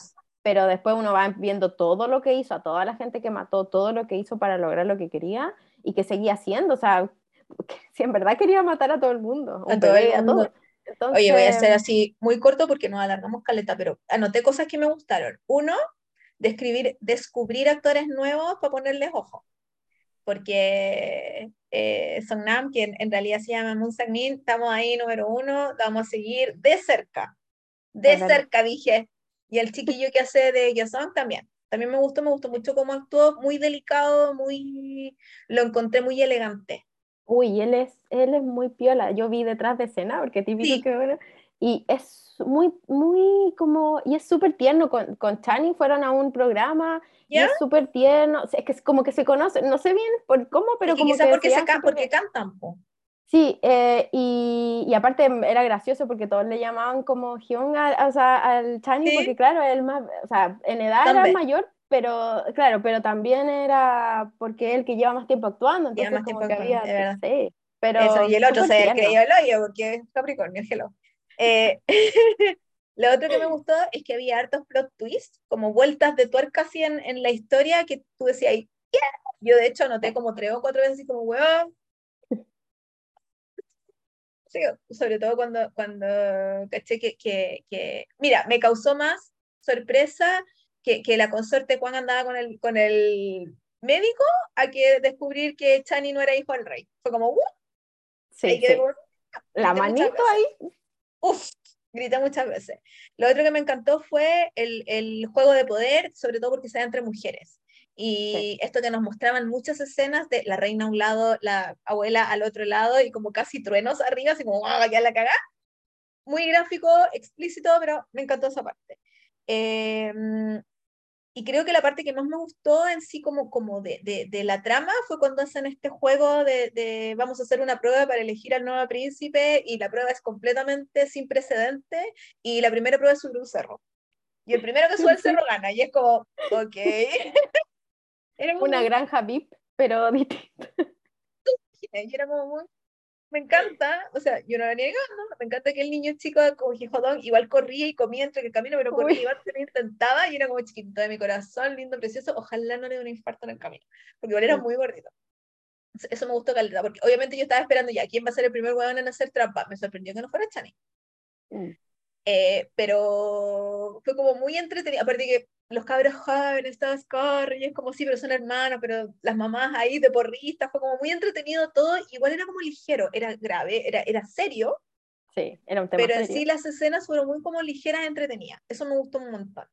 Speaker 2: Pero después uno va viendo todo lo que hizo, a toda la gente que mató, todo lo que hizo para lograr lo que quería y que seguía haciendo. O sea, si en verdad quería matar a todo el mundo.
Speaker 1: A todo el mundo. Oye, voy a hacer así muy corto porque nos alargamos caleta, pero anoté cosas que me gustaron. Uno, describir, descubrir actores nuevos para ponerles ojo. Porque eh, Songnam, quien en, realidad se llama Moon Sang-min, estamos ahí número uno, vamos a seguir de cerca. De cerca, dije. Y el chiquillo que hace de Yasong también. También me gustó, me gustó mucho cómo actuó, muy delicado, muy lo encontré muy elegante.
Speaker 2: Uy, él es, él es muy piola. Yo vi detrás de escena, porque típico que y es muy, muy como, y es súper tierno, con, con Chani fueron a un programa, y es súper tierno, es que es como que se conoce, no sé bien por cómo, pero como que...
Speaker 1: porque, se porque cantan, po.
Speaker 2: Sí, eh, y, y, aparte era gracioso porque todos le llamaban como Hyun o sea, al Chani, porque claro, él más, o sea, en edad era mayor, pero claro, pero también era porque él que lleva más tiempo actuando, entonces más como tiempo que había, sí, pero
Speaker 1: Eso, y el otro se creyó el hoyo porque es Capricornio, hello. Eh, lo otro que me gustó es que había hartos plot twists, como vueltas de tuerca así en, en la historia que tú decías, yeah. yo de hecho anoté como tres o cuatro veces así como, weón. Sí, sobre todo cuando, cuando caché que, que, que, mira, me causó más sorpresa que, que la consorte Juan andaba con el, con el médico a que descubrir que Chani no era hijo del rey. Fue como, uh,
Speaker 2: sí, sí. la manito ahí
Speaker 1: uff, grita muchas veces. Lo otro que me encantó fue el, el juego de poder, sobre todo porque se da entre mujeres. Y esto que nos mostraban muchas escenas de la reina a un lado, la abuela al otro lado y como casi truenos arriba, así como, ¡ah, ya la cagá! Muy gráfico, explícito, pero me encantó esa parte. Eh, y creo que la parte que más me gustó en sí como, como de, de, de la trama fue cuando hacen este juego de, de, vamos a hacer una prueba para elegir al nuevo príncipe y la prueba es completamente sin precedente y la primera prueba es subir un cerro. Y el primero que sube el cerro gana y es como, ok.
Speaker 2: Era Una granja VIP, pero distinta.
Speaker 1: Y era como muy, me encanta, o sea, yo no lo negando, me encanta que el niño chico como jodón igual corría y comía entre el camino, pero corría igual se lo intentaba y era como chiquito de mi corazón, lindo, precioso, ojalá no le dé un infarto en el camino, porque igual era muy gordito. Eso me gustó caleta, porque obviamente yo estaba esperando ya quién va a ser el primer huevón en hacer trampa, me sorprendió que no fuera Chani. Mm. Eh, pero fue como muy entretenido, aparte que los cabros jóvenes, todos corren, y es como sí, pero son hermanos, pero las mamás ahí de porristas, fue como muy entretenido todo, igual era como ligero, era grave, era, era serio.
Speaker 2: Sí, era un tema
Speaker 1: Pero en sí las escenas fueron muy como ligeras, entretenidas. Eso me gustó un montón.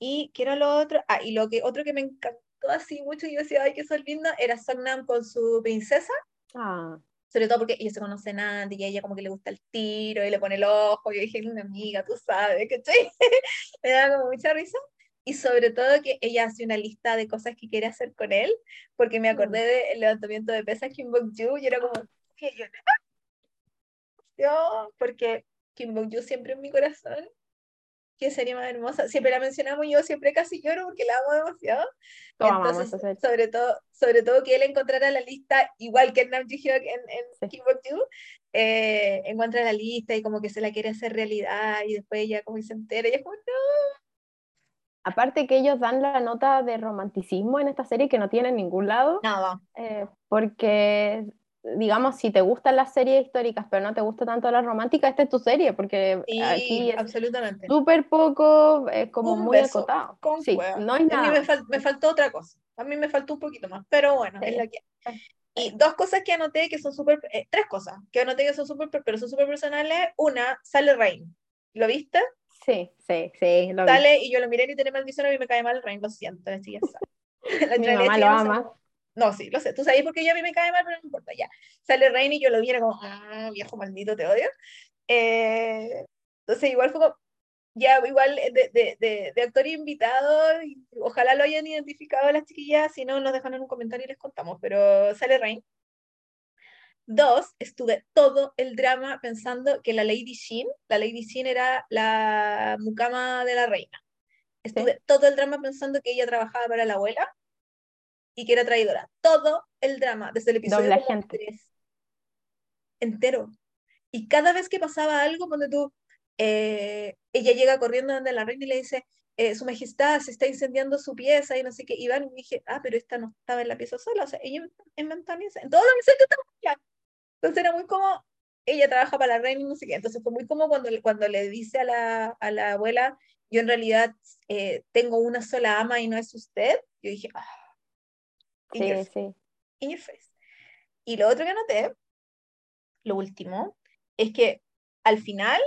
Speaker 1: Y quiero lo otro, ah, y lo que otro que me encantó así mucho, y yo decía, ay, que son lindo, era Songnam con su princesa.
Speaker 2: Ah.
Speaker 1: Sobre todo porque ellos se conocen antes y a ella como que le gusta el tiro y le pone el ojo. Y yo dije, una amiga, tú sabes, ¿cachai? me da como mucha risa y sobre todo que ella hace una lista de cosas que quiere hacer con él, porque me acordé mm. del levantamiento de pesas Kim Bok-ju y era como, ¿qué? Yo, yo, porque Kim Bok-ju siempre en mi corazón, qué serie más hermosa. Siempre la mencionamos, yo siempre casi lloro porque la amo demasiado. Entonces, sobre todo, sobre todo que él encontrara la lista, igual que Nam Ji en, en sí. eh, encuentra la lista y como que se la quiere hacer realidad y después ella como se entera y es como, no.
Speaker 2: Aparte que ellos dan la nota de romanticismo en esta serie que no tiene en ningún lado.
Speaker 1: Nada.
Speaker 2: Eh, porque digamos, si te gustan las series históricas, pero no te gusta tanto la romántica, esta es tu serie, porque aquí es súper poco, es como muy acotado.
Speaker 1: sí, no hay nada. A mí me, faltó otra cosa, a mí me faltó un poquito más, pero bueno, es la que Y dos cosas que anoté que son súper, eh, tres cosas que anoté que son súper, pero son súper personales. Una, sale Rain. ¿Lo viste?
Speaker 2: Sí, sí, sí.
Speaker 1: Lo sale y yo lo miré y tenía maldición y me cae mal Rain, lo siento, así ya
Speaker 2: Mi mamá lo ama.
Speaker 1: No, sí, lo sé. Tú sabes porque ya a mí me cae mal, pero no importa, ya. Sale Rain y yo lo vi como, ah, viejo maldito, te odio. Eh, entonces, igual fue como, ya, igual de, de, de, de actor invitado, ojalá lo hayan identificado las chiquillas, si no, nos dejan en un comentario y les contamos, pero sale Rain. Dos, estuve todo el drama pensando que la Lady Shin, la Lady Shin era la mucama de la reina. Estuve todo el drama pensando que ella trabajaba para la abuela y que era traidora. Todo el drama, desde el episodio 3, entero. Y cada vez que pasaba algo, cuando tú, eh, ella llega corriendo donde la reina y le dice, eh, su majestad se está incendiando su pieza y no sé qué, y van y dije, ah, pero esta no estaba en la pieza sola, o sea, ella inventó en todos los incendios estaba Entonces era muy como, ella trabaja para la reina y no sé qué, entonces fue muy como cuando, cuando le dice a la, a la abuela, yo en realidad eh, tengo una sola ama y no es usted, yo dije, ah,
Speaker 2: Sí, sí.
Speaker 1: Y lo otro que noté, lo último, es que al final,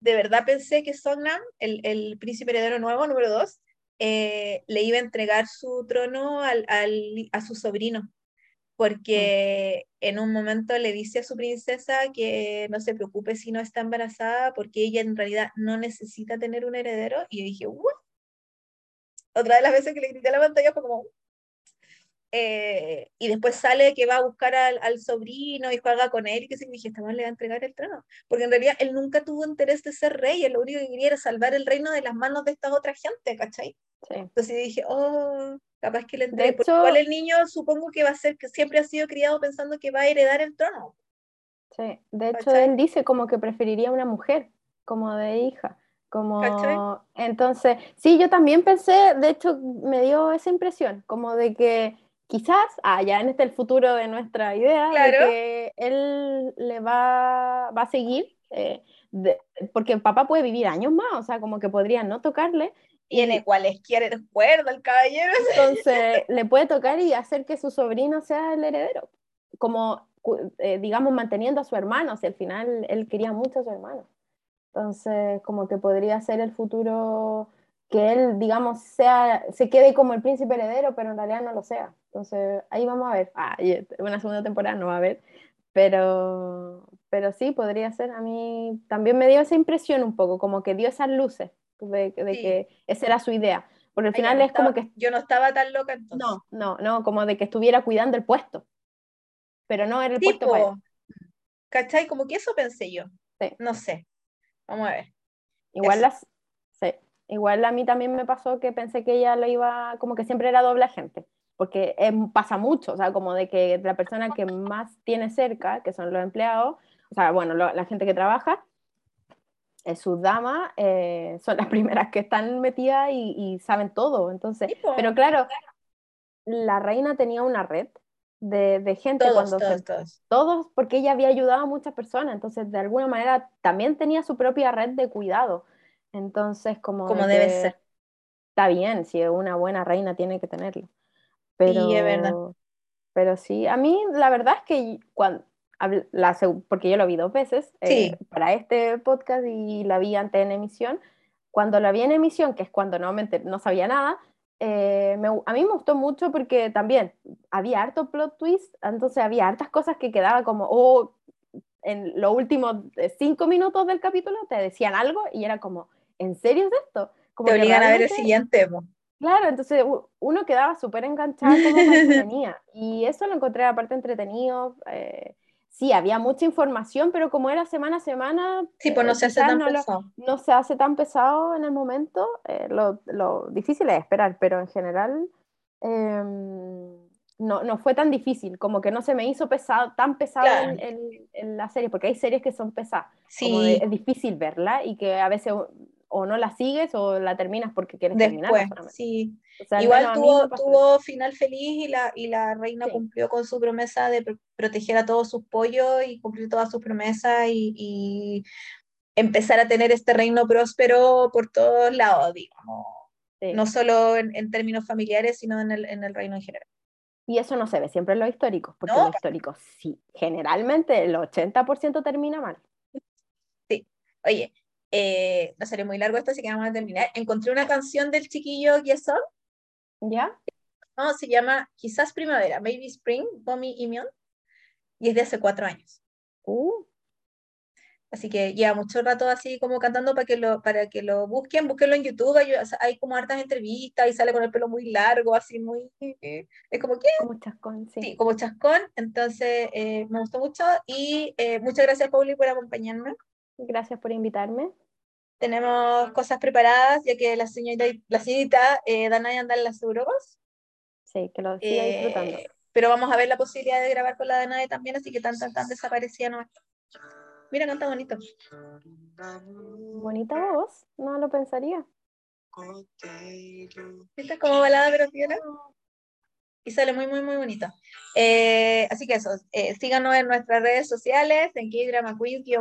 Speaker 1: de verdad pensé que Songnam, el, el príncipe heredero nuevo, número dos, eh, le iba a entregar su trono al, al, a su sobrino, porque mm. en un momento le dice a su princesa que no se preocupe si no está embarazada, porque ella en realidad no necesita tener un heredero, y yo dije, ¿What? Otra de las veces que le grité a la pantalla fue como, eh, y después sale que va a buscar al, al, sobrino y juega con él y que se dije, esta le va a entregar el trono, porque en realidad él nunca tuvo interés de ser rey, él lo único que quería era salvar el reino de las manos de esta otra gente, ¿cachai? Sí. Entonces dije, oh, capaz que le entregue, porque igual el niño supongo que va a ser, que siempre ha sido criado pensando que va a heredar el trono.
Speaker 2: Sí, de hecho él dice como que preferiría una mujer como de hija. Como, entonces, sí, yo también pensé, de hecho, me dio esa impresión, como de que quizás, ah, ya en este el futuro de nuestra idea, de que él le va, va a seguir, eh, porque papá puede vivir años más, o sea, como que podría no tocarle.
Speaker 1: Tiene cualesquiera recuerdo el caballero.
Speaker 2: Entonces, le puede tocar y hacer que su sobrino sea el heredero, como, eh, digamos, manteniendo a su hermano, o sea, al final él quería mucho a su hermano. Entonces, como que podría ser el futuro que él, digamos, sea, se quede como el príncipe heredero, pero en realidad no lo sea. Entonces, ahí vamos a ver. Ah, una segunda temporada no va a haber, pero, pero sí, podría ser. A mí también me dio esa impresión un poco, como que dio esas luces de, de que esa era su idea. Porque al final es como que...
Speaker 1: Yo no estaba tan loca entonces.
Speaker 2: No, no, no, como de que estuviera cuidando el puesto. Pero no era el puesto para
Speaker 1: ¿Cachai? Como que eso pensé yo. Sí. No sé. Vamos a ver.
Speaker 2: Igual las, Igual a mí también me pasó que pensé que ella lo iba, como que siempre era doble agente, porque pasa mucho, o sea, como de que la persona que más tiene cerca, que son los empleados, o sea, bueno, la gente que trabaja, eh, sus damas eh, son las primeras que están metidas y, saben todo, entonces, pero claro, la reina tenía una red de, de gente
Speaker 1: todos, cuando todos, todos.
Speaker 2: todos, porque ella había ayudado a muchas personas, entonces de alguna manera también tenía su propia red de cuidado. Entonces, como...
Speaker 1: Como debe ser.
Speaker 2: Está bien, si una buena reina tiene que tenerlo. Pero,
Speaker 1: sí, es verdad.
Speaker 2: Pero sí, a mí la verdad es que cuando... La, porque yo lo vi dos veces eh, para este podcast y la vi antes en emisión. Cuando la vi en emisión, que es cuando no, no sabía nada, eh, a mí me gustó mucho porque también había harto plot twist, entonces había hartas cosas que quedaba como, oh, en los últimos eh, cinco minutos del capítulo te decían algo y era como, ¿en serio es esto?
Speaker 1: Como Te obligan a ver el siguiente.
Speaker 2: Claro, entonces uno quedaba súper enganchado como. Y eso lo encontré aparte entretenido. Eh, sí, había mucha información, pero como era semana a semana,
Speaker 1: sí, pues no
Speaker 2: eh,
Speaker 1: se hace tan
Speaker 2: no,
Speaker 1: pesado.
Speaker 2: no se hace tan pesado en el momento. Eh, lo, lo, difícil es esperar, pero en general em, no, no fue tan difícil, como que no se me hizo pesado, tan pesado en, en, la serie, porque hay series que son pesadas,
Speaker 1: sí.
Speaker 2: es difícil verla y que a veces o no la sigues o la terminas porque quieres terminar.
Speaker 1: Sí. Igual tuvo, tuvo final feliz y la, y la reina cumplió con su promesa de proteger a todos sus pollos y cumplir todas sus promesas y, y, empezar a tener este reino próspero por todos lados, digamos. No solo en, en, términos familiares, sino en el, en el reino en general.
Speaker 2: Y eso no se ve siempre en los históricos, porque los históricos sí, generalmente el 80% termina mal.
Speaker 1: Sí, oye, eh, no seré muy largo esto, así que vamos a terminar. Encontré una canción del chiquillo Yeson.
Speaker 2: ¿Ya?
Speaker 1: No, se llama Quizás Primavera, Maybe Spring, Bomi y Mion. Y es de hace cuatro años.
Speaker 2: Uh.
Speaker 1: Así que lleva mucho rato así como cantando para que lo, para que lo busquen, búsquenlo en YouTube, hay, como hartas entrevistas y sale con el pelo muy largo, así muy... Es como que...
Speaker 2: Como chascón, sí.
Speaker 1: Sí, como chascón, entonces eh, me gustó mucho y eh, muchas gracias Pauli por acompañarme.
Speaker 2: Gracias por invitarme
Speaker 1: tenemos cosas preparadas, ya que la señorita, la señorita eh, Danay anda en las Europas.
Speaker 2: Sí, que lo siga eh, disfrutando.
Speaker 1: Pero vamos a ver la posibilidad de grabar con la Danae también, así que tan, tan, tan desaparecida no Mira, canta bonito.
Speaker 2: Bonita voz, no lo pensaría.
Speaker 1: Esta es como balada, pero fiera y sale muy, muy, muy bonito. Eh, así que eso, eh, síganos en nuestras redes sociales, en K-Drama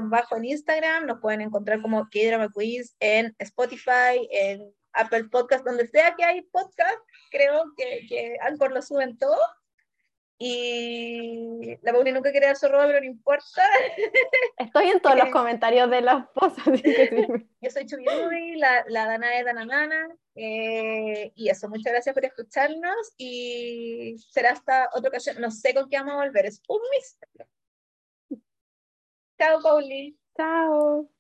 Speaker 1: bajo en Instagram, nos pueden encontrar como K-Drama en Spotify, en Apple Podcast, donde sea que hay podcast, creo que, que Anchor lo suben todo. Y la Pauli nunca quiere dar su robo, pero no importa.
Speaker 2: Estoy en todos los comentarios de las cosas.
Speaker 1: Yo soy Chubirui, la, la Dana es Dananana. Eh, y eso, muchas gracias por escucharnos y será hasta otra ocasión. No sé con qué vamos a volver, es un misterio. Chao, Pauli.
Speaker 2: Chao.